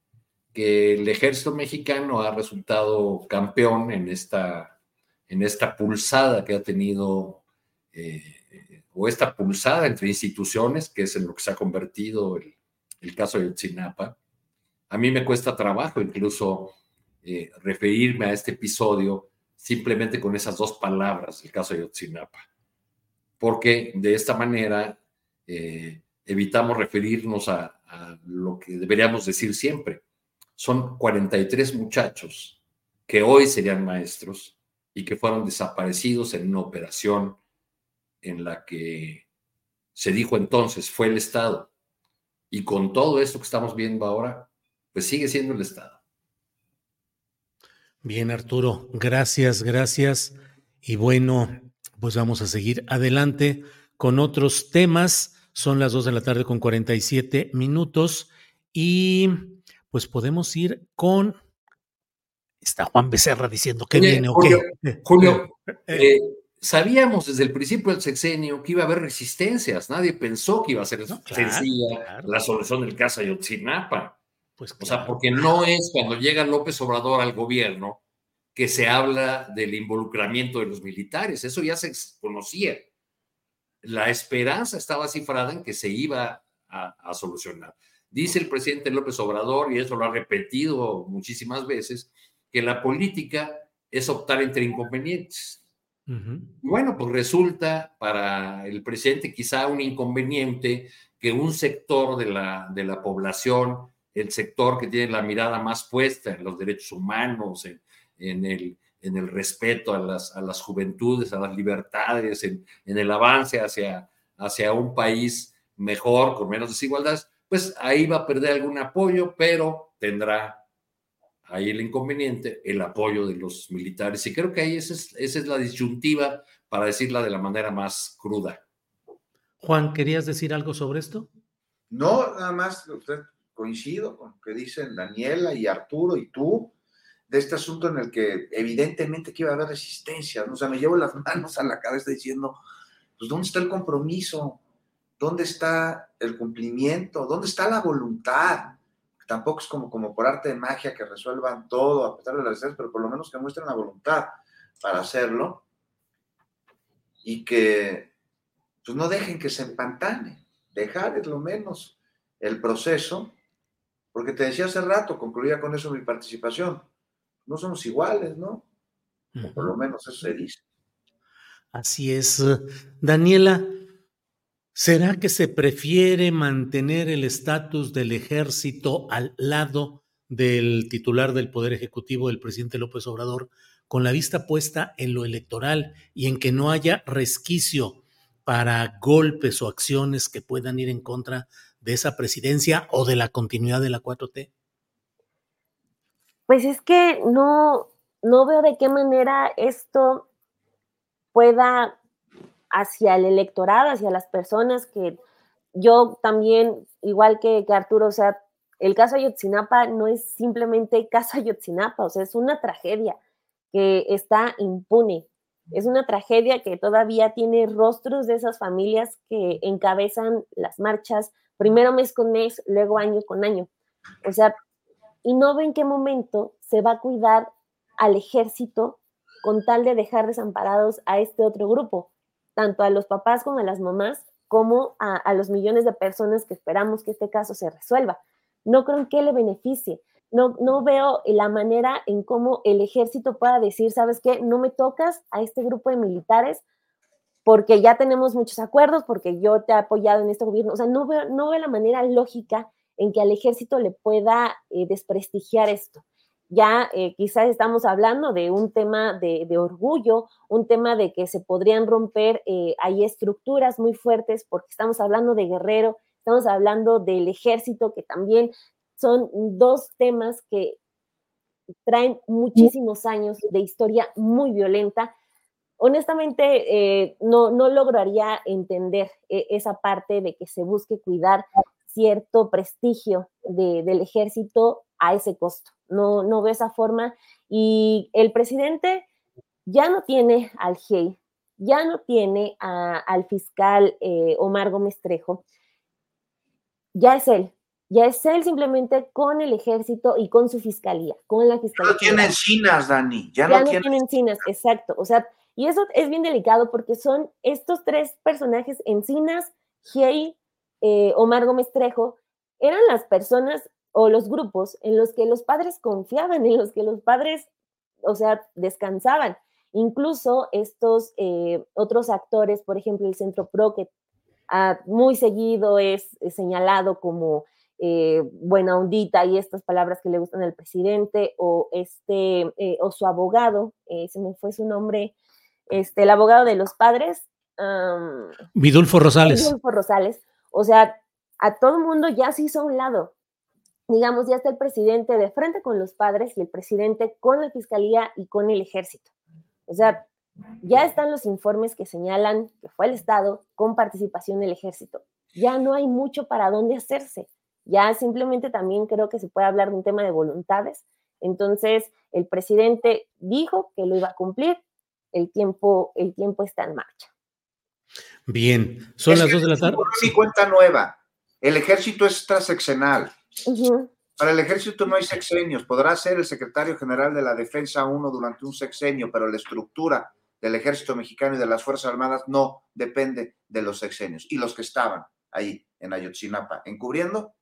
que, el ejército mexicano ha resultado campeón en esta, en esta pulsada que ha tenido, eh, o esta pulsada entre instituciones, que es en lo que se ha convertido el, el caso de Chinapa a mí me cuesta trabajo incluso eh, referirme a este episodio simplemente con esas dos palabras, el caso de Yotzinapa, porque de esta manera eh, evitamos referirnos a, lo que deberíamos decir siempre. Son 43 muchachos que hoy serían maestros y que fueron desaparecidos en una operación en la que se dijo entonces fue el Estado. Y con todo esto que estamos viendo ahora, pues sigue siendo el Estado. Bien, Arturo, gracias, gracias. Y bueno, pues vamos a seguir adelante con otros temas. Son las 2 de la tarde con 47 minutos y pues podemos ir con... Está Juan Becerra diciendo que viene Julio, Julio eh, eh, sabíamos desde el principio del sexenio que iba a haber resistencias. Nadie pensó que iba a ser sencilla la solución del caso Ayotzinapa. Pues O sea, porque no es cuando llega López Obrador al gobierno que se habla del involucramiento de los militares, eso ya se conocía. La esperanza estaba cifrada en que se iba a, solucionar. Dice el presidente López Obrador, y eso lo ha repetido muchísimas veces, que la política es optar entre inconvenientes. Bueno, pues resulta para el presidente quizá un inconveniente que un sector de la, de la población el sector que tiene la mirada más puesta en los derechos humanos, en, el, en el, respeto a las, a las, juventudes, a las libertades, en, el avance hacia, hacia un país mejor, con menos desigualdades, pues ahí va a perder algún apoyo, pero tendrá ahí el inconveniente, el apoyo de los militares. Y creo que ahí esa es, esa es la disyuntiva para decirla de la manera más cruda. Juan, ¿querías decir algo sobre esto? No, nada más, usted coincido con lo que dicen Daniela y Arturo y tú, de este asunto en el que evidentemente que iba a haber resistencia, o sea, me llevo las manos a la cabeza diciendo, pues ¿dónde está el compromiso? ¿Dónde está el cumplimiento? ¿Dónde está la voluntad? Tampoco es como, como por arte de magia que resuelvan todo a pesar de las resistencias, pero por lo menos que muestren la voluntad para hacerlo y que pues no dejen que se empantane, dejar es lo menos el proceso porque te decía hace rato, concluía con eso mi participación, no somos iguales, ¿no? por lo menos eso se dice. Así es. Daniela, ¿será que se prefiere mantener el estatus del ejército al lado del titular del Poder Ejecutivo, el presidente López Obrador, con la vista puesta en lo electoral y en que no haya resquicio para golpes o acciones que puedan ir en contra de esa presidencia o de la continuidad de la 4T? Pues es que no, no veo de qué manera esto pueda hacia el electorado, hacia las personas que yo también, igual que, que Arturo, o sea, el caso Ayotzinapa no es simplemente caso Ayotzinapa, o sea, es una tragedia que está impune. Es una tragedia que todavía tiene rostros de esas familias que encabezan las marchas, primero mes con mes, luego año con año. O sea, y no ve en qué momento se va a cuidar al ejército con tal de dejar desamparados a este otro grupo, tanto a los papás como a las mamás, como a, los millones de personas que esperamos que este caso se resuelva. No creo en qué le beneficie. No, no veo la manera en cómo el ejército pueda decir, ¿sabes qué? No me tocas a este grupo de militares porque ya tenemos muchos acuerdos, porque yo te he apoyado en este gobierno. O sea, no veo, no veo la manera lógica en que al ejército le pueda eh, desprestigiar esto. Ya eh, quizás estamos hablando de un tema de, orgullo, un tema de que se podrían romper eh, ahí estructuras muy fuertes, porque estamos hablando de Guerrero, estamos hablando del ejército, que también son dos temas que traen muchísimos años de historia muy violenta. Honestamente, eh, no, no lograría entender eh, esa parte de que se busque cuidar cierto prestigio del ejército a ese costo. No, no veo esa forma. Y el presidente ya no tiene al GIEI, ya no tiene al fiscal eh, Omar Gómez Trejo, ya es él, ya es él simplemente con el ejército y con su fiscalía, con la fiscalía. Ya no tiene encinas, Dani. Ya, no, tiene encinas, exacto. O sea, y eso es bien delicado porque son estos tres personajes, Encinas, Hey, eh, Omar Gómez Trejo, eran las personas o los grupos en los que los padres confiaban, en los que los padres, o sea, descansaban. Incluso estos eh, otros actores, por ejemplo, el Centro Pro, que ah, muy seguido es señalado como eh, buena ondita y estas palabras que le gustan al presidente, o este, eh, o su abogado, eh, se me fue su nombre, este, el abogado de los padres. Vidulfo Rosales. Vidulfo Rosales. O sea, a todo el mundo ya se hizo a un lado. Digamos, ya está el presidente de frente con los padres y el presidente con la fiscalía y con el ejército. O sea, ya están los informes que señalan que fue el Estado con participación del ejército. Ya no hay mucho para dónde hacerse. Ya simplemente también creo que se puede hablar de un tema de voluntades. Entonces, el presidente dijo que lo iba a cumplir, el tiempo, el tiempo está en marcha. Bien, son las dos de la tarde. Mi cuenta nueva. El ejército es transeccional. Para el ejército no hay sexenios. Podrá ser el secretario general de la defensa uno durante un sexenio, pero la estructura del ejército mexicano y de las Fuerzas Armadas no depende de los sexenios. Y los que estaban ahí en Ayotzinapa encubriendo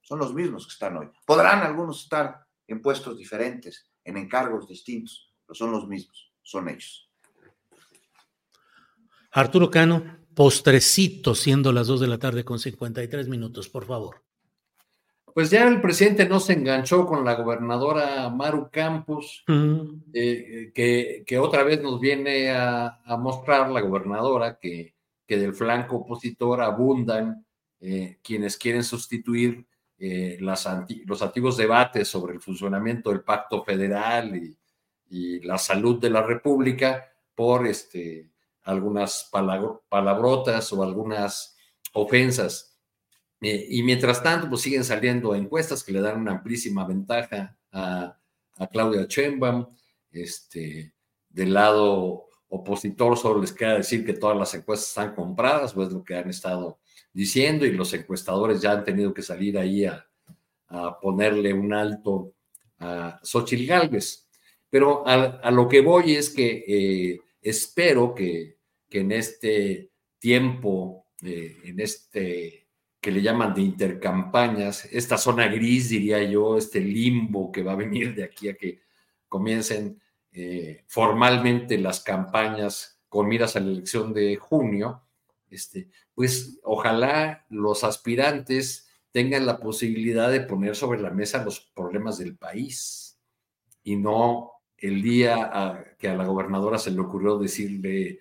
son los mismos que están hoy. Podrán algunos estar en puestos diferentes, en encargos distintos, pero son los mismos, son ellos. Arturo Cano, postrecito, siendo las 2 de la tarde con 53 minutos, por favor. Pues ya el presidente no se enganchó con la gobernadora Maru Campos, eh, que, otra vez nos viene a, mostrar la gobernadora que, que, del flanco opositor abundan eh, quienes quieren sustituir eh, los antiguos debates sobre el funcionamiento del pacto federal y, la salud de la República por este, algunas palabrotas o algunas ofensas. Y mientras tanto, pues siguen saliendo encuestas que le dan una amplísima ventaja a, Claudia Sheinbaum. Este, del lado opositor solo les queda decir que todas las encuestas están compradas, pues lo que han estado diciendo y los encuestadores ya han tenido que salir ahí a, ponerle un alto a Xochitl Galvez. Pero a, lo que voy es que eh, espero que, que, en este tiempo, eh, en este que le llaman de intercampañas, esta zona gris, diría yo, este limbo que va a venir de aquí a que comiencen eh, formalmente las campañas con miras a la elección de junio, este, pues ojalá los aspirantes tengan la posibilidad de poner sobre la mesa los problemas del país y no el día que a la gobernadora se le ocurrió decirle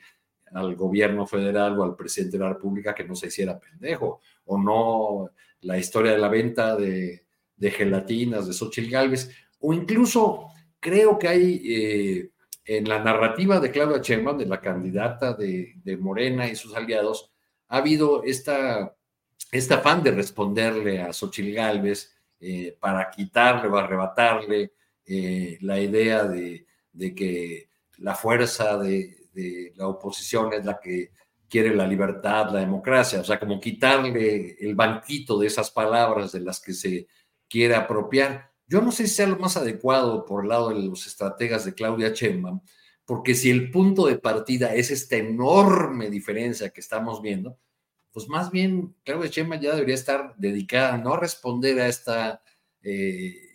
al gobierno federal o al presidente de la República que no se hiciera pendejo, o no la historia de la venta de, gelatinas de Xochitl Galvez, o incluso creo que hay eh, en la narrativa de Claudia Sheinbaum, de la candidata de, Morena y sus aliados, ha habido esta, este afán de responderle a Xochitl Gálvez eh, para quitarle o arrebatarle eh, la idea de, que la fuerza de, la oposición es la que quiere la libertad, la democracia, o sea, como quitarle el banquito de esas palabras de las que se quiere apropiar. Yo no sé si sea lo más adecuado por el lado de los estrategas de Claudia Sheinbaum, porque si el punto de partida es esta enorme diferencia que estamos viendo, pues más bien Claudia Sheinbaum ya debería estar dedicada a no responder a esta eh,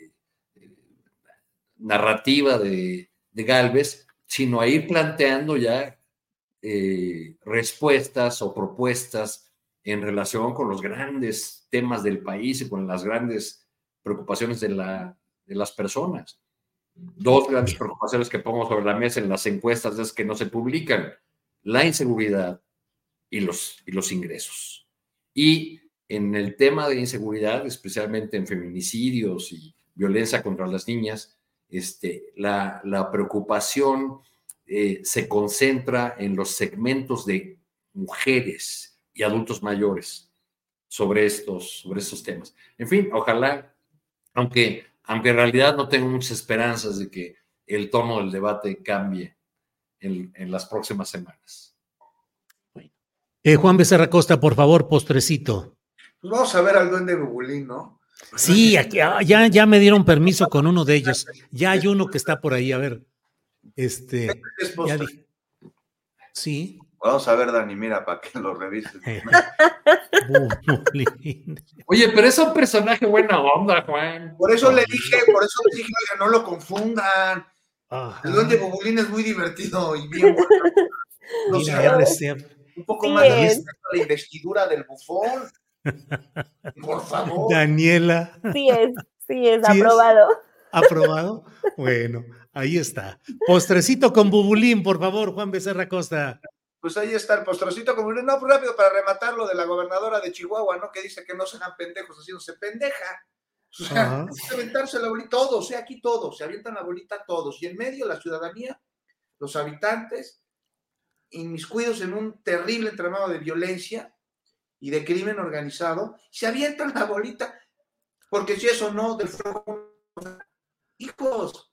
narrativa de, de, Galvez, sino a ir planteando ya eh, respuestas o propuestas en relación con los grandes temas del país y con las grandes preocupaciones de, la, de las personas. Dos grandes preocupaciones que pongo sobre la mesa en las encuestas es que no se publican, la inseguridad y los, y los ingresos. Y en el tema de inseguridad, especialmente en feminicidios y violencia contra las niñas, este, la, la preocupación eh, se concentra en los segmentos de mujeres y adultos mayores sobre estos, sobre estos temas. En fin, ojalá, aunque, aunque en realidad no tengo muchas esperanzas de que el tono del debate cambie en, en las próximas semanas. Eh, Juan Becerra Costa, por favor, postrecito. Pues vamos a ver al duende Bubulín, ¿no? Sí, aquí, ah, ya, ya me dieron permiso con uno de ellos. Ya hay uno que está por ahí, a ver. Este. Ya dije. Sí. Vamos a ver, Dani, mira, para que lo revises. Oye, pero es un personaje buena onda, Juan. Por eso le dije, por eso le dije, oiga, no lo confundan. El duende Bubulín es muy divertido y bien bueno. No Mira, sé, un poco sí más de la investidura del bufón. Por favor. Daniela. Sí es, sí es, ¿Sí aprobado. Es? ¿Aprobado? Bueno, ahí está. Postrecito con bubulín, por favor, Juan Becerra Costa. Pues ahí está el postrecito con bubulín. No, pues rápido para rematar lo de la gobernadora de Chihuahua, ¿no? Que dice que no se hagan pendejos haciéndose pendeja. O sea, hay que aventarse la bolita, todos, o sea, aquí todos, se avientan la bolita todos. Y en medio la ciudadanía, los habitantes, inmiscuidos en un terrible entramado de violencia y de crimen organizado, se avientan la bolita, porque si eso no, del fuego, hijos,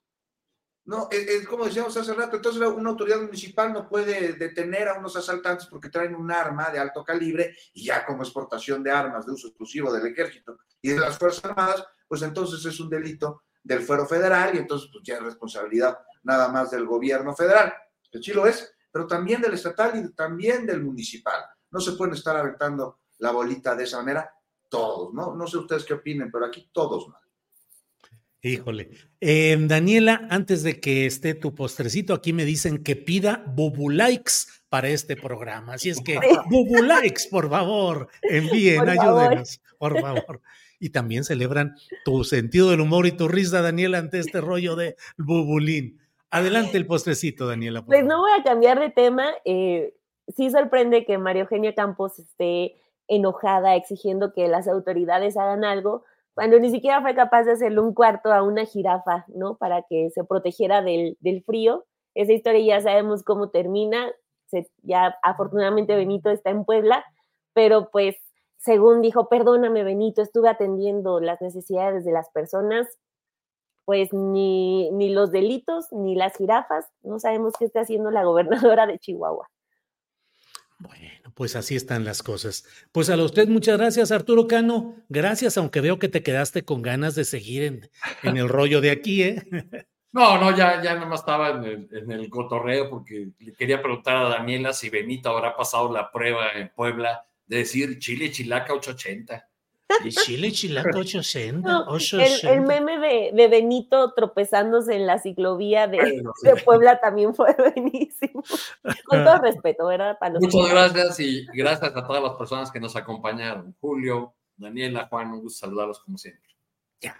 no, es, como decíamos hace rato, entonces una autoridad municipal no puede detener a unos asaltantes porque traen un arma de alto calibre y ya como exportación de armas de uso exclusivo del ejército y de las Fuerzas Armadas, pues entonces es un delito del fuero federal y entonces pues ya es responsabilidad nada más del gobierno federal. El chilo es, pero también del estatal y también del municipal. No se pueden estar aventando la bolita de esa manera todos, ¿no? No sé ustedes qué opinen, pero aquí todos, ¿no? Híjole. Eh, Daniela, antes de que esté tu postrecito, aquí me dicen que pida bubulikes para este programa. Así es que, bubulikes, por favor, envíen, por ayúdenos, favor. por favor. Y también celebran tu sentido del humor y tu risa, Daniela, ante este rollo de bubulín. Adelante el postrecito, Daniela. Pues no voy a cambiar de tema. Eh, sí sorprende que María Eugenia Campos esté enojada exigiendo que las autoridades hagan algo, cuando ni siquiera fue capaz de hacerle un cuarto a una jirafa, ¿no? Para que se protegiera del, del frío. Esa historia ya sabemos cómo termina. Ya afortunadamente Benito está en Puebla, pero pues según dijo, perdóname Benito, estuve atendiendo las necesidades de las personas, pues ni, ni los delitos, ni las jirafas, no sabemos qué está haciendo la gobernadora de Chihuahua. Bueno, pues así están las cosas. Pues a usted muchas gracias, Arturo Cano. Gracias, aunque veo que te quedaste con ganas de seguir en, el rollo de aquí, ¿eh? No, no, ya, ya nomás estaba en el, en cotorreo porque le quería preguntar a Daniela si Benito habrá pasado la prueba en Puebla de decir Chile Chilaca 880. De Chile Chilaca 860. No, el, el, meme de, de, Benito tropezándose en la ciclovía de, bueno, sí. de, Puebla también fue buenísimo. Con todo respeto, ¿verdad? Para los Muchas gracias y gracias a todas las personas que nos acompañaron. Julio, Daniela, Juan, un gusto saludarlos como siempre. Ya,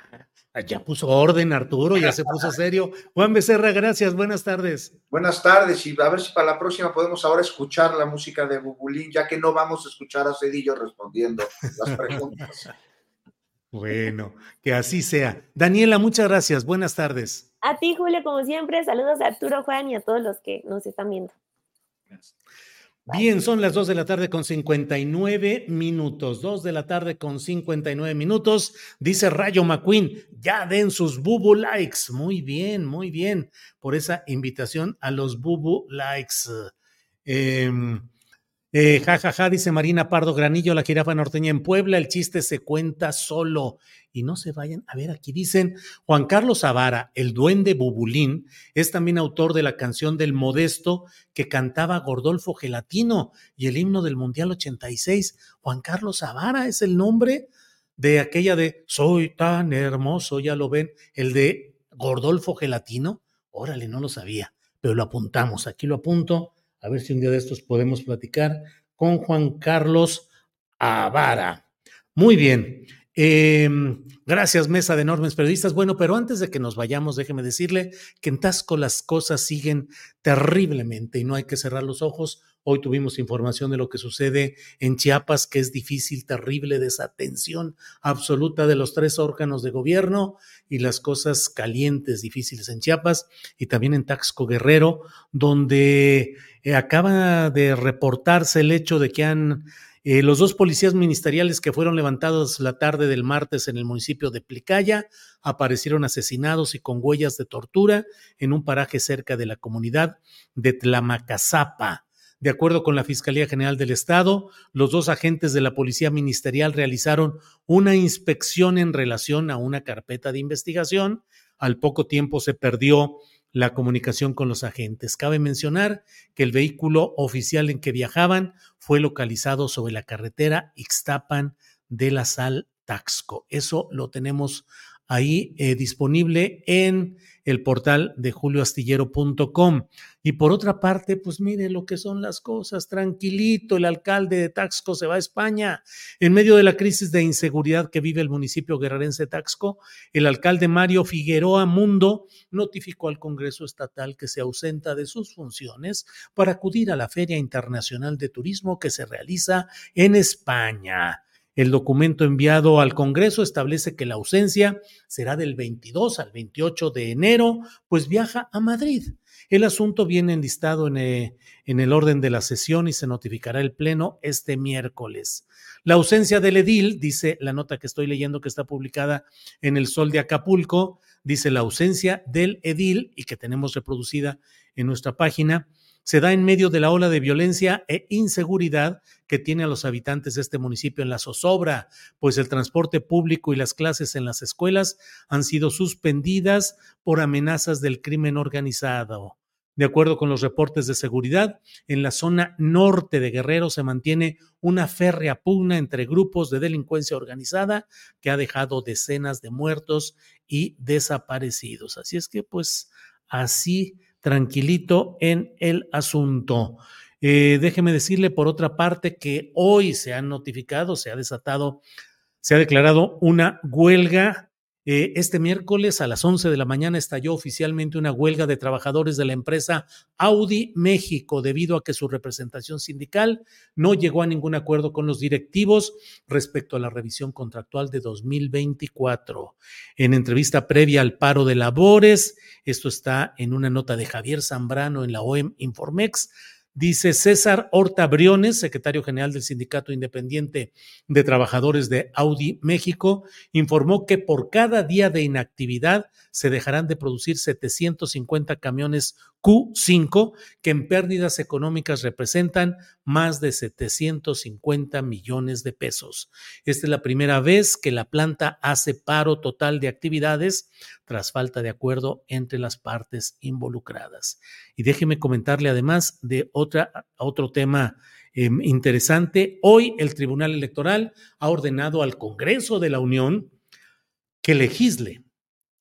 ya puso orden Arturo, ya se puso serio. Juan Becerra, gracias, buenas tardes. Buenas tardes y a ver si para la próxima podemos ahora escuchar la música de Bubulín, ya que no vamos a escuchar a Cedillo respondiendo las preguntas. bueno, que así sea. Daniela, muchas gracias, buenas tardes. A ti, Julio, como siempre, saludos a Arturo, Juan y a todos los que nos están viendo. Gracias. Bien, son las 2 de la tarde con 59 minutos. 2 de la tarde con 59 minutos. Dice Rayo McQueen, ya den sus bubu likes. Muy bien, muy bien. Por esa invitación a los bubu likes. Eh, eh, ja, ja, ja, dice Marina Pardo Granillo, la jirafa norteña en Puebla, el chiste se cuenta solo. Y no se vayan, a ver, aquí dicen, Juan Carlos Zavara, el duende Bubulín, es también autor de la canción del Modesto que cantaba Gordolfo Gelatino y el himno del Mundial 86. Juan Carlos Zavara es el nombre de aquella de Soy tan hermoso, ya lo ven, el de Gordolfo Gelatino. Órale, no lo sabía, pero lo apuntamos, aquí lo apunto a ver si un día de estos podemos platicar con Juan Carlos Avara. Muy bien. Eh, gracias, mesa de enormes periodistas. Bueno, pero antes de que nos vayamos, déjeme decirle que en Tasco las cosas siguen terriblemente y no hay que cerrar los ojos. Hoy tuvimos información de lo que sucede en Chiapas, que es difícil, terrible, desatención absoluta de los tres órganos de gobierno y las cosas calientes, difíciles en Chiapas y también en Taxco Guerrero, donde eh, acaba de reportarse el hecho de que han eh, los dos policías ministeriales que fueron levantados la tarde del martes en el municipio de Plicaya aparecieron asesinados y con huellas de tortura en un paraje cerca de la comunidad de Tlamacazapa. De acuerdo con la Fiscalía General del Estado, los dos agentes de la Policía Ministerial realizaron una inspección en relación a una carpeta de investigación. Al poco tiempo se perdió la comunicación con los agentes. Cabe mencionar que el vehículo oficial en que viajaban fue localizado sobre la carretera Ixtapan de la Sal Taxco. Eso lo tenemos ahí eh, disponible en el portal de julioastillero.com. Y por otra parte, pues mire lo que son las cosas, tranquilito, el alcalde de Taxco se va a España. En medio de la crisis de inseguridad que vive el municipio guerrerense de Taxco, el alcalde Mario Figueroa Mundo notificó al Congreso Estatal que se ausenta de sus funciones para acudir a la Feria Internacional de Turismo que se realiza en España. El documento enviado al Congreso establece que la ausencia será del 22 al 28 de enero, pues viaja a Madrid. El asunto viene enlistado en, eh, en, el orden de la sesión y se notificará el Pleno este miércoles. La ausencia del edil, dice la nota que estoy leyendo que está publicada en el Sol de Acapulco, dice la ausencia del edil y que tenemos reproducida en nuestra página, se da en medio de la ola de violencia e inseguridad que tiene a los habitantes de este municipio en la zozobra, pues el transporte público y las clases en las escuelas han sido suspendidas por amenazas del crimen organizado. De acuerdo con los reportes de seguridad, en la zona norte de Guerrero se mantiene una férrea pugna entre grupos de delincuencia organizada que ha dejado decenas de muertos y desaparecidos. Así es que, pues, así tranquilito en el asunto. Eh, déjeme decirle, por otra parte, que hoy se ha notificado, se ha desatado, se ha declarado una huelga eh, este miércoles a las 11 de la mañana estalló oficialmente una huelga de trabajadores de la empresa Audi México debido a que su representación sindical no llegó a ningún acuerdo con los directivos respecto a la revisión contractual de 2024. En entrevista previa al paro de labores, esto está en una nota de Javier Zambrano en la OEM Informex, Dice César Horta Briones, secretario general del Sindicato Independiente de Trabajadores de Audi México, informó que por cada día de inactividad se dejarán de producir 750 camiones Q5, que en pérdidas económicas representan más de 750 millones de pesos. Esta es la primera vez que la planta hace paro total de actividades tras falta de acuerdo entre las partes involucradas. Y déjeme comentarle además de otro tema em, interesante. Hoy el Tribunal Electoral ha ordenado al Congreso de la Unión que legisle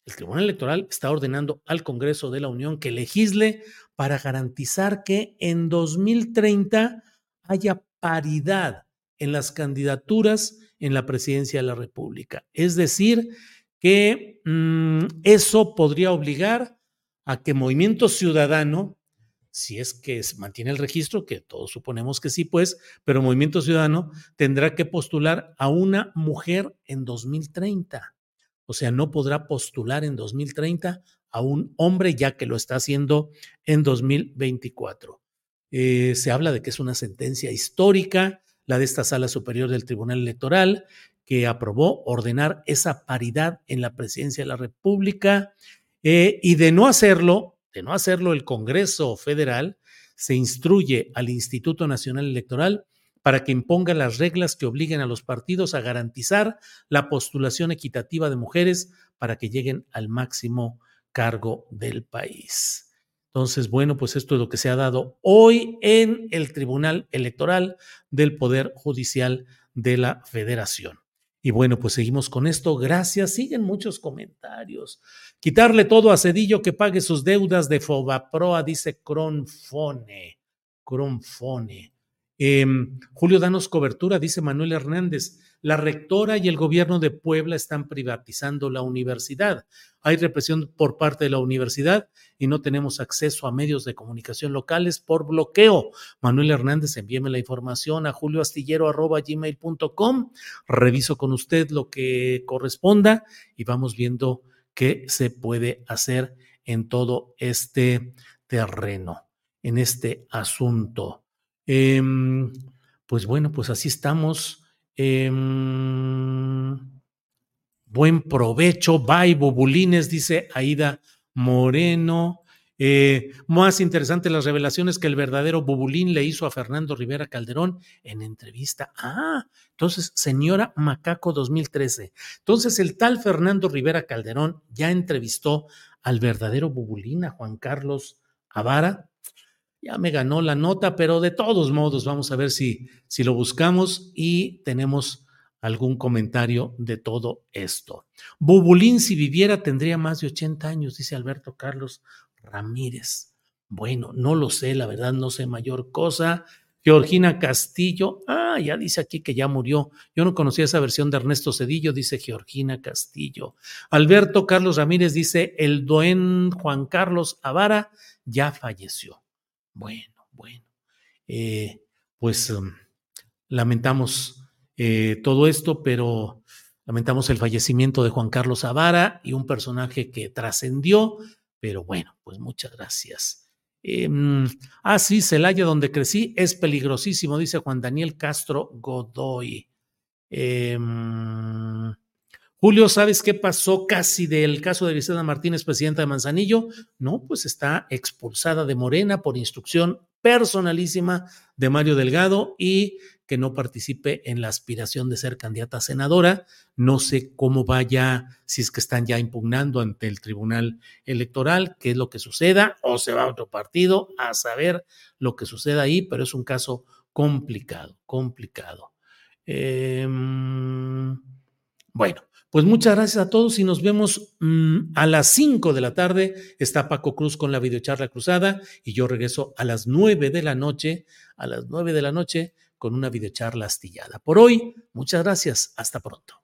el Tribunal Electoral está ordenando al Congreso de la Unión que legisle para garantizar que en 2030 haya paridad en las candidaturas en la presidencia de la República. Es decir, que mm, eso podría obligar a que Movimiento Ciudadano, si es que mantiene el registro, que todos suponemos que sí, pues, pero Movimiento Ciudadano tendrá que postular a una mujer en 2030 o sea, no podrá postular en 2030 a un hombre ya que lo está haciendo en 2024. Eh, se habla de que es una sentencia histórica, la de esta sala superior del Tribunal Electoral, que aprobó ordenar esa paridad en la presidencia de la República eh, y de no hacerlo, de no hacerlo el Congreso Federal, se instruye al Instituto Nacional Electoral para que imponga las reglas que obliguen a los partidos a garantizar la postulación equitativa de mujeres para que lleguen al máximo cargo del país. Entonces, bueno, pues esto es lo que se ha dado hoy en el Tribunal Electoral del Poder Judicial de la Federación. Y bueno, pues seguimos con esto. Gracias. Siguen muchos comentarios. Quitarle todo a Cedillo que pague sus deudas de Fobaproa, dice Cronfone. Cronfone. Em, Julio, danos cobertura, dice Manuel Hernández. La rectora y el gobierno de Puebla están privatizando la universidad. Hay represión por parte de la universidad y no tenemos acceso a medios de comunicación locales por bloqueo. Manuel Hernández, envíeme la información a julioastillero.gmail.com. Reviso con usted lo que corresponda y vamos viendo qué se puede hacer en todo este terreno, en este asunto. Em, pues bueno, pues así estamos. Em, buen provecho. Bye, bobulines, dice Aida Moreno. Eh, más interesante las revelaciones que el verdadero Bubulín le hizo a Fernando Rivera Calderón en entrevista. Ah, entonces, señora Macaco 2013. Entonces, el tal Fernando Rivera Calderón ya entrevistó al verdadero Bubulín, a Juan Carlos Avara. Ya me ganó la nota, pero de todos modos, vamos a ver si, si lo buscamos y tenemos algún comentario de todo esto. Bubulín, si viviera, tendría más de 80 años, dice Alberto Carlos Ramírez. Bueno, no lo sé, la verdad, no sé mayor cosa. Georgina Castillo, ah, ya dice aquí que ya murió. Yo no conocía esa versión de Ernesto Cedillo, dice Georgina Castillo. Alberto Carlos Ramírez dice, el doen Juan Carlos Avara ya falleció. Bueno, bueno. Eh, pues um, lamentamos eh, todo esto, pero lamentamos el fallecimiento de Juan Carlos Avara y un personaje que trascendió, pero bueno, pues muchas gracias. Eh, ah, sí, Celaya, donde crecí, es peligrosísimo, dice Juan Daniel Castro Godoy. Em, Julio, ¿sabes qué pasó casi del caso de Vicenta Martínez, presidenta de Manzanillo? No, pues está expulsada de Morena por instrucción personalísima de Mario Delgado y que no participe en la aspiración de ser candidata a senadora. No sé cómo vaya, si es que están ya impugnando ante el Tribunal Electoral, qué es lo que suceda, o se va a otro partido a saber lo que suceda ahí, pero es un caso complicado, complicado. Em, bueno, pues muchas gracias a todos y nos vemos mm, a las 5 de la tarde. Está Paco Cruz con la videocharla cruzada y yo regreso a las 9 de la noche, a las 9 de la noche con una videocharla astillada. Por hoy, muchas gracias. Hasta pronto.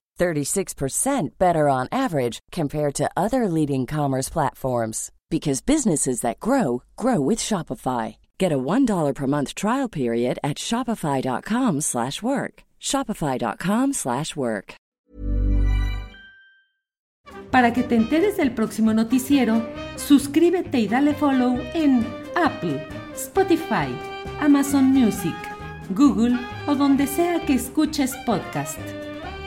36% better on average compared to other leading commerce platforms because businesses that grow grow with Shopify. Get a $1 per month trial period at shopify.com/work. shopify.com/work. Para que te enteres del próximo noticiero, suscríbete y dale follow en Apple, Spotify, Amazon Music, Google o donde sea que escuches podcast